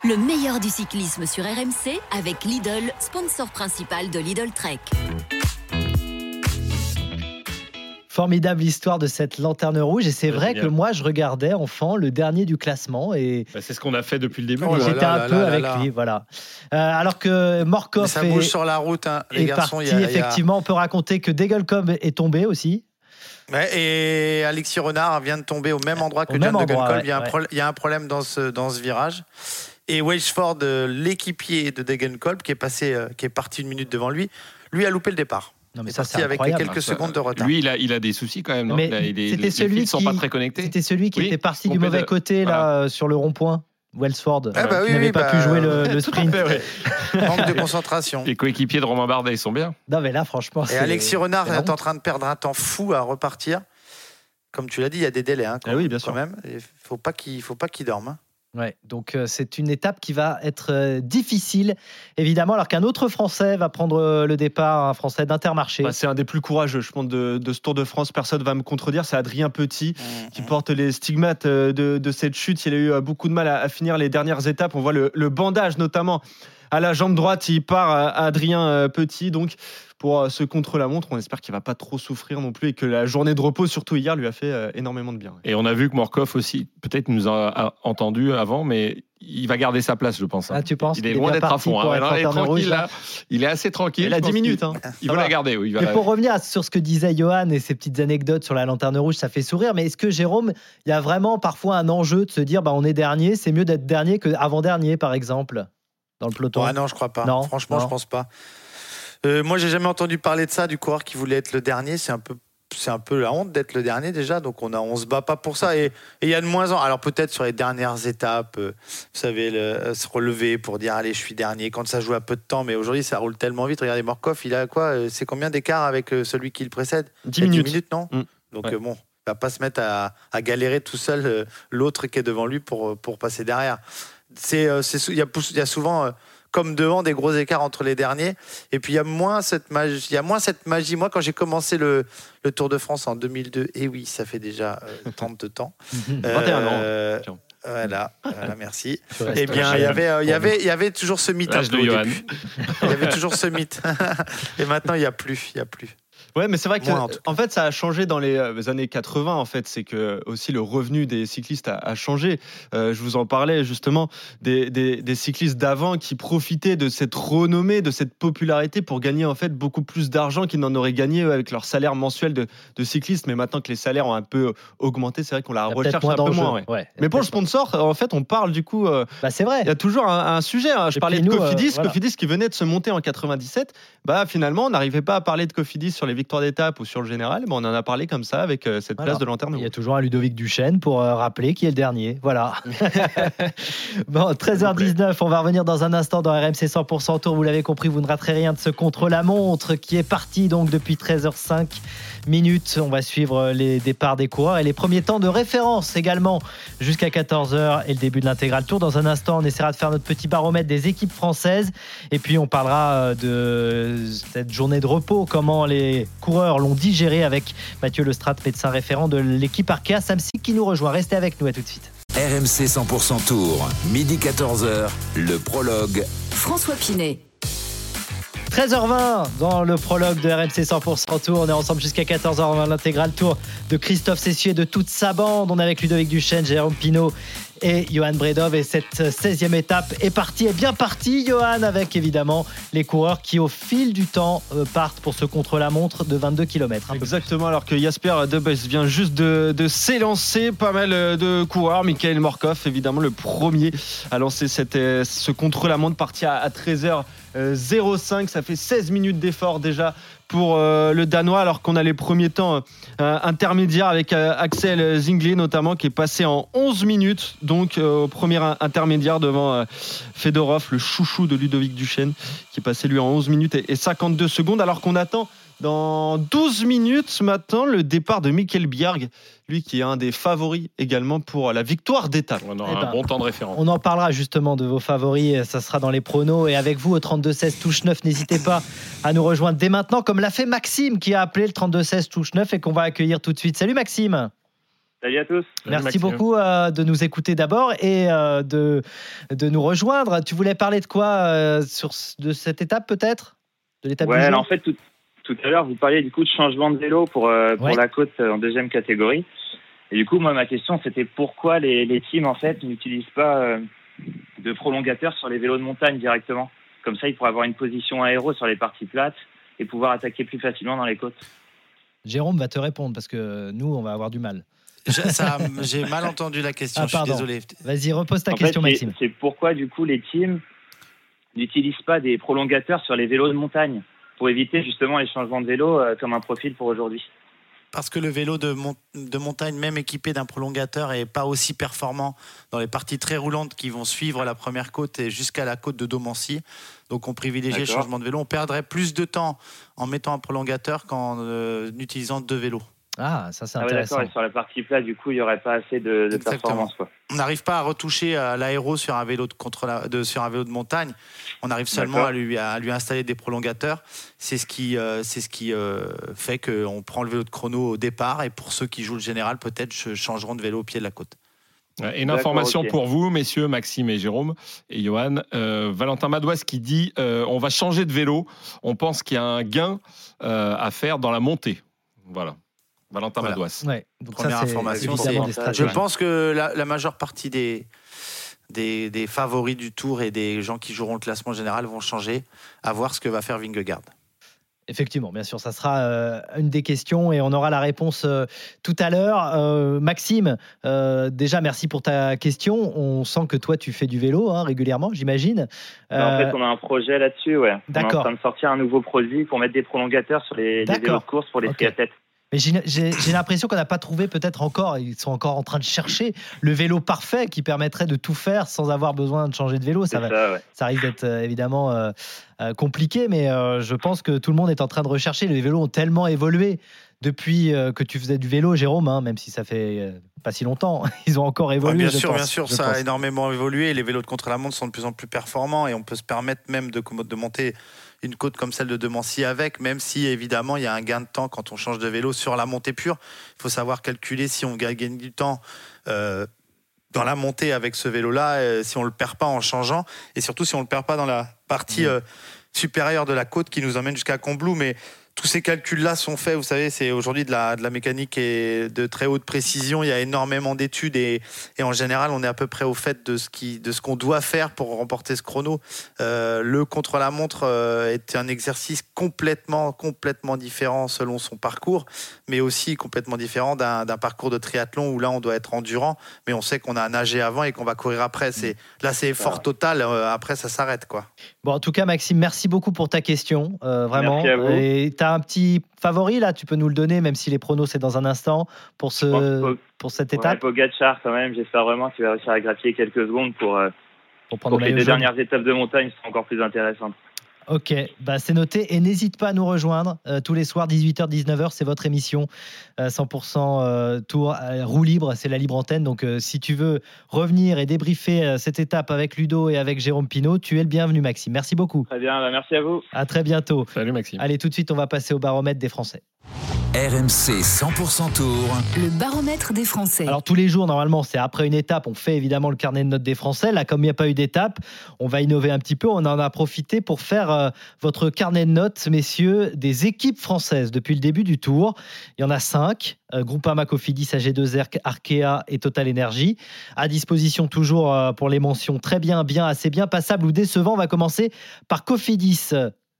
Le meilleur du cyclisme sur RMC avec Lidl, sponsor principal de Lidl Trek. Formidable histoire de cette lanterne rouge. Et c'est vrai génial. que moi, je regardais enfant le dernier du classement et, Bah, c'est ce qu'on a fait depuis le début. Oh j'étais un là peu là avec là. lui. Voilà. Euh, alors que Morkov ça est, bouge sur la route, hein, les est garçons. parti, y a- il y a- effectivement, on peut raconter que Degelkom est tombé aussi. Ouais, et Alexis Renard vient de tomber au même endroit que Au John ouais, il, y a un ouais. pro- il y a un problème dans ce, dans ce virage. Et Welchford, euh, l'équipier de Degenkolb, qui est passé, euh, qui est parti une minute devant lui, lui a loupé le départ. Non, mais ça, parti c'est avec quelques secondes de retard. Lui, il a, il a des soucis quand même. non Mais Il a- il est- c'était les celui ne sont qui- pas très connectés. C'était celui qui Oui, était parti du mauvais côté là, voilà. euh, sur le rond-point. Wellsford, Ah bah oui, qui n'avait oui, pas bah, pu jouer le, le sprint. fait, ouais. Manque de concentration. Les coéquipiers de Romain Bardet, ils sont bien. Non, mais là, franchement. Et Alexis Renard est en train de perdre un temps fou à repartir. Comme tu l'as dit, il y a des délais hein, quand, Ah oui, bien quand sûr. même. Il faut pas qu'il faut pas qu'il dorme. hein. Ouais, donc euh, c'est une étape qui va être euh, difficile, évidemment, alors qu'un autre Français va prendre euh, le départ, un Français d'Intermarché. Bah, c'est un des plus courageux, je pense, de, de ce Tour de France. Personne va me contredire. C'est Adrien Petit qui porte les stigmates euh, de, de cette chute. Il a eu euh, beaucoup de mal à, à finir les dernières étapes. On voit le, le bandage, notamment à la jambe droite. Il part à Adrien euh, Petit. Donc, pour euh, ce contre-la-montre, on espère qu'il va pas trop souffrir non plus et que la journée de repos, surtout hier, lui a fait euh, énormément de bien. Et on a vu que Morkov aussi, peut-être nous a, entendu avant, mais il va garder sa place, je pense. hein. Ah, tu penses? Il est loin d'être à fond. hein. Alors, il est lanterne rouge, tranquille, là là. Il est assez tranquille. Il a je 10 pense minutes. hein. Il veut va. la garder. Oui, il va Mais la- pour revenir sur ce que disait Johan et ses petites anecdotes sur la lanterne rouge, ça fait sourire. Mais est-ce que Jérôme, il y a vraiment parfois un enjeu de se dire, bah, on est dernier, c'est mieux d'être dernier que avant-dernier, par exemple, dans le peloton Ouais, non, je crois pas. Non, Franchement, non. je pense pas. Euh, moi, j'ai jamais entendu parler de ça du coureur qui voulait être le dernier. C'est un peu, c'est un peu la honte d'être le dernier déjà. Donc on a, on se bat pas pour ça. Et il y a de moins en. Alors peut-être sur les dernières étapes, euh, vous savez, le- euh, se relever pour dire allez, je suis dernier. Quand ça joue à peu de temps, mais aujourd'hui ça roule tellement vite. Regardez Morkov, il a quoi euh, C'est combien d'écart avec celui qui le précède? 10 Il y a minutes. non? Mm. Donc Ouais. euh, bon, il va pas se mettre à, à galérer tout seul euh, l'autre qui est devant lui pour, pour passer derrière. C'est, euh, il y, a y souvent, euh, comme devant, des gros écarts entre les derniers. Et puis il y a moins cette magie. Il y a moins cette magie. Moi, quand j'ai commencé le, le Tour de France en 2002, et oui, ça fait déjà euh, tant de temps. 21 ans. Euh, Tiens. Voilà, voilà, merci. Eh bien, il y avait, euh, il y avait, il y avait toujours ce mythe. peu au début. Il y avait toujours ce mythe. Et maintenant, il y a plus, il y a plus. Ouais, mais c'est vrai que en fait, ça a changé dans les euh, années 80. En fait, c'est que aussi le revenu des cyclistes a, a changé. Euh, je vous en parlais justement des, des- des cyclistes d'avant qui profitaient de cette renommée, de cette popularité pour gagner en fait beaucoup plus d'argent qu'ils n'en auraient gagné eux, avec leur salaire mensuel de, de cycliste. Mais maintenant que les salaires ont un peu augmenté, c'est vrai qu'on la recherche un peu moins. ouais. Ouais. Mais pour le sponsor, en fait, on parle du coup. euh, Bah, c'est vrai. il y a toujours un, un sujet. hein. Je Et parlais de nous, euh, Cofidis, voilà. Cofidis qui venait de se monter en 97. Bah finalement, on n'arrivait pas à parler de Cofidis sur les victoires victoire d'étape ou sur le général, ben, on en a parlé comme ça avec euh, cette Voilà. place de lanterne. Il y a toujours un Ludovic Duchesne pour euh, rappeler qui est le dernier. Voilà. bon, 13h19, on va revenir dans un instant dans RMC 100% Tour. Vous l'avez compris, vous ne raterez rien de ce contre-la-montre qui est parti donc depuis 13h05 minutes. On va suivre les départs des coureurs et les premiers temps de référence également jusqu'à 14h et le début de l'intégral tour. Dans un instant, on essaiera de faire notre petit baromètre des équipes françaises et puis on parlera euh, de cette journée de repos, comment les coureurs l'ont digéré avec Mathieu Lestrade, médecin référent de l'équipe Arkea Samsic qui nous rejoint. Restez avec nous, à tout de suite. RMC 100% Tour, midi 14h, le prologue. François Pinet. 13h20 dans le prologue de RMC 100% Tour. On est ensemble jusqu'à 14h dans l'intégral tour de Christophe Cessieux et de toute sa bande. On est avec Ludovic Duchesne, Jérôme Pinault et Johan Bredov. Et cette 16e étape est partie, est bien partie, Johan, avec évidemment les coureurs qui, au fil du temps, euh, partent pour ce contre-la-montre de 22 km. Exactement, alors que Jasper Debes vient juste de, s'élancer. Pas mal euh, de coureurs. Michael Morkov, évidemment, le premier à lancer euh, ce contre-la-montre parti à, à 13h05. Ça fait 16 minutes d'effort déjà pour euh, le Danois, alors qu'on a les premiers temps euh, intermédiaires avec euh, Axel Zingli notamment, qui est passé en 11 minutes, donc au premier in- intermédiaire devant Fedorov, le chouchou de Ludovic Duchesne, qui est passé lui en 11 minutes et 52 secondes, alors qu'on attend dans 12 minutes maintenant le départ de Mikkel Bjerg, lui qui est un des favoris également pour la victoire d'étape. On Eh aura ben, un bon temps de référence. On en parlera justement de vos favoris, ça sera dans les pronos. Et avec vous au 32-16 touche 9, n'hésitez pas à nous rejoindre dès maintenant, comme l'a fait Maxime qui a appelé le 32-16 touche 9 et qu'on va accueillir tout de suite. Salut Maxime Salut à tous. Merci beaucoup euh, de nous écouter d'abord et euh, de, de nous rejoindre. Tu voulais parler de quoi euh, sur, de cette étape peut-être? De l'étape Ouais, du jour? alors en fait, tout, tout à l'heure, vous parliez du coup de changement de vélo pour, euh, pour Ouais. la côte euh, en deuxième catégorie. Et du coup, moi, ma question, c'était pourquoi les, les teams, en fait, n'utilisent pas euh, de prolongateurs sur les vélos de montagne directement? Comme ça, ils pourraient avoir une position aéro sur les parties plates et pouvoir attaquer plus facilement dans les côtes. Jérôme va te répondre parce que nous, on va avoir du mal. J'ai mal entendu la question, Ah, je suis pardon. désolé. Vas-y, repose ta En question, Maxime. C'est pourquoi, du coup, les teams n'utilisent pas des prolongateurs sur les vélos de montagne? Pour éviter justement les changements de vélo euh, comme un profil pour aujourd'hui. Parce que le vélo de, mon- de montagne, même équipé d'un prolongateur, est pas aussi performant dans les parties très roulantes qui vont suivre la première côte et jusqu'à la côte de Domancy. Donc on privilégie le changement de vélo. On perdrait plus de temps en mettant un prolongateur qu'en euh, utilisant deux vélos. Ah, ça c'est Ah ouais, d'accord, et sur la partie plate, du coup, il n'y aurait pas assez de, performance. Quoi. On n'arrive pas à retoucher à l'aéro sur un vélo de contre la- de, sur un vélo de montagne. On arrive seulement à lui, à lui installer des prolongateurs. C'est ce qui, euh, c'est ce qui euh, fait qu'on prend le vélo de chrono au départ. Et pour ceux qui jouent le général, peut-être ch- changeront de vélo au pied de la côte. Et une information pour vous, messieurs, Maxime et Jérôme et Johan. Euh, Valentin Madouas qui dit euh, on va changer de vélo. On pense qu'il y a un gain euh, à faire dans la montée. Voilà. Valentin Voilà. Madouas. Ouais, donc Première information, c'est- stratégies. je pense que la, la majeure partie des, des, des favoris du tour et des gens qui joueront le classement général vont changer. À voir ce que va faire Vingegaard. Effectivement, bien sûr, ça sera euh, une des questions et on aura la réponse euh, tout à l'heure. Euh, Maxime, euh, déjà merci pour ta question. On sent que toi tu fais du vélo hein, régulièrement, j'imagine. En Euh, fait, on a un projet là-dessus. Ouais. On est en D'accord. train de sortir un nouveau produit pour mettre des prolongateurs sur les, les D'accord. vélos de course pour les Ok. ski à tête. Mais j'ai l'impression qu'on n'a pas trouvé peut-être encore, ils sont encore en train de chercher le vélo parfait qui permettrait de tout faire sans avoir besoin de changer de vélo. Ça, va, ça, ouais. ça risque d'être euh, évidemment euh, euh, compliqué, mais euh, je pense que tout le monde est en train de rechercher. Les vélos ont tellement évolué depuis euh, que tu faisais du vélo, Jérôme, hein, même si ça fait euh, pas si longtemps. Ils ont encore Ouais, évolué. bien sûr, pense, bien sûr, ça pense. a énormément évolué. Les vélos de contre-la-montre sont de plus en plus performants et on peut se permettre même de, de monter une côte comme celle de Demancy avec, même si évidemment il y a un gain de temps quand on change de vélo sur la montée pure. Il faut savoir calculer si on ga- gagne du temps. euh, dans la montée avec ce vélo-là, euh, si on le perd pas en changeant, et surtout si on le perd pas dans la partie euh, supérieure de la côte qui nous emmène jusqu'à Combloux. Mais tous ces calculs-là sont faits, vous savez, c'est aujourd'hui de la, de la mécanique et de très haute précision. Il y a énormément d'études et, et en général, on est à peu près au fait de ce qui, de ce qu'on doit faire pour remporter ce chrono. Euh, le contre-la-montre euh, est un exercice complètement, complètement différent selon son parcours, mais aussi complètement différent d'un d'un parcours de triathlon où là, on doit être endurant, mais on sait qu'on a nagé avant et qu'on va courir après. C'est là, c'est effort total. euh, après, ça s'arrête, quoi. Bon, en tout cas, Maxime, merci beaucoup pour ta question, euh, vraiment. Merci à vous. Et tu as un petit favori là, tu peux nous le donner, même si les pronos c'est dans un instant pour, ce, pense pour cette Ouais, étape? Pogacar quand même, j'espère vraiment qu'il va réussir à grappiller quelques secondes pour, euh, Pour prendre pour que le les deux dernières étapes de montagne soient encore plus intéressantes. Ok, bah c'est noté et n'hésite pas à nous rejoindre euh, tous les soirs 18h 19h, c'est votre émission euh, 100% euh, tour euh, roue libre, c'est la libre antenne. Donc euh, si tu veux revenir et débriefer euh, cette étape avec Ludo et avec Jérôme Pinault, tu es le bienvenu Maxime. Merci beaucoup. Très bien, bah, merci à vous. À très bientôt. Salut Maxime. Allez, tout de suite, on va passer au baromètre des Français. RMC 100% Tour. Le baromètre des Français. Alors tous les jours, normalement, c'est après une étape, on fait évidemment le carnet de notes des Français. Là, comme il n'y a pas eu d'étape, on va innover un petit peu. On en a profité pour faire euh, votre carnet de notes, messieurs, des équipes françaises depuis le début du tour. Il y en a cinq. euh, Groupama, Cofidis, AG2R, Arkea et Total Energy. À disposition toujours euh, pour les mentions très bien, bien, assez bien, passable ou décevant. On va commencer par Cofidis.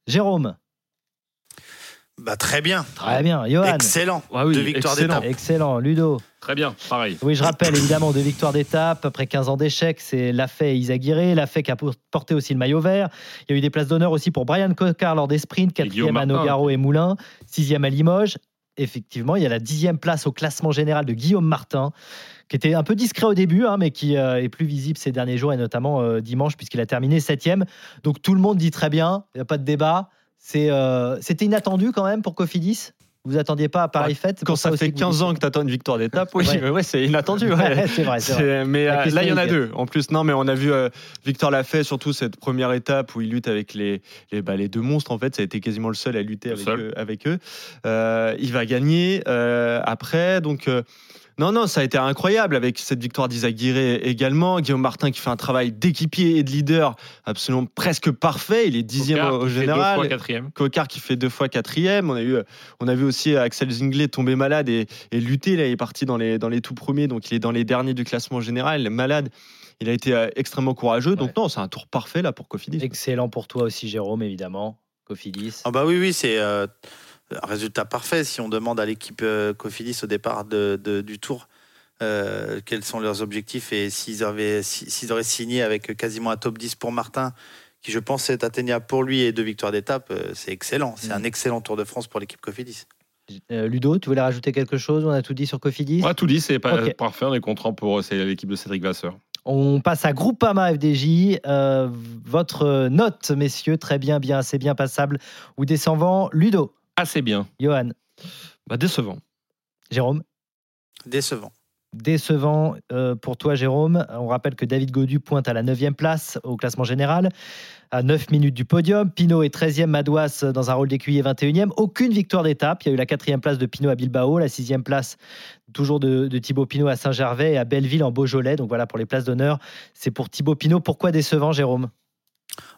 Jérôme. Bah, très bien. Très bien. Johan. Excellent. Ah oui, Deux victoires excellent. d'étape. Excellent. Ludo. Très bien, pareil. Oui, je rappelle évidemment deux victoires d'étape après 15 ans d'échecs. C'est Lafay et Isaguirre. Lafay qui a porté aussi le maillot vert. Il y a eu des places d'honneur aussi pour Brian Cocard lors des sprints, quatrième à. Nogaro et Moulin, sixième à Limoges. Effectivement, il y a la dixième place au classement général de Guillaume Martin, qui était un peu discret au début, hein, mais qui euh, est plus visible ces derniers jours et notamment euh, dimanche puisqu'il a terminé septième. Donc tout le monde dit très bien, il n'y a pas de débat. C'est, euh, C'était inattendu quand même pour Cofidis? Vous attendiez pas à Paris Fête Quand ça fait que vous 15 dites- ans que tu attends une victoire d'étape, oui, Ouais. mais ouais, c'est inattendu. ouais. Ouais, c'est vrai, c'est vrai. Mais La euh, là, il y en a deux. En plus, non, mais on a vu euh, Victor Lafay, surtout cette première étape où il lutte avec les, les, bah, les deux monstres. En fait, ça a été quasiment le seul à lutter Le avec seul. eux. Avec eux. Euh, il va gagner euh, après. Donc. Non, non, ça a été incroyable avec cette victoire d'Isaguirre également. Guillaume Martin qui fait un travail d'équipier et de leader absolument presque parfait. Il est dixième Cocard au, fait deux général. fois quatrième. Cocard qui fait deux fois quatrième. On a, eu, on a vu aussi Axel Zinglet tomber malade et, et lutter. Là, il est parti dans les, dans les tout premiers, donc il est dans les derniers du classement général. Il est malade. Il a été euh, extrêmement courageux. Donc, non, c'est un tour parfait là pour Cofidis. Excellent pour toi aussi, Jérôme, évidemment. Cofidis. Ah bah oui, oui, c'est euh, résultat parfait. Si on demande à l'équipe euh, Cofidis au départ de- de- du tour euh, quels sont leurs objectifs et s'ils avaient, si- s'ils auraient signé avec quasiment un top 10 pour Martin, qui je pense est atteignable pour lui et deux victoires d'étape, euh, c'est excellent. C'est un excellent Tour de France pour l'équipe Cofidis. Ludo, tu voulais rajouter quelque chose? On a tout dit sur Cofidis? On a tout dit, c'est pas Ok. parfait, on est content pour c'est l'équipe de Cédric Vasseur. On passe à Groupama FDJ. Euh, votre note, messieurs, très bien, bien, assez bien passable ou décevant. Ludo, Assez bien. Johan, Bah, décevant. Jérôme. Décevant. Décevant euh, pour toi, Jérôme. On rappelle que David Godu pointe à la 9e place au classement général, à 9 minutes du podium. Pinot est 13e, Madouas dans un rôle d'écuyer 21e. Aucune victoire d'étape. Il y a eu la 4e place de Pinot à Bilbao, la 6e place toujours de, de Thibaut Pinot à Saint-Gervais et à Belleville en Beaujolais. Donc voilà pour les places d'honneur. C'est pour Thibaut Pinot. Pourquoi décevant, Jérôme?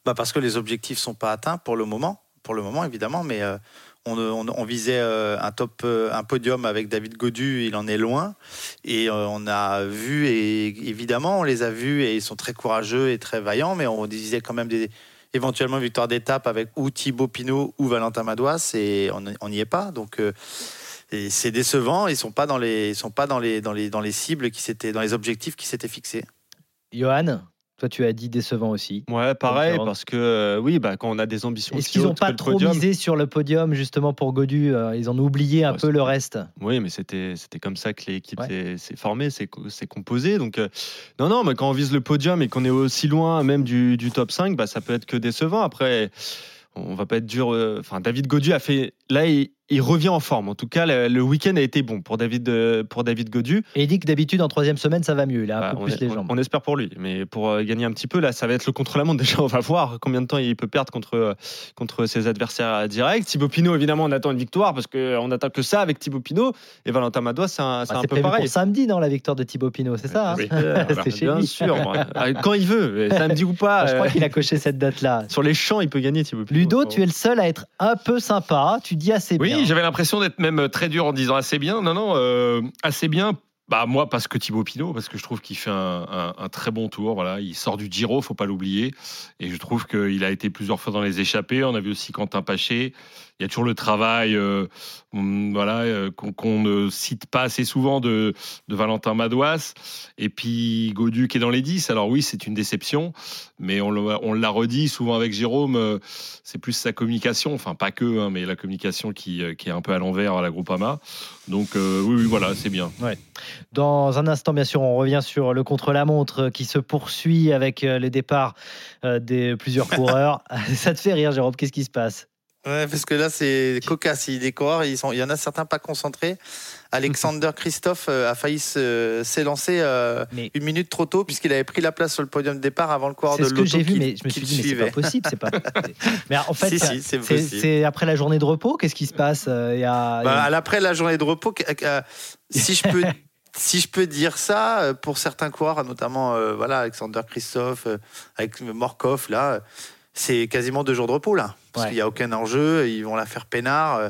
Bah parce que les objectifs sont pas atteints pour le moment, pour le moment évidemment, mais euh, on, visait euh, un top, euh, un podium avec David Godu, il en est loin, et euh, on a vu et évidemment on les a vus et ils sont très courageux et très vaillants, mais on disait quand même éventuellement une victoire d'étape avec ou Thibaut Pinot ou Valentin Madouas et on n'y est pas, donc. c'est décevant, ils sont pas dans les, sont pas dans les, dans les, dans les cibles qui s'étaient, dans les objectifs qui s'étaient fixés. Johan, toi tu as dit décevant aussi. Ouais, pareil, parce que euh, oui, bah, quand on a des ambitions. Est-ce qu'ils n'ont pas trop podium- misé sur le podium justement pour Godu euh, Ils en ont oublié un Ouais, peu le reste? Oui, mais c'était comme ça que l'équipe Ouais. s'est- s'est formée, s'est co- s'est composée. Donc, euh, non, non, mais quand on vise le podium et qu'on est aussi loin même du, du top 5, bah, ça peut être que décevant. Après, on va pas être dur. Enfin, David Godu a fait. Là, il, il revient en forme. En tout cas, le, le week-end a été bon pour David, euh, pour David Godu. Et il dit que d'habitude en troisième semaine ça va mieux. Il a un Bah, peu on, plus est- les on- jambes. on espère pour lui. Mais pour euh, gagner un petit peu, là, ça va être le contre-la-montre. Déjà, on va voir combien de temps il peut perdre contre, euh, contre ses adversaires directs. Thibaut Pinot, évidemment, on attend une victoire parce qu'on n'attend que ça avec Thibaut Pinot. Et Valentin Madois, c'est un, c'est Ah, un peu pareil. samedi dans la victoire de Thibaut Pinot, c'est ça hein Oui, euh, C'est chez bien lui. sûr. Quand il veut, samedi ou pas. Ah, Je crois qu'il a coché cette date-là. Sur les champs, il peut gagner Thibaut Pinot. Ludo, tu es le seul à être un peu sympa. Tu dis assez Oui, bien. J'avais l'impression d'être même très dur en disant assez bien. Non, non, euh, assez bien. Bah moi parce que Thibaut Pinot parce que je trouve qu'il fait un, un- un très bon tour voilà. Il sort du Giro faut pas l'oublier. Et je trouve qu'il a été plusieurs fois dans les échappées. On a vu aussi Quentin Paché il y a toujours le travail euh, hum, voilà euh, qu'on ne cite pas assez souvent de, de Valentin Madouas. Et puis Godu qui est dans les 10 alors oui c'est une déception mais on l'a redit souvent avec Jérôme euh, c'est plus sa communication enfin pas que hein, mais la communication qui, qui est un peu à l'envers à la Groupama. Donc oui, oui voilà c'est bien. Ouais. Dans un instant, bien sûr, on revient sur le contre-la-montre qui se poursuit avec les départs des plusieurs coureurs. Ça te fait rire, Jérôme Qu'est-ce qui se passe? Ouais, parce que là, c'est cocasse. Il- coureurs, ils sont, il y en a certains pas concentrés. Alexander Christophe euh, a failli s'élancer euh, une minute trop tôt puisqu'il avait pris la place sur le podium de départ avant le coureur C'est de ce que l'auto j'ai vu, mais je me suis dit, mais c'est pas possible. C'est pas... Mais en fait, Si, c'est- si, c'est c'est c'est après la journée de repos. Qu'est-ce qui se passe Euh, il y a... Bah, à l'après la journée de repos, euh, si je peux, si je peux dire ça, euh, pour certains coureurs, notamment euh, voilà Alexander Christophe, euh, avec Morkov, là, euh, c'est quasiment deux jours de repos là, parce Ouais. qu'il n'y a aucun enjeu, ils vont la faire peinard. euh,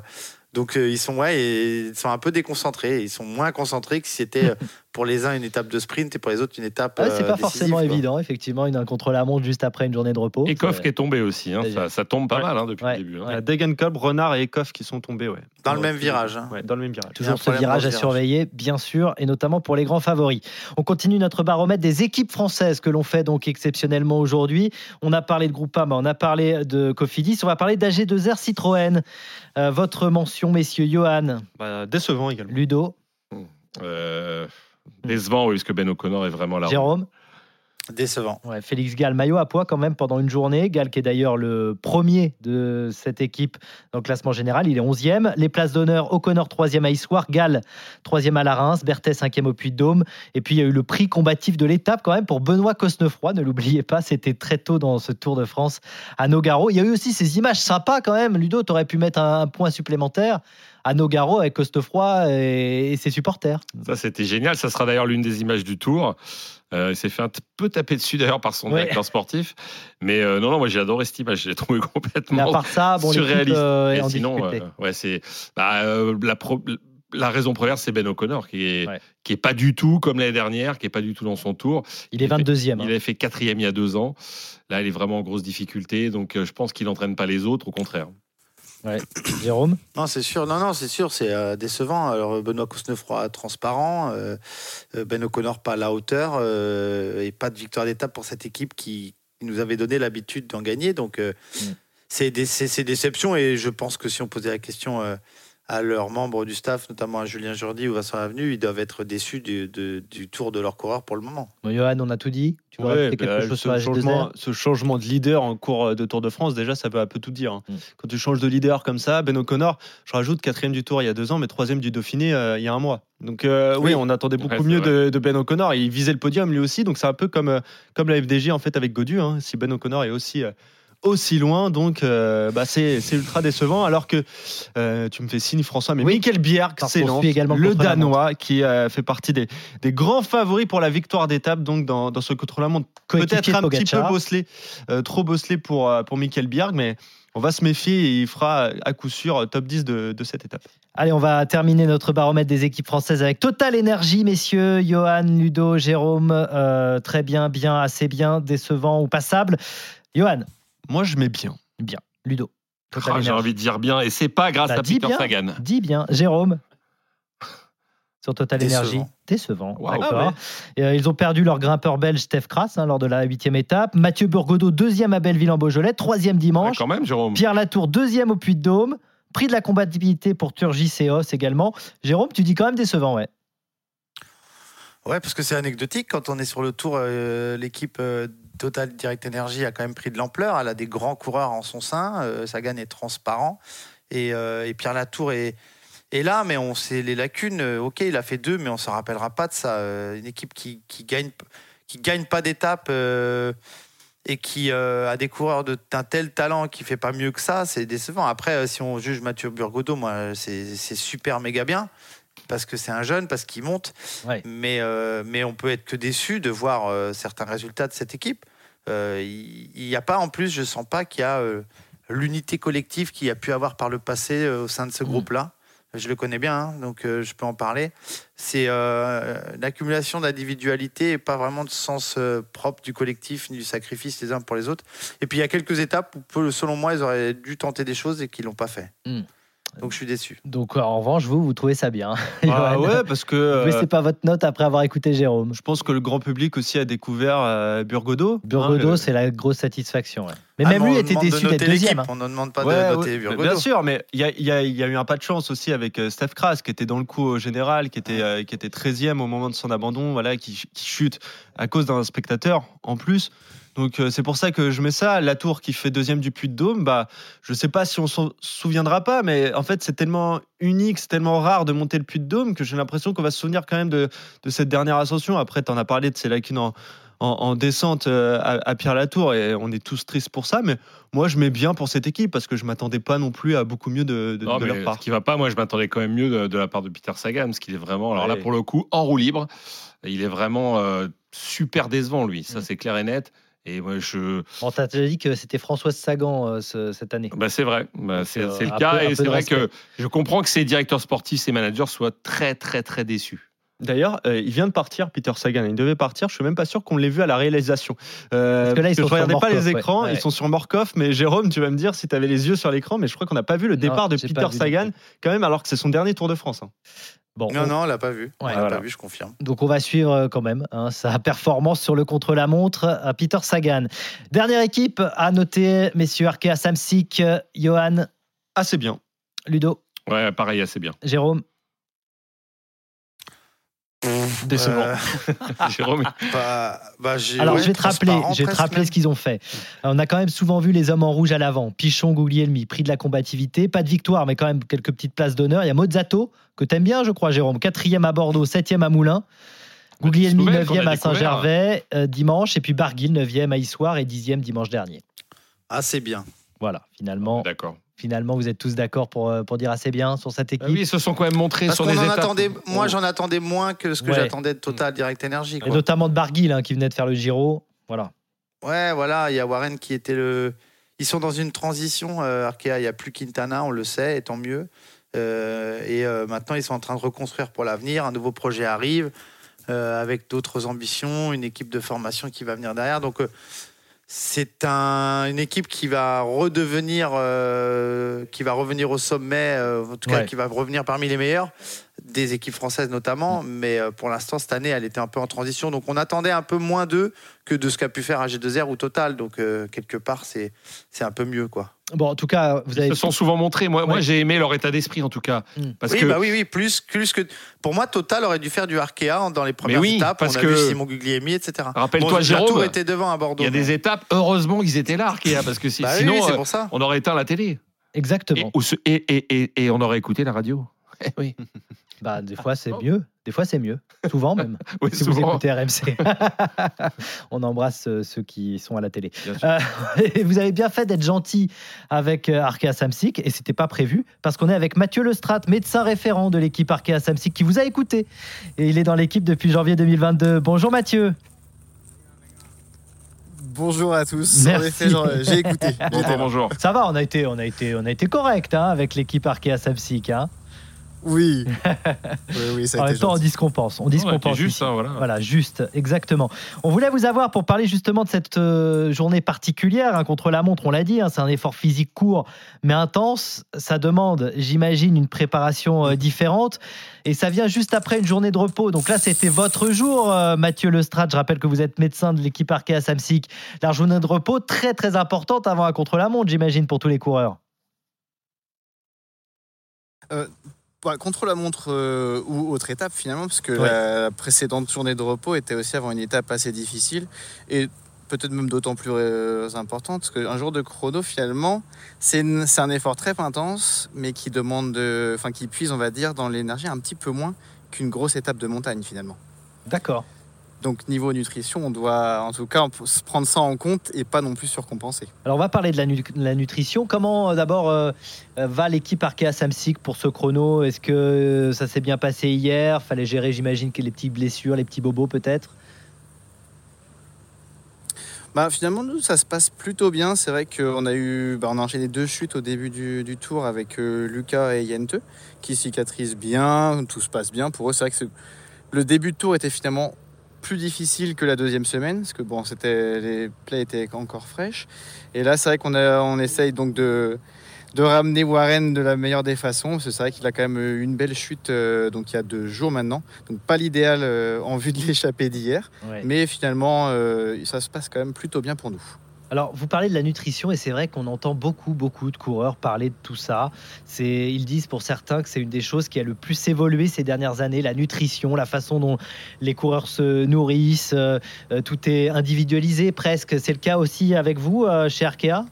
donc euh, ils sont ouais, et ils sont un peu déconcentrés. Ils sont moins concentrés que si c'était pour les uns une étape de sprint et pour les autres une étape. Ouais, c'est euh, pas décisive, forcément quoi. évident, effectivement, une un contre-la-montre juste après une journée de repos. Et Koff C'est- qui est tombé aussi, hein, ça, ça tombe pas mal hein, depuis le début. hein. Degenkolb, Renard et Ekoff qui sont tombés, ouais. Dans le même virage. hein. Ouais, dans le même virage. Toujours ce virage à surveiller, bien sûr, et notamment pour les grands favoris. On continue notre baromètre des équipes françaises que l'on fait donc exceptionnellement aujourd'hui. On a parlé de Groupama, on a parlé de Cofidis, on va parler d'AG2R Citroën. Euh, votre mention, messieurs, Johan. Bah, décevant également. Ludo, Euh, décevant, oui, parce que Ben O'Connor est vraiment là. Jérôme. Décevant. Ouais, Félix Gall, maillot à poids quand même pendant une journée. Gall qui est d'ailleurs le premier de cette équipe dans le classement général. Il est 11e. Les places d'honneur, O'Connor 3e à Issoire, Gall 3e à la Reims, Berthet 5e au Puy-de-Dôme. Et puis il y a eu le prix combatif de l'étape quand même pour Benoît Cosnefroy. Ne l'oubliez pas, c'était très tôt dans ce Tour de France à Nogaro. Il y a eu aussi ces images sympas quand même. Ludo, tu aurais pu mettre un, un point supplémentaire à Nogaro avec Cosnefroy et, et ses supporters. Ça, c'était génial. Ça sera d'ailleurs l'une des images du tour. Euh, il s'est fait un peu taper dessus d'ailleurs par son Ouais. directeur sportif. Mais euh, non, non, moi j'ai adoré cette image. Je l'ai trouvé complètement Mais à part ça, bon, surréaliste. euh, Et sinon, euh, ouais, c'est bah, la, pro- la raison première, c'est Ben O'Connor qui est qui est pas du tout comme l'année dernière, qui est pas du tout dans son tour. Il est a fait- 22e, hein. Il avait fait quatrième il y a deux ans. Là, il est vraiment en grosse difficulté. Donc, je pense qu'il n'entraîne pas les autres. Au contraire. Jérôme Non, c'est sûr. Non, non, c'est sûr. C'est euh, décevant. Alors Benoît Cosnefroy transparent, euh, euh, Ben O'Connor pas à la hauteur euh, et pas de victoire d'étape pour cette équipe qui, qui nous avait donné l'habitude d'en gagner. Donc euh, c'est des déception et je pense que si on posait la question à leurs membres du staff, notamment à Julien Jourdi ou Vincent Avenue, ils doivent être déçus du, de- du tour de leur coureur pour le moment. Bon, Johan, on a tout dit. Tu Ouais, quelque bah, chose ce, AG2R changement, ce changement de leader en cours de Tour de France, déjà, ça veut un peu tout dire. hein. Quand tu changes de leader comme ça, Ben O'Connor, je rajoute quatrième du Tour il y a deux ans, mais troisième du Dauphiné euh, il y a un mois. Donc euh, oui, Oui. on attendait beaucoup Ouais, mieux de, de Ben O'Connor. Il visait le podium lui aussi, donc c'est un peu comme, euh, comme la FDJ en fait avec Godu. hein. Si Ben O'Connor est aussi euh, aussi loin, donc euh, bah, c'est c'est ultra décevant. Alors que euh, tu me fais signe François, mais Michael Bjerg également le Danois qui euh, fait partie des, des grands favoris pour la victoire d'étape donc dans, dans ce contre-la-montre. Peut-être un petit peu bosselé, trop bosselé pour, pour Michael Bjerg, mais on va se méfier et il fera à coup sûr top 10 de, de cette étape. Allez, on va terminer notre baromètre des équipes françaises avec Total Énergie, messieurs. Johan, Ludo, Jérôme, euh, très bien, bien, assez bien, décevant ou passable. Johan Moi, je mets bien. Bien. Ludo. Ah, J'ai envie de dire bien. Et c'est pas grâce Bah, à Peter bien, Sagan. Dis bien. Jérôme sur Total Décevant. Énergie. Décevant. Wow. D'accord. Ah ouais. Et, euh, ils ont perdu leur grimpeur belge Steph Kras hein, lors de la huitième étape. Mathieu Burgodeau, deuxième à Belleville-en-Beaujolais, troisième Ouais, dimanche. quand même, Jérôme. Pierre Latour, deuxième au Puy-de-Dôme. Prix de la compatibilité pour Turgis et Os également. Jérôme, tu dis quand même décevant, ouais. Ouais, parce que c'est anecdotique. Quand on est sur le tour, euh, l'équipe euh, Total Direct Energy a quand même pris de l'ampleur. Elle a des grands coureurs en son sein. Euh, Sagan est transparent. Et, euh, Pierre Latour est, là, mais on sait les lacunes. Euh, ok, il a fait deux, mais on ne se rappellera pas de ça. Euh, une équipe qui, qui gagne, qui gagne pas d'étape et qui a des coureurs d'un tel talent qui fait pas mieux que ça, c'est décevant. Après, si on juge Mathieu Burgodeau, moi, c'est super méga bien parce que c'est un jeune, parce qu'il monte. Ouais. Mais, euh, mais on peut être que déçu de voir euh, certains résultats de cette équipe. Euh, Il n'y a pas, en plus, je sens pas qu'il y a l'unité collective qu'il y a pu avoir par le passé au sein de ce groupe-là. je le connais bien, hein, donc je peux en parler. C'est l'accumulation d'individualité et pas vraiment de sens propre du collectif ni du sacrifice les uns pour les autres. Et puis il y a quelques étapes où, selon moi, ils auraient dû tenter des choses et qu'ils l'ont pas fait. Hmm. Donc je suis déçu. Donc en revanche, vous, vous trouvez ça bien. Ah ouais, parce que. Vous baissez euh, pas votre note après avoir écouté Jérôme. Je pense que le grand public aussi a découvert euh, Burgodo. Burgodo, Hein, le- c'est la grosse satisfaction. ouais. Mais Ah, même mais lui était demande de déçu d'être deuxième. hein. On ne demande pas Ouais, de noter ouais, Burgodo. Bien sûr, mais il y a, il y a- il y a eu un pas de chance aussi avec euh, Steph Kras, qui était dans le coup au général, qui était, euh, qui était 13e au moment de son abandon, voilà, qui chute à cause d'un spectateur en plus. Donc euh, c'est pour ça que je mets ça. La tour qui fait deuxième du Puy de Dôme, bah, je sais pas si on s'en souviendra pas, mais en fait c'est tellement unique, c'est tellement rare de monter le Puy de Dôme que j'ai l'impression qu'on va se souvenir quand même de, de cette dernière ascension. Après, tu en as parlé de ces lacunes en, en, en descente euh, à, à Pierre-Latour et on est tous tristes pour ça. Mais moi, je mets bien pour cette équipe parce que je m'attendais pas non plus à beaucoup mieux de, de, Non, de leur part. ce qui va pas, moi je m'attendais quand même mieux de, de la part de Peter Sagan, parce qu'il est vraiment, alors là pour le coup, en roue libre. Il est vraiment euh, super décevant, lui. Ça, c'est clair et net. Et moi, je. On t'a déjà dit que c'était Françoise Sagan euh, ce- cette année. Bah, c'est vrai, Bah, c'est euh, c'est le cas. peu- et c'est vrai respect. que je comprends que ces directeurs sportifs, ces managers soient très, très, très déçus. D'ailleurs, euh, il vient de partir, Peter Sagan. Il devait partir. Je suis même pas sûr qu'on l'ait vu à la réalisation. Euh, Parce que là, ils sont je sur pas les écrans. Ouais. Ils sont sur Morkov. Mais Jérôme, tu vas me dire si tu avais les yeux sur l'écran. Mais je crois qu'on n'a pas vu le Non, départ de Peter Sagan, quand même, alors que c'est son dernier Tour de France. hein. Bon, Non, on- non, on l'a pas vu. Ouais, on l'a voilà. pas vu, je confirme. Donc on va suivre euh, quand même hein, sa performance sur le contre-la-montre à Peter Sagan. Dernière équipe à noter, messieurs Arkea Samsic, euh, Johan, Assez bien. Ludo, Ouais, pareil, assez bien. Jérôme. Décevant. Euh, Jérôme, bah, bah, j'ai- Alors ouais, je vais te rappeler, je vais te rappeler ce qu'ils ont fait. On a quand même souvent vu les hommes en rouge à l'avant. Pichon, Guglielmi, prix de la combativité, pas de victoire, mais quand même quelques petites places d'honneur. Il y a Mozzato que t'aimes bien, je crois, Jérôme, quatrième à Bordeaux, septième à Moulins. Guglielmi, Souvelle, qu'on a 9e à découvert. Saint-Gervais euh, dimanche, et puis Barguil, 9e à Issoire et 10e dimanche dernier. Ah, c'est bien. Voilà, finalement, d'accord. Finalement vous êtes tous d'accord pour, euh, pour dire assez bien sur cette équipe. Ah oui, ils se sont quand même montrés Parce sur des en étapes. attendait, moi, j'en attendais moins que ce que Ouais. j'attendais de Total Direct Energy. Et notamment de Barguil hein, qui venait de faire le Giro. Voilà. Ouais, voilà, il y a Warren qui était le. Ils sont dans une transition. euh, Arkea, il n'y a plus Quintana, on le sait, et tant mieux. Euh, et euh, maintenant, ils sont en train de reconstruire pour l'avenir. Un nouveau projet arrive euh, avec d'autres ambitions, une équipe de formation qui va venir derrière. Donc, euh, c'est un- une équipe qui va redevenir, euh, qui va revenir au sommet, euh, en tout cas, Ouais. qui va revenir parmi les meilleurs des équipes françaises notamment. Mais euh, pour l'instant, cette année, elle était un peu en transition. Donc, on attendait un peu moins d'eux que de ce qu'a pu faire AG2R ou Total. Donc, quelque part, c'est c'est un peu mieux, quoi. Bon, en tout cas, vous avez. Ils se sont souvent montrés. Moi, moi j'ai aimé leur état d'esprit, en tout cas. Mm. Parce oui, que bah oui, oui, plus, plus que. Pour moi, Total aurait dû faire du Arkea dans les premières oui, étapes. parce on a que- vu Simon Guglielmi, etc. Rappelle-toi, Bon, Jérôme, Tour était devant à Bordeaux. il y a des étapes, heureusement qu'ils étaient là, Arkea, parce que si- Bah sinon, oui, euh, pour ça. on aurait éteint la télé. Et, Exactement. ou ce- et, et, et, et on aurait écouté la radio. Eh oui. Bah, des fois, c'est mieux. Des fois, c'est mieux. Souvent même. Oui, si vous écoutez RMC. On embrasse euh, ceux qui sont à la télé. Bien sûr. Euh, et vous avez bien fait d'être gentil avec euh, Arkea Samsic et c'était pas prévu parce qu'on est avec Mathieu Lestrade, médecin référent de l'équipe Arkea Samsic qui vous a écouté et il est dans l'équipe depuis janvier 2022. Bonjour Mathieu. Bonjour à tous. Merci. j'ai écouté. Bonjour, bonjour. Ça va, on a été, on a été, on a été correct hein, avec l'équipe Arkea Samsic. Hein. Oui. oui, oui, ça En a même temps, on dit ce qu'on pense. On dit ce Ouais, qu'on puis pense. juste, ici. hein, voilà. Voilà, juste, exactement. On voulait vous avoir pour parler justement de cette euh, journée particulière hein, contre la montre. On l'a dit, hein, c'est un effort physique court mais intense. Ça demande, j'imagine, une préparation euh, différente. Et ça vient juste après une journée de repos. Donc là, c'était votre jour, euh, Mathieu Lestrade. Je rappelle que vous êtes médecin de l'équipe Arkea Samsic. La journée de repos, très très importante avant un contre la montre, j'imagine, pour tous les coureurs. Bah, contre la montre euh, ou autre étape finalement, parce que Ouais. la précédente journée de repos était aussi avant une étape assez difficile et peut-être même d'autant plus euh, importante, parce qu'un jour de chrono finalement, c'est un effort très intense, mais qui demande, de- enfin qui puise, on va dire, dans l'énergie un petit peu moins qu'une grosse étape de montagne finalement. D'accord. Donc niveau nutrition, on doit en tout cas se prendre ça en compte et pas non plus surcompenser. Alors on va parler de la, nu- la nutrition. Comment euh, d'abord euh, euh, va l'équipe Arkea Samsic pour ce chrono? Est-ce que euh, ça s'est bien passé hier? Fallait gérer, j'imagine, les petites blessures, les petits bobos peut-être? Bah, finalement, nous, ça se passe plutôt bien. C'est vrai qu'on a eu, bah, on a enchaîné deux chutes au début du, du tour avec Lucas et Yente, qui cicatrisent bien, tout se passe bien. Pour eux, c'est vrai que le début de tour était finalement plus difficile que la deuxième semaine, parce que bon, c'était les plays étaient encore fraîches. Et là, c'est vrai qu'on a, on essaye donc de de ramener Warren de la meilleure des façons. parce que C'est vrai qu'il a quand même eu une belle chute euh, donc il y a deux jours maintenant. Donc pas l'idéal euh, en vue de l'échappée d'hier. Ouais. Mais finalement, euh, ça se passe quand même plutôt bien pour nous. Alors, vous parlez de la nutrition et c'est vrai qu'on entend beaucoup, beaucoup de coureurs parler de tout ça. C'est, ils disent pour certains que c'est une des choses qui a le plus évolué ces dernières années, la nutrition, la façon dont les coureurs se nourrissent. euh, euh, tout est individualisé presque. C'est le cas aussi avec vous euh, chez Arkea?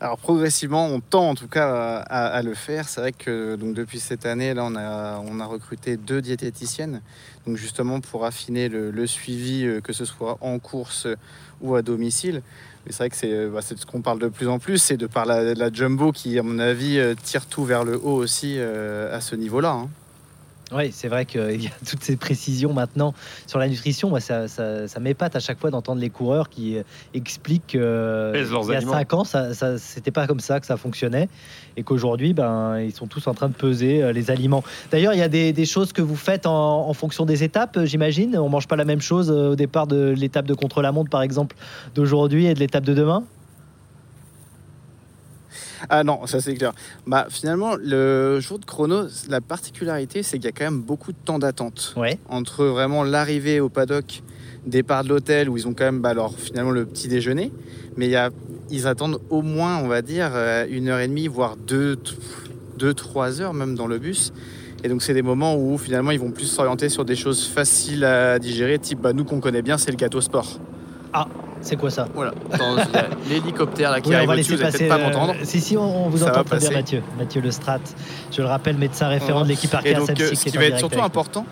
Alors progressivement, on tend en tout cas à, le faire. C'est vrai que donc depuis cette année, là, on a, on a recruté deux diététiciennes, donc justement pour affiner le, suivi, euh, que ce soit en course ou à domicile. Mais c'est vrai que c'est euh, bah, ce qu'on parle de plus en plus, c'est de par la, la jumbo qui, à mon avis, euh, tire tout vers le haut aussi à ce niveau-là. hein. Oui, c'est vrai qu'il y a toutes ces précisions maintenant sur la nutrition. Moi, ça, ça, ça m'épate à chaque fois d'entendre les coureurs qui euh, expliquent que Pèsent leurs il y a aliments. 5 ans, ça, ça, c'était pas comme ça que ça fonctionnait et qu'aujourd'hui, ben, ils sont tous en train de peser euh, les aliments. D'ailleurs, il y a des, des choses que vous faites en, en fonction des étapes, euh, j'imagine? On mange pas la même chose euh, au départ de l'étape de contre-la-montre, par exemple, d'aujourd'hui et de l'étape de demain? Ah non, ça c'est clair. Bah, finalement, le jour de chrono, la particularité, c'est qu'il y a quand même beaucoup de temps d'attente. Entre vraiment l'arrivée au paddock, départ de l'hôtel, où ils ont quand même bah, alors, finalement le petit déjeuner, mais il y a, ils attendent au moins, on va dire, euh, une heure et demie, voire deux, trois heures même dans le bus. Et donc c'est des moments où finalement ils vont plus s'orienter sur des choses faciles à digérer, type bah, nous qu'on connaît bien, c'est le gâteau sport. Ah, c'est quoi ça Voilà, Dans- l'hélicoptère là qui Oui, on arrive au-dessus, vous allez pas euh, m'entendre. si, si, on, on vous Ça entend très bien. Mathieu. Mathieu Lestrat, je le rappelle, médecin référent de l'équipe donc, Samsic, euh, ce qui va être surtout important,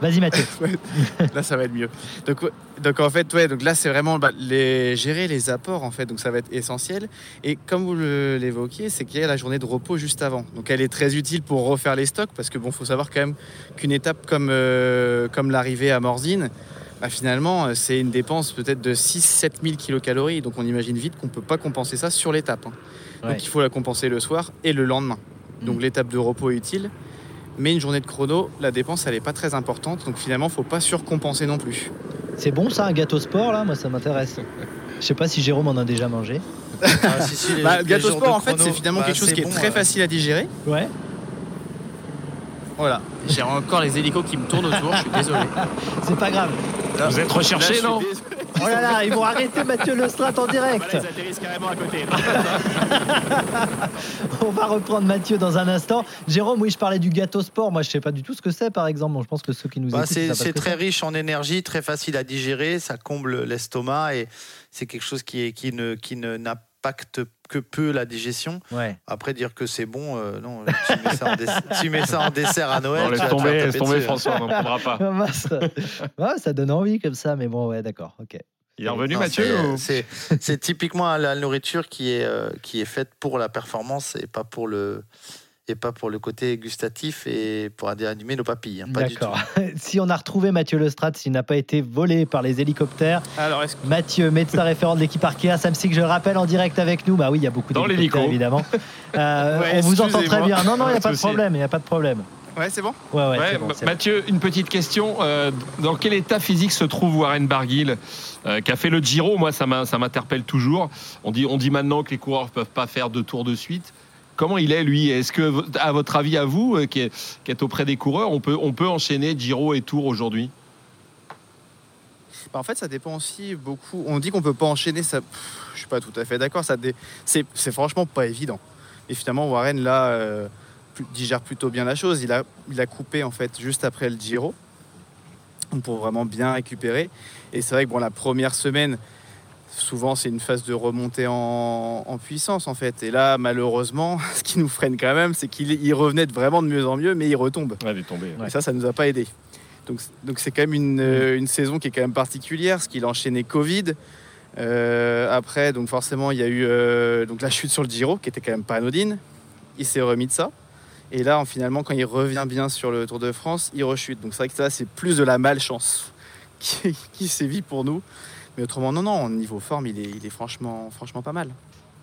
Vas-y, Mathieu. là ça va être mieux. Donc, donc en fait, ouais, donc là c'est vraiment bah, les, gérer les apports en fait, donc ça va être essentiel. Et comme vous l'évoquiez, c'est qu'il y a la journée de repos juste avant. Donc elle est très utile pour refaire les stocks parce que bon, faut savoir quand même qu'une étape comme, euh, comme l'arrivée à Morzine, bah, finalement euh, c'est une dépense peut-être de 6-7 000 kilocalories. Donc on imagine vite qu'on peut pas compenser ça sur l'étape. hein. Ouais. Donc il faut la compenser le soir et le lendemain. Donc l'étape de repos est utile. Mais une journée de chrono, la dépense, elle n'est pas très importante. Donc finalement, faut pas surcompenser non plus. C'est bon ça, un gâteau sport là? Moi ça m'intéresse. Je sais pas si Jérôme en a déjà mangé. Bah, le gâteau sport, en fait, c'est finalement quelque chose qui est très facile à digérer. Ouais. Voilà. J'ai encore les hélicos qui me tournent autour, je suis désolé. C'est pas grave. Vous êtes recherché, Là, non. Oh là là, ils vont arrêter Mathieu Lestrat en direct. Voilà, ils atterrissent carrément à côté. On va reprendre Mathieu dans un instant. Jérôme, oui, je parlais du gâteau sport. Moi, je sais pas du tout ce que c'est, par exemple. Bon, je pense que ceux qui nous Bah, écoutent, c'est très riche en énergie, très facile à digérer, ça comble l'estomac et c'est quelque chose qui, est, qui ne qui ne n'impacte que peu la digestion. Ouais. Après dire que c'est bon, euh, non, tu mets, ça en dessert, tu mets ça en dessert à Noël. Non, laisse tu vas te tomber, faire laisse tomber. François, on n'en prendra pas. Ah, ça, donne envie comme ça, mais bon, ouais, d'accord, ok. Il est revenu, Non, Mathieu c'est- ou- C'est c'est typiquement la nourriture qui est, euh, qui est faite pour la performance et pas pour le, et pas pour le côté gustatif et pour animer nos papilles. hein, pas du tout. D'accord. si on a retrouvé Mathieu Lestrat, s'il n'a pas été volé par les hélicoptères, Alors, est-ce Mathieu, médecin référent de l'équipe Arkea, Samsic, je le rappelle, en direct avec nous. Bah oui, il y a beaucoup Dans d'hélicoptères, évidemment. Euh, Ouais, on vous entend très bien. Non, non, il n'y a Pas de problème, il n'y a pas de problème. Ouais, c'est bon? Ouais, ouais, Ouais, c'est bon, Ma- c'est bon. Mathieu, une petite question. euh, dans quel état physique se trouve Warren Barguil, euh, qui a fait le Giro? Moi, ça m'a- ça m'interpelle toujours. On dit, on dit maintenant que les coureurs ne peuvent pas faire deux tours de suite. Comment il est, lui? Est-ce que, à votre avis, à vous, euh, qui, êtes auprès des coureurs, on peut, on peut enchaîner Giro et Tour aujourd'hui? Bah, En fait, ça dépend aussi beaucoup. On dit qu'on peut pas enchaîner, ça. Je suis pas tout à fait d'accord. Ça, c'est franchement pas évident. Et finalement, Warren là euh, digère plutôt bien la chose. Il a, il a coupé en fait juste après le Giro pour vraiment bien récupérer. Et c'est vrai que bon, la première semaine, souvent c'est une phase de remontée en, en puissance en fait. Et là, malheureusement, ce qui nous freine quand même, c'est qu'il il revenait vraiment de mieux en mieux, mais il retombe. Ouais, il est tombé. Et ça, ça nous a pas aidé. Donc, donc c'est quand même une, euh, une saison qui est quand même particulière, parce qu'il a enchaîné Covid. Euh, après, donc forcément, il y a eu euh, donc la chute sur le Giro, qui était quand même pas anodine. Il s'est remis de ça. Et là, en- finalement, quand il revient bien sur le Tour de France, il rechute. Donc c'est vrai que ça, c'est plus de la malchance qui, qui sévit pour nous. Mais autrement, non, non, au niveau forme, il est, franchement, pas mal.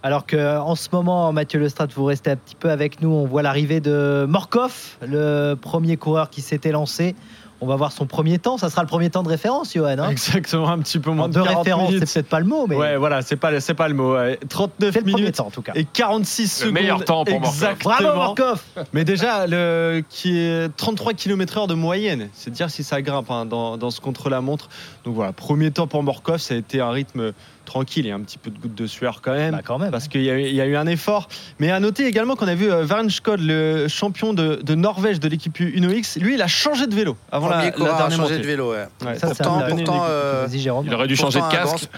Alors que en ce moment, Mathieu Lestrade, vous restez un petit peu avec nous. On voit l'arrivée de Morkov, le premier coureur qui s'était lancé. On va voir son premier temps. Ça sera le premier temps de référence, Johan. hein Exactement, un petit peu moins de, de 40 référence, minutes. c'est peut-être pas le mot, mais Ouais, voilà, c'est pas, c'est pas le mot. ouais. 39 c'est le premier minutes temps en tout cas. et 46 Le secondes. meilleur temps pour Morkov. Exactement. Bravo Morkov Mais déjà, le, qui est 33 km/h de moyenne. C'est dire si ça grimpe hein, dans, dans ce contre-la-montre. Donc voilà, premier temps pour Morkov, ça a été un rythme tranquille et un petit peu de goutte de sueur quand même. Bah, quand même. Parce qu'il y, a eu- il y a eu un effort. Mais à noter également qu'on a vu euh, Varen Skod, le champion de, de Norvège de l'équipe Uno X, lui, il a changé de vélo avant la, Premier la coureur dernière changer montée. de vélo, ouais. Ouais, Ça, ça pourtant- euh. Il aurait dû changer de casque.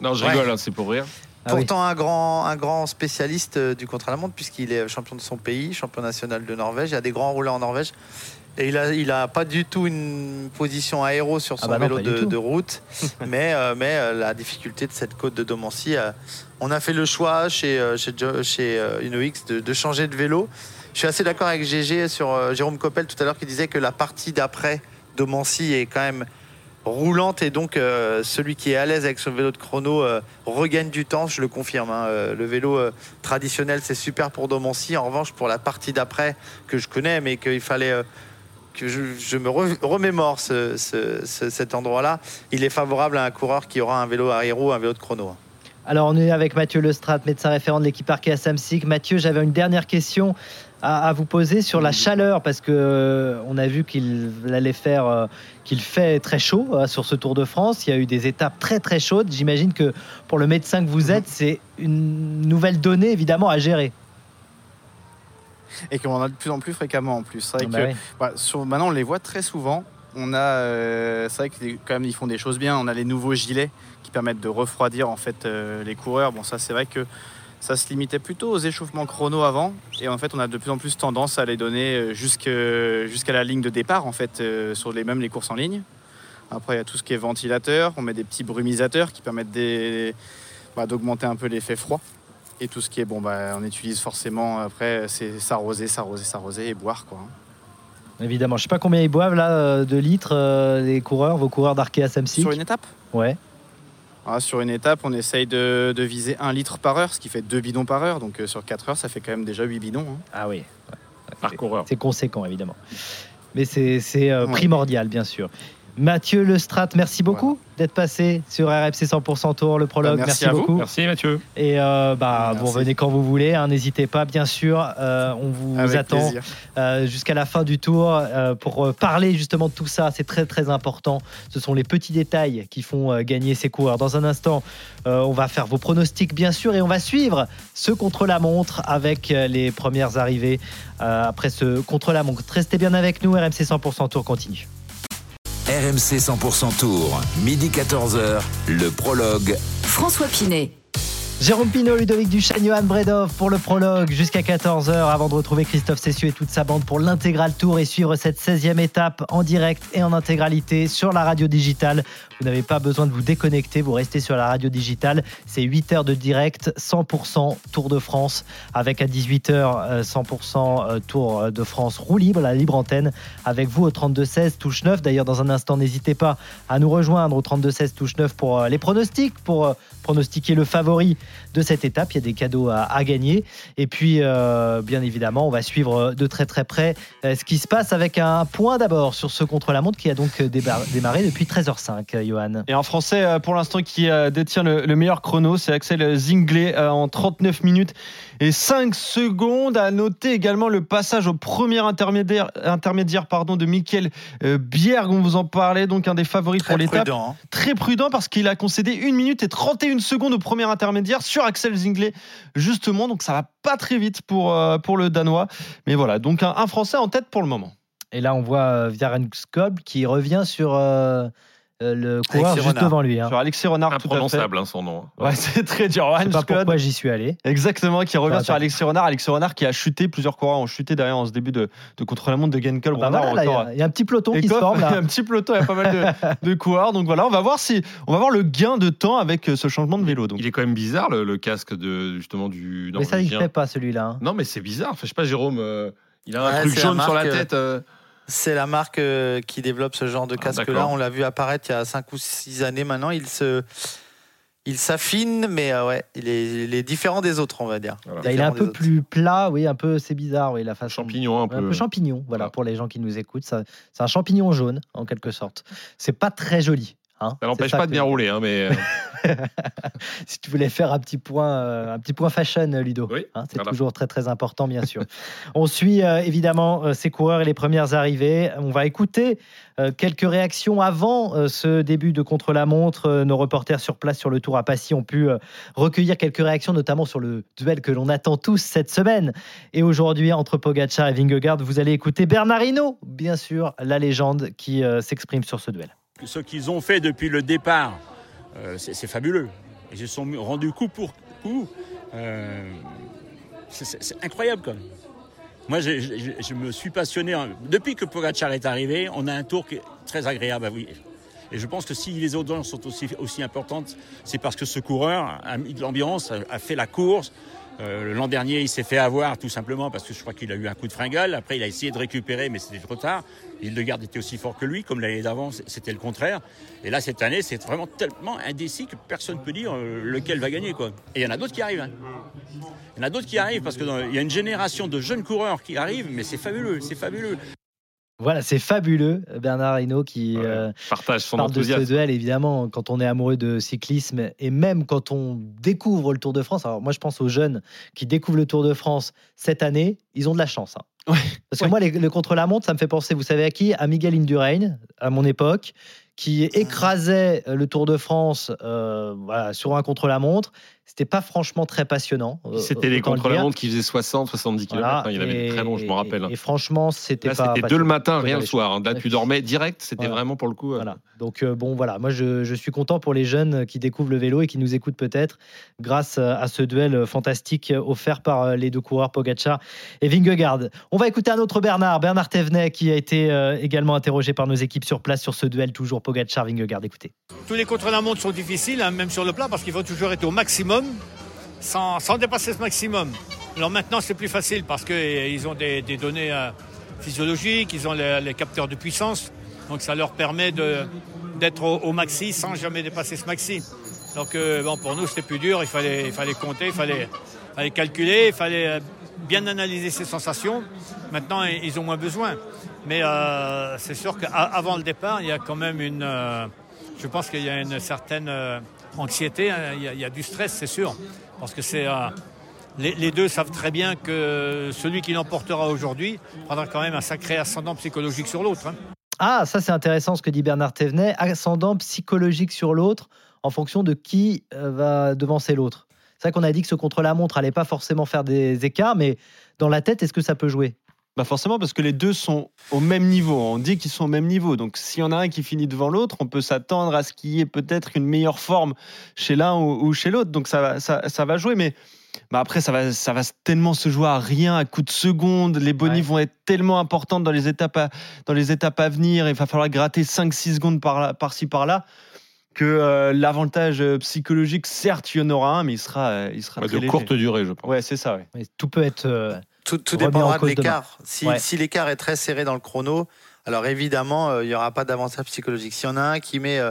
Non, je Ouais. rigole, hein, c'est pour rire. Ah oui. Pourtant, un, grand, un grand spécialiste euh, du contre-la-montre, puisqu'il est champion de son pays, champion national de Norvège. Il y a des grands rouleurs en Norvège. Et il a, il a pas du tout une position aéro sur son Ah bah non, vélo de, route. mais euh, mais euh, la difficulté de cette côte de Domancy, euh, on a fait le choix chez, chez, chez UnoX de, de changer de vélo. Je suis assez d'accord avec GG sur Jérôme Coppel tout à l'heure qui disait que la partie d'après Domancy est quand même roulante et donc euh, celui qui est à l'aise avec son vélo de chrono euh, regagne du temps, je le confirme. hein. Euh, le vélo traditionnel c'est super pour Domancy. En revanche pour la partie d'après que je connais mais qu'il fallait je, me re- remémore ce- ce- ce- cet endroit-là, il est favorable à un coureur qui aura un vélo aéro, un vélo de chrono. hein. Alors, on est avec Mathieu Lestrade, médecin référent de l'équipe Arkea Samsic. Mathieu, j'avais une dernière question à, vous poser sur la chaleur, parce que euh, on a vu qu'il allait faire, euh, qu'il fait très chaud euh, sur ce Tour de France. Il y a eu des étapes très très chaudes. J'imagine que pour le médecin que vous êtes, c'est une nouvelle donnée évidemment à gérer. Et qu'on en a de plus en plus fréquemment en plus. C'est vrai Ah bah que oui. bah, sur- maintenant, on les voit très souvent. On a, euh, c'est vrai que quand même, ils font des choses bien. On a les nouveaux gilets qui permettent de refroidir en fait euh, les coureurs. Bon, ça, c'est vrai que ça se limitait plutôt aux échauffements chrono avant, et en fait, on a de plus en plus tendance à les donner euh, jusqu'à la ligne de départ en fait euh, sur les mêmes les courses en ligne. Après, il y a tout ce qui est ventilateur. On met des petits brumisateurs qui permettent des- bah, d'augmenter un peu l'effet froid. Et tout ce qui est bon, bah, on utilise forcément après, c'est s'arroser, s'arroser, s'arroser et boire quoi. Évidemment, je sais pas combien ils boivent là euh, de litres euh, les coureurs, vos coureurs d'Arkea Samsic? Sur une étape? Ouais. Ah, sur une étape, on essaye de, de viser 1 litre par heure, ce qui fait 2 bidons par heure. Donc euh, sur 4 heures, ça fait quand même déjà 8 bidons. hein. Ah oui. Par coureur. C'est conséquent, évidemment. Mais c'est c'est, euh, Ouais. primordial, bien sûr. Mathieu Lestrat, merci beaucoup d'être passé sur RFC 100% Tour, le prologue. Bah, merci merci à vous. beaucoup. Merci Mathieu. Et euh, bah, vous revenez quand vous voulez, hein, n'hésitez pas, bien sûr. Euh, on vous Avec attend euh, jusqu'à la fin du tour pour parler justement de tout ça. C'est très très important. Ce sont les petits détails qui font gagner ces coureurs. Dans un instant, on va faire vos pronostics bien sûr et on va suivre ce contre-la-montre avec les premières arrivées après ce contre-la-montre. Restez bien avec nous, RMC 100% Tour continue. RMC 100% Tour, midi 14h, le prologue. François Pinet. Jérôme Pinault, Ludovic Duchesne, Johan Bredov pour le prologue jusqu'à 14h avant de retrouver Christophe Cessieux et toute sa bande pour l'intégral tour et suivre cette 16e étape en direct et en intégralité sur la radio digitale. Vous n'avez pas besoin de vous déconnecter, vous restez sur la radio digitale. C'est 8 heures de direct, 100% Tour de France avec à 18h euh, 100% euh, Tour de France roue libre, la libre antenne avec vous au 32-16 touche 9. D'ailleurs, dans un instant, n'hésitez pas à nous rejoindre au 32-16 touche 9 pour euh, les pronostics, pour pronostiquer le favori de cette étape. Il y a des cadeaux à, à gagner. Et puis, euh, bien évidemment, on va suivre de très très près euh, ce qui se passe avec un point d'abord sur ce contre-la-montre qui a donc euh, démarré depuis 13h05, euh, Johan. Et un Français, pour l'instant, qui détient le, le meilleur chrono, c'est Axel Zinglet en 39 minutes et 5 secondes. À noter également le passage au premier intermédiaire, intermédiaire pardon, de Michael Bierg. On vous en parlait, donc un des favoris Très pour l'étape. prudent. hein. Très prudent parce qu'il a concédé 1 minute et 31 secondes au premier intermédiaire sur Axel Zinglet, justement. Donc ça va pas très vite pour, euh, pour le Danois. Mais voilà, donc un, Français en tête pour le moment. Et là, on voit euh, Viren Skob qui revient sur euh, euh, le coureur Alexis juste Renard. devant lui. hein. Sur Alexis Renard, tout à fait. Imprononçable hein, son nom. Ouais, c'est très dur. Je sais pas Scott. pourquoi j'y suis allé. Exactement, qui revient Enfin, sur. Alexis Renard. Alexis Renard qui a chuté, plusieurs coureurs ont chuté derrière en ce début de, de contre-la-montre de Genkel. Bah voilà, il y a- il y, a un petit peloton qui se Écope, forme il y a un petit peloton, il y a pas mal de, de coureurs. Donc voilà, on va voir si on va voir le gain de temps avec euh, ce changement de vélo. Donc. Il est quand même bizarre le, le casque de justement du. Mais ça, il fait pas celui-là. hein. Non, mais c'est bizarre. Enfin, je sais pas, Jérôme. euh, il a un Ouais, truc jaune sur la euh, tête. euh, C'est la marque euh, qui développe ce genre de casque-là. d'accord. On l'a vu apparaître il y a 5 ou 6 années maintenant. Il se. Il s'affine, mais euh, ouais, il est, il est différent des autres, on va dire. Bah, il est un peu autres. plus plat, oui, un peu, c'est bizarre, oui, la façon. Champignon un Un peu. champignon, voilà, pour les gens qui nous écoutent. ça- C'est un champignon jaune, en quelque sorte. C'est pas très joli. Hein. Ça n'empêche pas de que- bien rouler, hein, mais euh, si tu voulais faire un petit point, euh, un petit point fashion, Ludo. Hein, c'est voilà. toujours très très important, bien sûr. On suit euh, évidemment ces coureurs et les premières arrivées. On va écouter euh, quelques réactions avant euh, ce début de contre-la-montre. Nos reporters sur place sur le Tour à Passy ont pu recueillir quelques réactions, notamment sur le duel que l'on attend tous cette semaine. Et aujourd'hui, entre Pogacar et Vingegaard, vous allez écouter Bernard Hinault, bien sûr, la légende qui s'exprime sur ce duel. Ce qu'ils ont fait depuis le départ, euh, c'est fabuleux. Ils se sont rendus coup pour coup. Euh, c'est- incroyable quand même. Moi, je, me suis passionné. en- Depuis que Pogacar est arrivé, on a un tour qui est très agréable vivre. Et je pense que si les audiences sont aussi, importantes, c'est parce que ce coureur a mis de l'ambiance, a fait la course. Euh, L'an dernier, il s'est fait avoir tout simplement parce que je crois qu'il a eu un coup de fringale. Après, il a essayé de récupérer, mais c'était trop tard. Hildegarde était aussi fort que lui, comme l'année d'avant, c'était le contraire. Et là, cette année, c'est vraiment tellement indécis que personne ne peut dire euh, lequel va gagner. Quoi. Et il y en a d'autres qui arrivent. hein. Il y en a d'autres qui arrivent parce qu'il y a une génération de jeunes coureurs qui arrivent, mais c'est fabuleux, c'est fabuleux. Voilà, c'est fabuleux, Bernard Hinault qui euh, partage son parle de ce duel. Évidemment, quand on est amoureux de cyclisme et même quand on découvre le Tour de France, alors moi je pense aux jeunes qui découvrent le Tour de France cette année, ils ont de la chance. hein. Parce que moi, les- le contre-la-montre, ça me fait penser, vous savez à qui? À Miguel Indurain, à mon époque, qui écrasait euh, le Tour de France euh, voilà, sur un contre-la-montre. C'était pas franchement très passionnant. euh, c'était les le contre-la-montre qui faisaient 60, 70 km. Voilà, il avait et- des très longs, je me rappelle. Et franchement, c'était Là, pas. c'était deux le matin, rien le soir. hein. Là, tu dormais direct. C'était Voilà. vraiment pour le coup. euh, Voilà. Donc euh, bon, voilà, moi je, je suis content pour les jeunes qui découvrent le vélo et qui nous écoutent peut-être grâce à ce duel fantastique offert par les deux coureurs Pogacar et Vingegaard. On va écouter un autre Bernard, Bernard Thévenet, qui a été euh, également interrogé par nos équipes sur place sur ce duel toujours Pogacar-Vingegaard. Écoutez. Tous les contre-la-montre sont difficiles, hein, même sur le plat, parce qu'il faut toujours être au maximum, sans, dépasser ce maximum. Alors maintenant, c'est plus facile parce qu'ils ont des, données euh, physiologiques, ils ont les, capteurs de puissance, donc ça leur permet d'être au, maxi sans jamais dépasser ce maxi. Donc euh, bon, pour nous, c'était plus dur, il fallait, il fallait compter, il fallait, calculer, il fallait euh, bien analyser ses sensations. Maintenant, ils ont moins besoin. Mais c'est sûr qu'avant le départ, il y a quand même une... je pense qu'il y a une certaine anxiété, hein, il, y a, il y a du stress, c'est sûr. Parce que c'est... euh, les, les deux savent très bien que celui qui l'emportera aujourd'hui prendra quand même un sacré ascendant psychologique sur l'autre. hein. Ah, ça c'est intéressant ce que dit Bernard Thévenet, ascendant psychologique sur l'autre en fonction de qui euh, va devancer l'autre. C'est vrai qu'on a dit que ce contre-la-montre allait pas forcément faire des écarts, mais dans la tête, est-ce que ça peut jouer? Bah forcément, parce que les deux sont au même niveau. On dit qu'ils sont au même niveau. Donc, s'il y en a un qui finit devant l'autre, on peut s'attendre à ce qu'il y ait peut-être une meilleure forme chez l'un ou, ou chez l'autre. Donc, ça, va- ça, ça va jouer. Mais bah après, ça va, ça va tellement se jouer à rien, à coup de seconde. Les bonifs vont être tellement importantes dans les étapes à, dans les étapes à venir. Il va falloir gratter 5-6 secondes par par-ci, par-là. Que euh, l'avantage euh, psychologique, certes, il y en aura un, mais il sera, euh, il sera Ouais, très de léger. courte durée, je pense. Ouais, c'est ça. Ouais. tout peut être. euh, Tout, tout dépendra de l'écart. Si, Ouais. si l'écart est très serré dans le chrono, alors évidemment, euh, il n'y aura pas d'avantage psychologique. S'il y en a un qui met euh,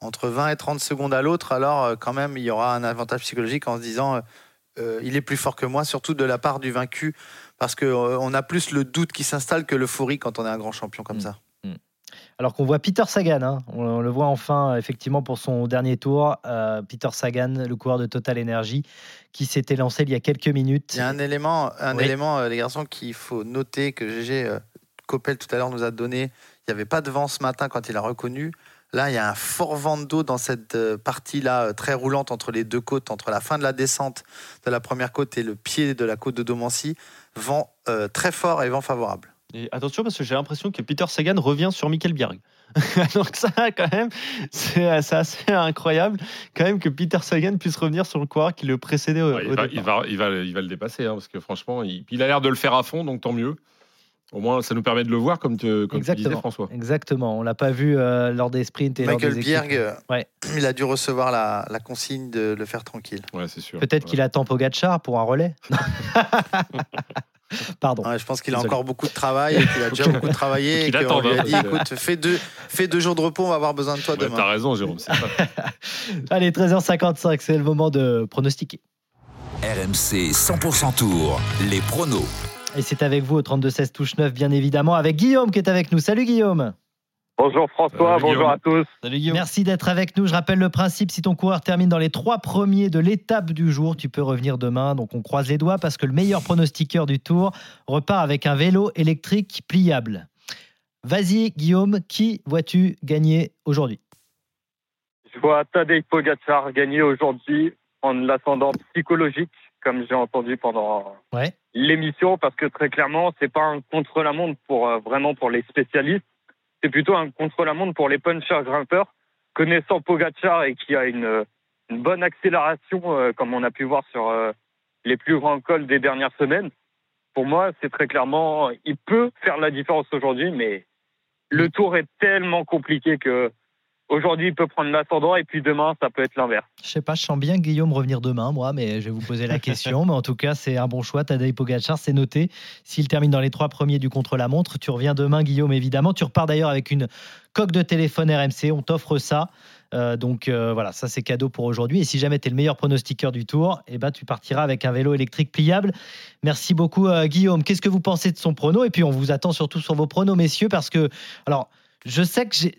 entre 20 et 30 secondes à l'autre, alors euh, quand même, il y aura un avantage psychologique en se disant il est plus fort que moi, surtout de la part du vaincu, parce qu'on a plus le doute qui s'installe que l'euphorie quand on est un grand champion Mm. comme ça. Alors qu'on voit Peter Sagan, hein. on, on le voit enfin euh, effectivement pour son dernier tour, euh, Peter Sagan, le coureur de Total Energy, qui s'était lancé il y a quelques minutes. Il y a un élément, un Oui. élément euh, les garçons, qu'il faut noter que GG euh, Coppel tout à l'heure nous a donné. Il n'y avait pas de vent ce matin quand il a reconnu. Là, il y a un fort vent d'eau dans cette partie-là, très roulante entre les deux côtes, entre la fin de la descente de la première côte et le pied de la côte de Domancy. Vent très fort et vent favorable. Et attention parce que j'ai l'impression que Peter Sagan revient sur Michael Bjerg. Donc ça, quand même, c'est assez incroyable quand même que Peter Sagan puisse revenir sur le coureur qui le précédait au, Ouais, au il, va, départ. il, va, il, va, il va le dépasser, hein, parce que franchement, il, il a l'air de le faire à fond, donc tant mieux. Au moins, ça nous permet de le voir, comme, te- comme tu disais, Exactement. François. Exactement. On l'a pas vu euh, lors des sprints et lors Michael des équipes. Bierg, euh, Ouais. il a dû recevoir la, la consigne de le faire tranquille. Ouais, c'est sûr. Peut-être qu'il attend Pogacar pour un relais. Pardon. Ouais, je pense qu'il a Désolé. encore beaucoup de travail et qu'il a déjà beaucoup travaillé et Qu'il qu'on attend, lui a hein. dit écoute, fais deux, fais deux jours de repos, on va avoir besoin de toi Ouais, demain. T'as raison, Jérôme. c'est pas- Allez, 13h55, c'est le moment de pronostiquer. RMC 100% Tour, les pronos. Et c'est avec vous au 32-16 touche 9, bien évidemment, avec Guillaume qui est avec nous. Salut Guillaume. Bonjour François, Salut, bonjour à tous. Merci d'être avec nous. Je rappelle le principe, si ton coureur termine dans les trois premiers de l'étape du jour, tu peux revenir demain. Donc on croise les doigts parce que le meilleur pronostiqueur du tour repart avec un vélo électrique pliable. Vas-y Guillaume, qui vois-tu gagner aujourd'hui? Je vois Tadej Pogacar gagner aujourd'hui en l'ascendant psychologique, comme j'ai entendu pendant Ouais. l'émission, parce que très clairement, c'est pas un contre-la-montre pour euh, vraiment pour les spécialistes, c'est plutôt un contre-la-montre pour les punchers grimpeurs. Connaissant Pogacar et qui a une, bonne accélération, euh, comme on a pu voir sur euh, les plus grands cols des dernières semaines, pour moi, c'est très clairement, il peut faire la différence aujourd'hui, mais le tour est tellement compliqué que aujourd'hui, il peut prendre l'ascendant et puis demain, ça peut être l'inverse. Je sais pas, je sens bien Guillaume revenir demain, moi, mais je vais vous poser la question. mais en tout cas, c'est un bon choix. Tadej Pogacar, c'est noté. S'il termine dans les trois premiers du contre-la-montre, tu reviens demain, Guillaume, évidemment. Tu repars d'ailleurs avec une coque de téléphone RMC. On t'offre ça. Euh, donc euh, voilà, ça c'est cadeau pour aujourd'hui. Et si jamais tu es le meilleur pronostiqueur du tour, eh ben, tu partiras avec un vélo électrique pliable. Merci beaucoup, euh, Guillaume. Qu'est-ce que vous pensez de son prono? Et puis on vous attend surtout sur vos pronos, messieurs, parce que. Alors, je sais que j'ai.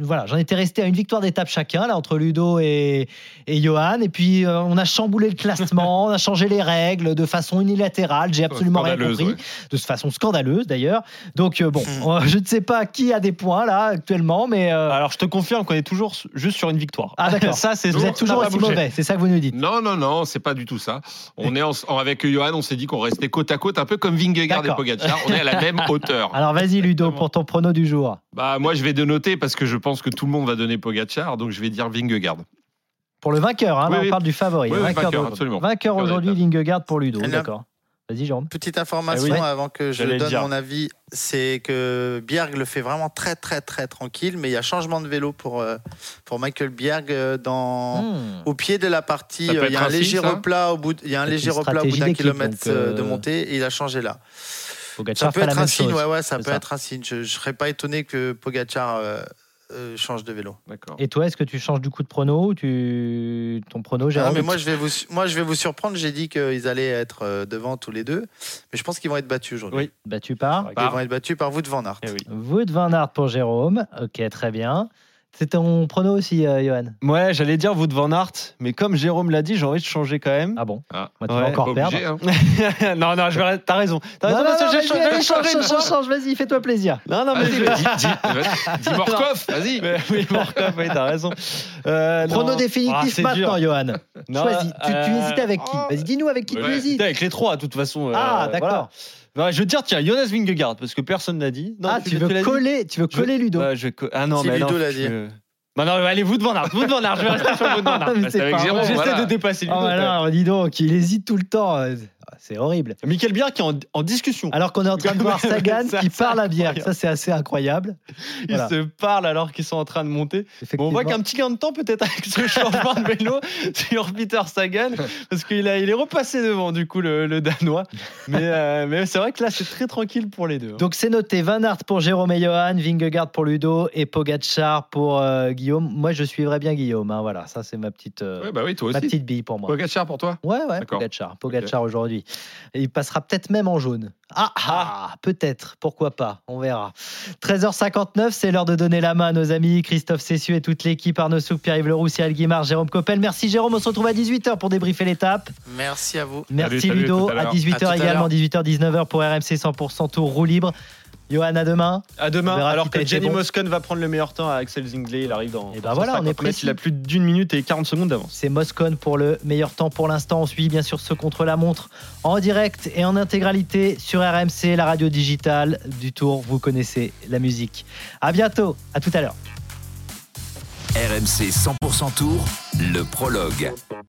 Voilà, j'en étais resté à une victoire d'étape chacun, là, entre Ludo et, et Johan. Et puis, euh, on a chamboulé le classement, on a changé les règles de façon unilatérale. J'ai absolument rien compris. ouais. De façon scandaleuse, d'ailleurs. Donc, euh, bon, euh, je ne sais pas qui a des points, là, actuellement, mais. euh, Alors, je te confirme qu'on est toujours juste sur une victoire. Ah, d'accord. ça, c'est Vous êtes toujours aussi bougé. mauvais, c'est ça que vous nous dites. Non, non, non, c'est pas du tout ça. On est en- en- avec Johan, on s'est dit qu'on restait côte à côte, un peu comme Vingegaard et. Pogacar. On est à la même hauteur. Alors, vas-y, Ludo, pour ton prono du jour. Bah, moi, je vais dénoter parce que je pense que tout le monde va donner Pogacar, donc je vais dire Vingegaard. Pour le vainqueur, hein, Oui, là, on oui. parle du favori. Oui, vainqueur vainqueur, vainqueur aujourd'hui, Vingegaard pour Ludo. D'accord. Vas-y, Jérôme. Petite information Eh oui. avant que je donne mon avis, c'est que Bjerg le fait vraiment très très très tranquille, mais il y a changement de vélo pour, euh, pour Michael Bjerg euh, dans, Hmm. au pied de la partie. Il y a un léger replat au bout, de- il y a un C'est léger une replat au bout stratégie d'un kilomètre euh, de montée et il a changé là. Pogacar ça peut être un signe, ouais, ouais, ça peut ça. être un signe. Je, ne serais pas étonné que Pogacar euh, euh, change de vélo. D'accord. Et toi, est-ce que tu changes du coup de prono ou tu... Ton prono, Non, Jérôme mais moi je vais vous, moi je vais vous surprendre. J'ai dit qu'ils allaient être euh, devant tous les deux, mais je pense qu'ils vont être battus aujourd'hui. Oui. Battu par Ils vont être battus par vous de Van Aert. Wood Van Aert pour Jérôme. Ok, très bien. C'est ton prono aussi, euh, Johan Ouais, j'allais dire Wout van Aert, mais comme Jérôme l'a dit, j'ai envie de changer quand même. Ah bon Ah. Moi, tu vas encore perdre. hein. non, non, je vais... t'as raison. T'as Non, raison, non, parce que non, j'ai changé- allez, j'ai changé change, change, change, vas-y, fais-toi plaisir. Non, non, mais Vas-y, je- vas-y, dis, Morkov, vas-y. Oui, Morkov, oui, t'as raison. Euh, Prono non. définitif Ah, maintenant, dur. Johan. Non, Choisis. Tu, tu euh, hésites avec qui Vas-y, dis-nous avec qui tu Ouais, hésites. avec les trois, de toute façon. euh, Ah, d'accord. Ouais, je veux dire, tiens, Jonas Vingegaard, parce que personne l'a dit. Non, Ah, tu veux coller, tu veux Je coller Ludo. Je co- Ah non, Si mais Ludo non, l'a je- dit. Bah non, allez, vous de Van Aert, vous de Van Aert, je vais rester sur vous de Van Aert. Mais c'est avec pas Jérôme, vrai. J'essaie voilà. de dépasser Oh, Ludo. bah non, dis donc, il hésite tout le temps. C'est horrible. Michael Biard qui est en, en discussion. Alors qu'on est en train de voir Sagan qui parle à Bière. Ça, c'est assez incroyable. Ils Voilà. se parlent alors qu'ils sont en train de monter. Bon, on voit qu'un petit gain de temps peut-être avec ce changement de vélo sur Peter Sagan, parce qu'il a, il est repassé devant du coup le, le Danois. Mais, euh, mais c'est vrai que là c'est très tranquille pour les deux. hein. Donc c'est noté Van Aert pour Jérôme et Johan, Vingegaard pour Ludo et Pogacar pour euh, Guillaume. Moi je suivrai bien Guillaume. hein, voilà, ça c'est ma petite, euh, Ouais, bah oui, toi ma aussi. petite bille pour moi. Pogacar pour toi? Ouais, ouais. Pogacar, Pogacar aujourd'hui. Il passera peut-être même en jaune. Ah, ah, peut-être, pourquoi pas, on verra. 13h59, c'est l'heure de donner la main à nos amis Christophe Cessieux et toute l'équipe, Arnaud Souk, Pierre-Yves Leroux, Cyril Guimard, Jérôme Coppel. Merci Jérôme, on se retrouve à 18h pour débriefer l'étape. Merci à vous. Merci Salut, Ludo, à à l'heure. 18h À tout à également, l'heure. 18h-19h pour RMC 100% Tour roue libre. Johan, à demain. À demain, alors que Jenny bon. Moscon va prendre le meilleur temps à Axel Zingler, il arrive dans. Et ben dans voilà, on 150 est précis. Il a plus d'une minute et 40 secondes d'avance. C'est Moscone pour le meilleur temps pour l'instant. On suit bien sûr ce contre-la-montre en direct et en intégralité sur RMC, la radio digitale du Tour. Vous connaissez la musique. À bientôt, à tout à l'heure. RMC 100% Tour, le prologue.